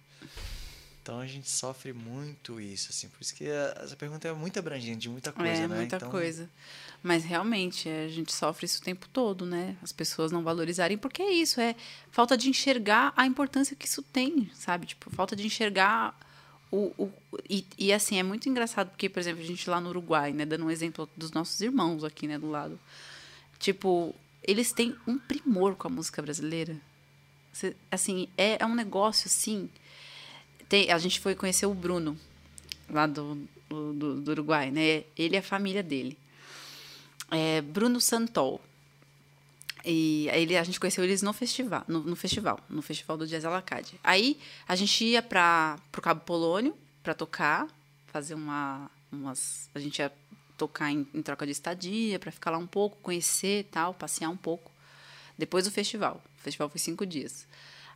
Então a gente sofre muito isso, assim. Por isso que essa pergunta é muito abrangente, de muita coisa, é, né? muita Então, coisa. Mas realmente, é, a gente sofre isso o tempo todo, né? As pessoas não valorizarem, porque é isso, é falta de enxergar a importância que isso tem, sabe? Tipo, falta de enxergar o. o e, e assim, é muito engraçado, porque, por exemplo, a gente lá no Uruguai, né? Dando um exemplo dos nossos irmãos aqui, né, do lado. Tipo, eles têm um primor com a música brasileira. Assim, é, é um negócio assim. Tem, a gente foi conhecer o Bruno, lá do, do- do Uruguai, né? Ele e a família dele. É, Bruno Santol. E ele, a gente conheceu eles no festival, no, no festival, no festival do Jazz Alacade. Aí a gente ia para o Cabo Polônio para tocar, fazer uma, umas, a gente ia tocar em, em troca de estadia para ficar lá um pouco, conhecer, tal, passear um pouco. Depois do festival, o festival foi cinco dias.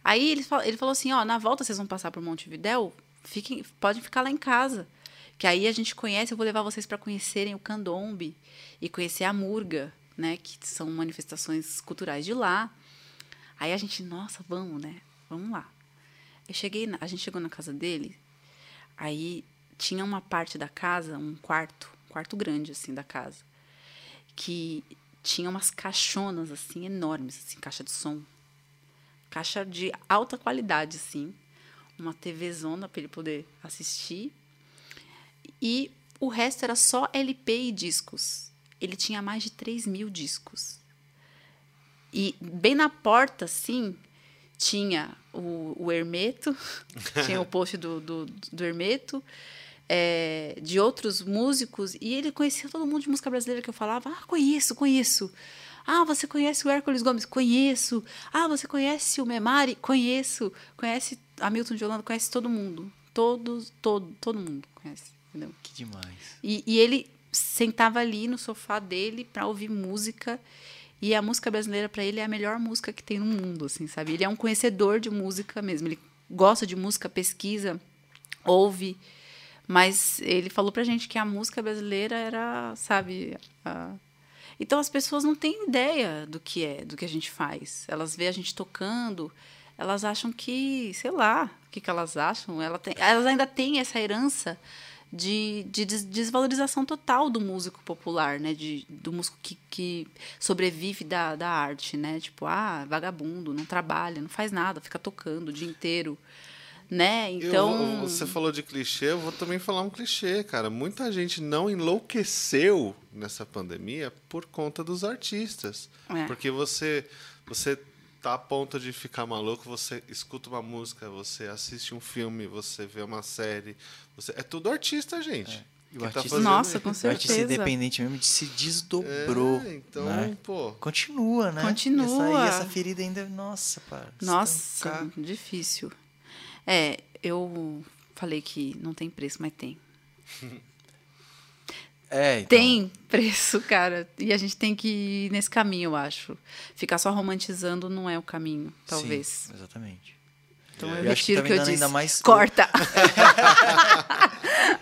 Aí ele, ele falou assim, ó, na volta vocês vão passar por Montevidéu, fiquem, podem ficar lá em casa. Que aí a gente conhece, eu vou levar vocês para conhecerem o candombe e conhecer a murga, né? Que são manifestações culturais de lá. Aí a gente, nossa, vamos, né? Vamos lá. Eu cheguei, na- a gente chegou na casa dele, aí tinha uma parte da casa, um quarto, um quarto grande assim da casa, que tinha umas caixonas assim enormes, assim, caixa de som. Caixa de alta qualidade, assim. Uma TV zona para ele poder assistir. E o resto era só LP e discos. Ele tinha mais de 3 mil discos. E bem na porta, assim, tinha o, o Hermeto, tinha o post do, do, do Hermeto, é, de outros músicos, e ele conhecia todo mundo de música brasileira que eu falava, ah, conheço, conheço. Ah, você conhece o Hércules Gomes? Conheço. Ah, você conhece o Memari? Conheço. Conhece Hamilton de Holanda? Conhece todo mundo. Todos, todo, todo mundo conhece. Entendeu? Que demais. E, e ele sentava ali no sofá dele para ouvir música. E a música brasileira para ele é a melhor música que tem no mundo, assim, sabe? Ele é um conhecedor de música mesmo. Ele gosta de música, pesquisa, ouve. Mas ele falou pra gente que a música brasileira era, sabe, a... Então as pessoas não têm ideia do que é, do que a gente faz. Elas veem a gente tocando, elas acham que, sei lá, o que, que elas acham. Ela tem, elas ainda têm essa herança de, de desvalorização total do músico popular, né? De, do músico que, que sobrevive da, da arte, né? Tipo, ah, vagabundo, não trabalha, não faz nada, fica tocando o dia inteiro. Né? Então. Eu, você falou de clichê, eu vou também falar um clichê, cara. Muita gente não enlouqueceu nessa pandemia por conta dos artistas. É. Porque você, você tá a ponto de ficar maluco, você escuta uma música, você assiste um filme, você vê uma série. Você... É tudo artista, gente. É. E o tá artista, tá Nossa, com certeza. O artista independente mesmo se desdobrou. É, então, né? pô. Continua, né? Continua. E essa, essa, ferida ainda. Nossa, pá. Nossa, difícil. É, eu falei que não tem preço, mas tem. É, então. Tem preço, cara. E a gente tem que ir nesse caminho, eu acho. Ficar só romantizando não é o caminho, talvez. Sim, exatamente. Então é. eu, eu retiro o que, que eu disse. Mais... Corta!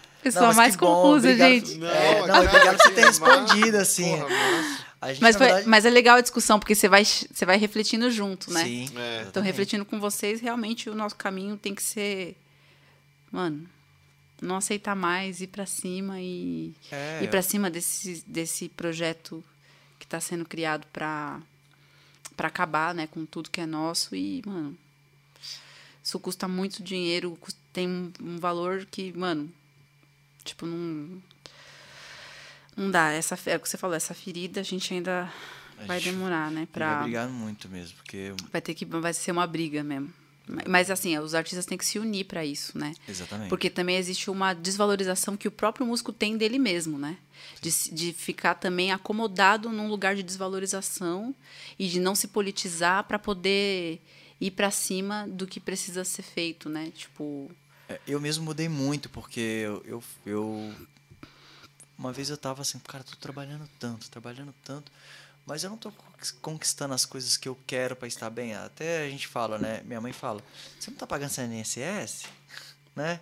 Pessoa não, mais confusa, obrigado, gente. Não, é, não obrigado por você ter respondido, assim. Porra, gente, mas, foi, verdade... mas é legal a discussão, porque você vai, você vai refletindo junto, né? Sim. É. Então, refletindo com vocês, realmente o nosso caminho tem que ser. Mano, não aceitar mais, ir para cima e é. ir para cima desse, desse projeto que está sendo criado para para acabar, né, com tudo que é nosso e, mano, isso custa muito dinheiro, tem um valor que, mano, tipo, não não dá. Essa, é o que você falou, essa ferida a gente ainda a vai gente demorar, né, para Vai brigar muito mesmo, porque vai ter que vai ser uma briga mesmo. Mas assim, os artistas têm que se unir para isso, né? Exatamente. Porque também existe uma desvalorização que o próprio músico tem dele mesmo, né? De, de ficar também acomodado num lugar de desvalorização e de não se politizar para poder ir para cima do que precisa ser feito, né? Tipo. É, eu mesmo mudei muito, porque eu, eu, eu. Uma vez eu tava assim, cara, tô trabalhando tanto, trabalhando tanto mas eu não estou conquistando as coisas que eu quero para estar bem. Até a gente fala, né? Minha mãe fala: você não está pagando seu INSS? né?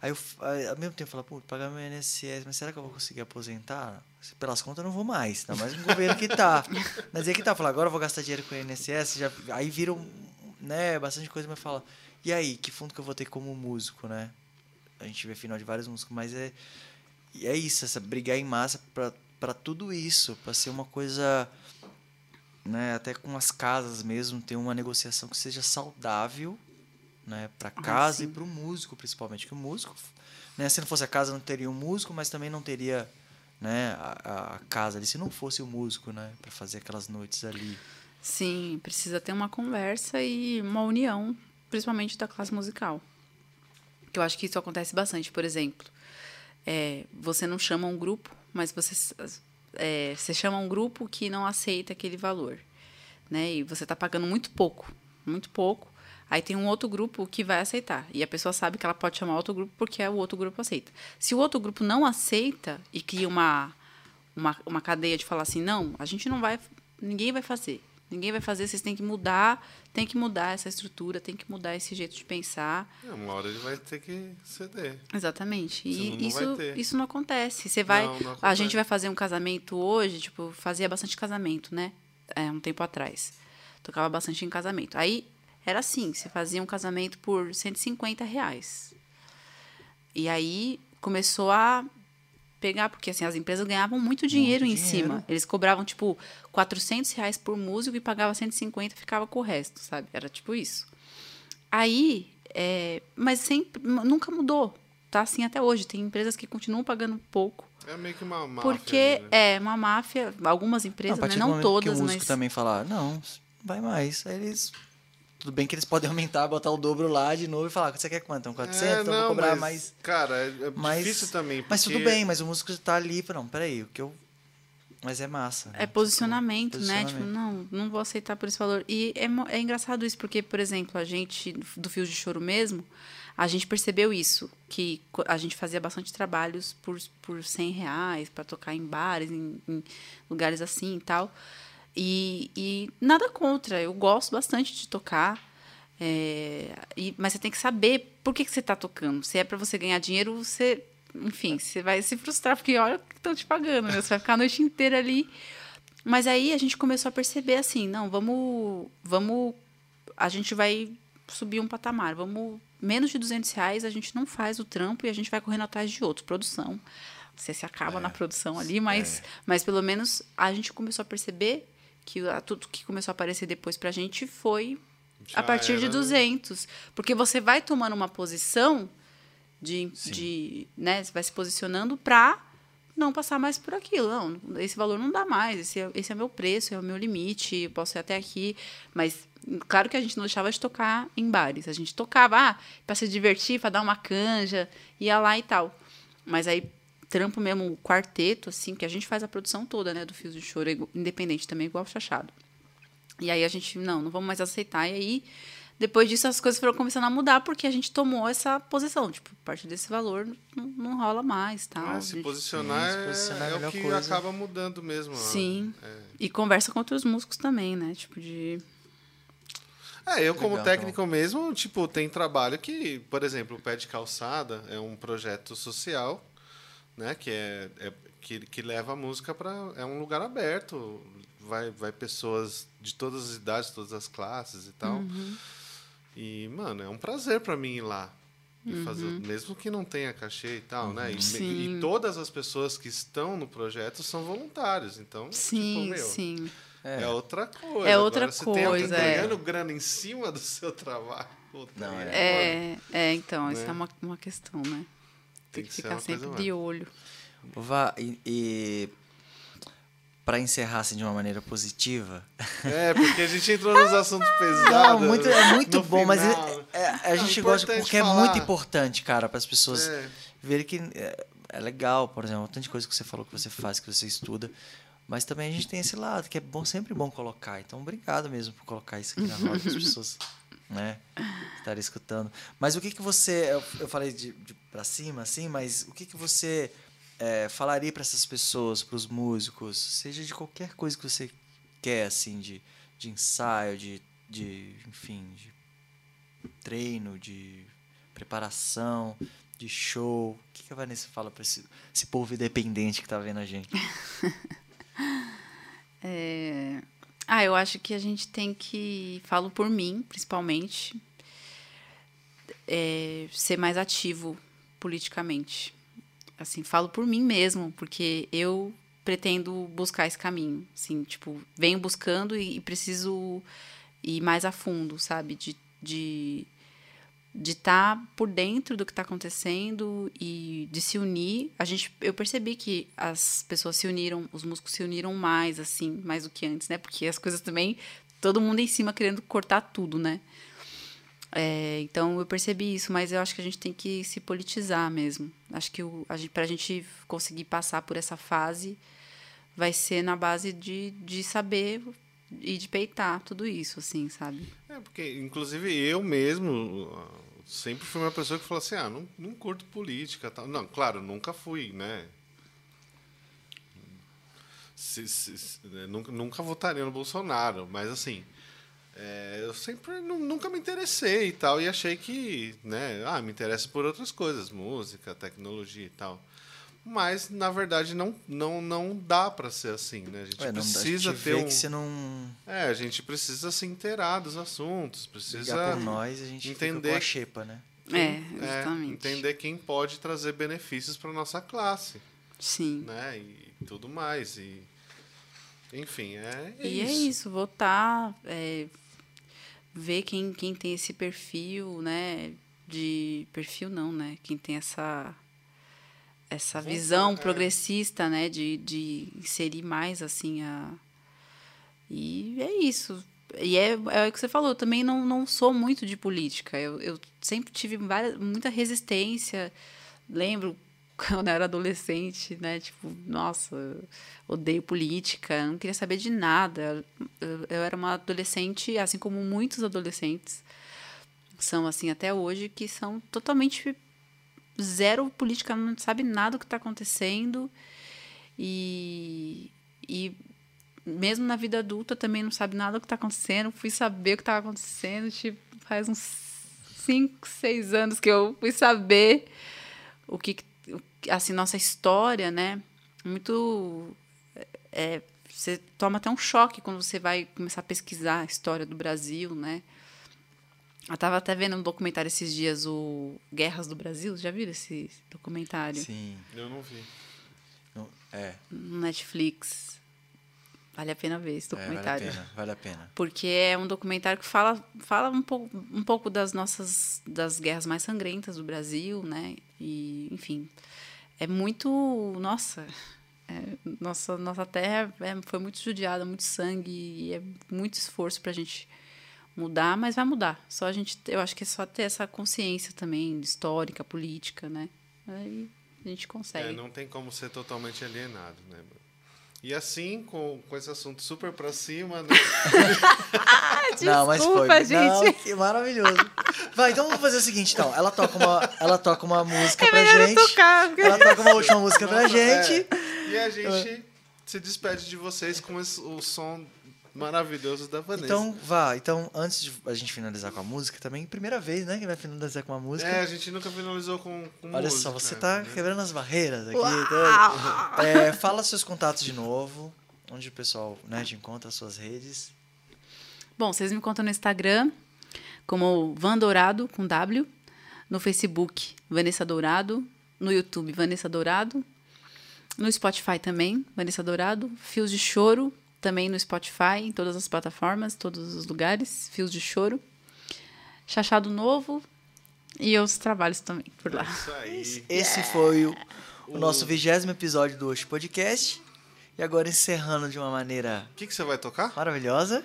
Aí eu, aí, ao mesmo tempo, falo: pô, pagar meu INSS, mas será que eu vou conseguir aposentar? Pelas contas, eu não vou mais, ainda mais no governo que tá. Mas aí que tá, fala, agora eu vou gastar dinheiro com o INSS, já, aí viram, né, bastante coisa, mas fala, e aí, que fundo que eu vou ter como músico, né? A gente vê final de vários músicos, mas é, é isso, essa brigar em massa para para tudo isso, para ser uma coisa, né, até com as casas mesmo, ter uma negociação que seja saudável, né, para ah, casa ah, e para o músico principalmente, que o músico, né, se não fosse a casa não teria um músico, mas também não teria, né, a, a casa ali se não fosse o músico, né, para fazer aquelas noites ali. Sim, precisa ter uma conversa e uma união, principalmente da classe musical. Que eu acho que isso acontece bastante, por exemplo. É, você não chama um grupo mas você, é, você chama um grupo que não aceita aquele valor, né? E você está pagando muito pouco, muito pouco. Aí tem um outro grupo que vai aceitar. E a pessoa sabe que ela pode chamar outro grupo porque o outro grupo aceita. Se o outro grupo não aceita e cria uma, uma, uma cadeia de falar assim, não, a gente não vai, ninguém vai fazer. Ninguém vai fazer, vocês têm que mudar, tem que mudar essa estrutura, tem que mudar esse jeito de pensar. É, uma hora ele vai ter que ceder. Exatamente. E isso, isso não acontece. Você vai. Não, não a gente vai fazer um casamento hoje, tipo, fazia bastante casamento, né? É, um tempo atrás. Tocava bastante em casamento. Aí era assim, você fazia um casamento por 150 reais. E aí começou a pegar, porque assim, as empresas ganhavam muito dinheiro muito em dinheiro. cima. Eles cobravam, tipo, 400 reais por músico e pagava 150 e ficava com o resto, sabe? Era tipo isso. Aí, é, mas sempre, nunca mudou. Tá assim até hoje. Tem empresas que continuam pagando pouco. É meio que uma máfia. Porque né? é uma máfia, algumas empresas, não, né? não todas, que o músico mas... também falar, não, vai mais. Aí eles tudo bem que eles podem aumentar, botar o dobro lá de novo e falar, você quer quanto? Um 400? É, então não, vou cobrar mas, mais. Cara, é, mas, difícil também. Porque... Mas tudo bem, mas o músico está ali, não, peraí, o que eu. Mas é massa. né? É posicionamento, Tipo, né? Tipo, não, não vou aceitar por esse valor. E é, é engraçado isso, porque, por exemplo, a gente, do Fios de Choro mesmo, a gente percebeu isso, que a gente fazia bastante trabalhos por, por 100 reais para tocar em bares, em, em lugares assim e tal. E, e nada contra, eu gosto bastante de tocar. é, e- mas você tem que saber por que, que você está tocando. Se é para você ganhar dinheiro, você. Enfim, você vai se frustrar, porque olha o que estão te pagando, né? Você vai ficar a noite inteira ali. Mas aí a gente começou a perceber assim, não, vamos, vamos, a gente vai subir um patamar, vamos, menos de 200 reais a gente não faz o trampo e a gente vai correndo atrás de outro, produção. Você se acaba na produção ali, mas, mas pelo menos a gente começou a perceber que tudo que começou a aparecer depois pra gente foi Já a partir de era- 200. Porque você vai tomando uma posição de, de né, você vai se posicionando para não passar mais por aquilo. Não, esse valor não dá mais, esse é, esse é meu preço, é o meu limite, eu posso ir até aqui. Mas, claro que a gente não deixava de tocar em bares. A gente tocava, ah, para se divertir, para dar uma canja, ia lá e tal. Mas aí, trampo mesmo, o quarteto, assim, que a gente faz a produção toda, né, do Fios de Choro, é independente também, igual o Chachado. E aí a gente, não, não vamos mais aceitar. E aí, depois disso, as coisas foram começando a mudar, porque a gente tomou essa posição. Tipo, a partir desse valor não, não rola mais, tal. Ah, se gente- posicionar, Sim, se posicionar é é, é o que coisa. acaba mudando mesmo. ó. Sim. É. E conversa com outros músicos também, né? Tipo, de... É, eu como Legal, técnico mesmo, tipo, tem trabalho que, por exemplo, o Pé de Calçada é um projeto social, né, que é, é- que, que leva a música para é um lugar aberto, vai vai pessoas de todas as idades, todas as classes e tal. E, mano, é um prazer para mim ir lá. E fazer, mesmo que não tenha cachê e tal, né? E, e todas as pessoas que estão no projeto são voluntários, então, Sim, tipo, meu, sim. é. outra coisa. É outra Agora, você tem alguém coisa, é. ganhando grana em cima do seu trabalho. Não, é. É, é então, isso Né? é uma, uma questão, né? Tem, Tem que, que ficar sempre de olho. Vá, e, e para encerrar assim, de uma maneira positiva. É, porque a gente entrou nos assuntos pesados. Não, muito, é muito no bom, mas final. é- é- a gente gosta importante porque é falar. muito importante, cara, para as pessoas É. verem que é, é legal, por exemplo, tanta coisa que você falou que você faz, que você estuda. Mas também a gente tem esse lado, que é bom, sempre bom colocar. Então, obrigado mesmo por colocar isso aqui na roda para as pessoas né, estarem escutando. Mas o que, que você. Eu, eu falei de, de para cima, assim, mas o que, que você é, falaria para essas pessoas, para os músicos, seja de qualquer coisa que você quer, assim, de, de ensaio, de, de. enfim, de treino, de preparação, de show. O que, que a Vanessa fala para esse, esse povo independente que tá vendo a gente? É... Ah, eu acho que a gente tem que, falo por mim, principalmente, é, ser mais ativo politicamente. Assim, falo por mim mesmo, porque eu pretendo buscar esse caminho. Assim, tipo, venho buscando e, e preciso ir mais a fundo, sabe? De de de estar por dentro do que está acontecendo e de se unir. A gente, eu percebi que as pessoas se uniram, os músicos se uniram mais, assim, mais do que antes, né? Porque as coisas também, todo mundo em cima querendo cortar tudo, né? É, então eu percebi isso, mas eu acho que a gente tem que se politizar mesmo. Acho que o, a gente, pra gente conseguir passar por essa fase, vai ser na base de, de saber e de peitar tudo isso, assim, sabe? É, porque, inclusive, eu mesmo sempre fui uma pessoa que falou assim: ah, não, não curto política. Tal. Não, claro, nunca fui, né? Se- se- se- né, nunca, nunca votaria no Bolsonaro, mas assim. É, eu sempre nu- nunca me interessei e tal, e achei que, né, ah, me interessa por outras coisas, música, tecnologia e tal. Mas, na verdade, não, não, não dá para ser assim, né? A gente Ué, não, precisa a gente ter um... que você não É, a gente precisa se inteirar dos assuntos, precisa ligar por nós, a gente fica entender- com a xepa, né? É, é, exatamente. entender quem pode trazer benefícios para nossa classe, Sim. né? E tudo mais. E, enfim, é, é E isso. é isso, votar, é, ver quem, quem tem esse perfil, né? De. Perfil não, né? Quem tem essa. Essa visão é. progressista, né? De, de inserir mais, assim, a. E é isso. E é, é o que você falou, eu também não, não sou muito de política. Eu, eu sempre tive várias, muita resistência. Lembro quando eu era adolescente, né? Tipo, nossa, odeio política, não queria saber de nada. Eu, era uma adolescente, assim como muitos adolescentes são assim até hoje, que são totalmente zero política, não sabe nada do que está acontecendo. E, e mesmo na vida adulta também não sabe nada do que está acontecendo. Fui saber o que estava acontecendo, tipo, faz uns 5, 6 anos que eu fui saber o que, assim, nossa história, né? Muito. É, você toma até um choque quando você vai começar a pesquisar a história do Brasil, né? Eu estava até vendo um documentário esses dias, o Guerras do Brasil. Já viram esse documentário? Sim. Eu não vi. É. No Netflix. Vale a pena ver esse documentário. É, vale a pena, vale a pena. Porque é um documentário que fala, fala um, pouco, um pouco das nossas das guerras mais sangrentas do Brasil, né? E, enfim, é muito. Nossa, é, nossa, nossa terra é, foi muito judiada, muito sangue, e é muito esforço para a gente mudar, mas vai mudar. Só a gente, eu acho que é só ter essa consciência também histórica, política, né? Aí a gente consegue. É, não tem como ser totalmente alienado, né? E assim, com, com esse assunto super pra cima, né? ah, desculpa, não, mas foi. gente. Não, que maravilhoso. Vai, então vamos fazer o seguinte, então. Ela toca uma, ela toca uma música é pra gente. Tocar. Ela toca uma última música pra Nossa, gente. é. E a gente se despede de vocês com esse, o som maravilhoso da Vanessa. Então, vá. Então, antes de a gente finalizar com a música, também, primeira vez, né, que vai finalizar com uma música. É, a gente nunca finalizou com, com Olha música. só, você tá né? quebrando as barreiras aqui. Então, é, fala seus contatos de novo, onde o pessoal né, te encontra, as suas redes. Bom, vocês me contam no Instagram como Van Dourado com W, no Facebook Vanessa Dourado, no YouTube Vanessa Dourado, no Spotify também Vanessa Dourado, Fios de Choro também no Spotify, em todas as plataformas, todos os lugares, Fios de Choro, Chachado Novo e outros trabalhos também por lá. É Isso aí. Esse foi o, o nosso vigésimo episódio do Oxe Podcast. E agora encerrando de uma maneira O que, que você vai tocar? maravilhosa.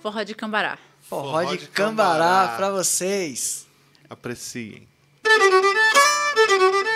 Forró de Cambará. Forró, Forró de, de cambará, Cambará. pra vocês. Apreciem.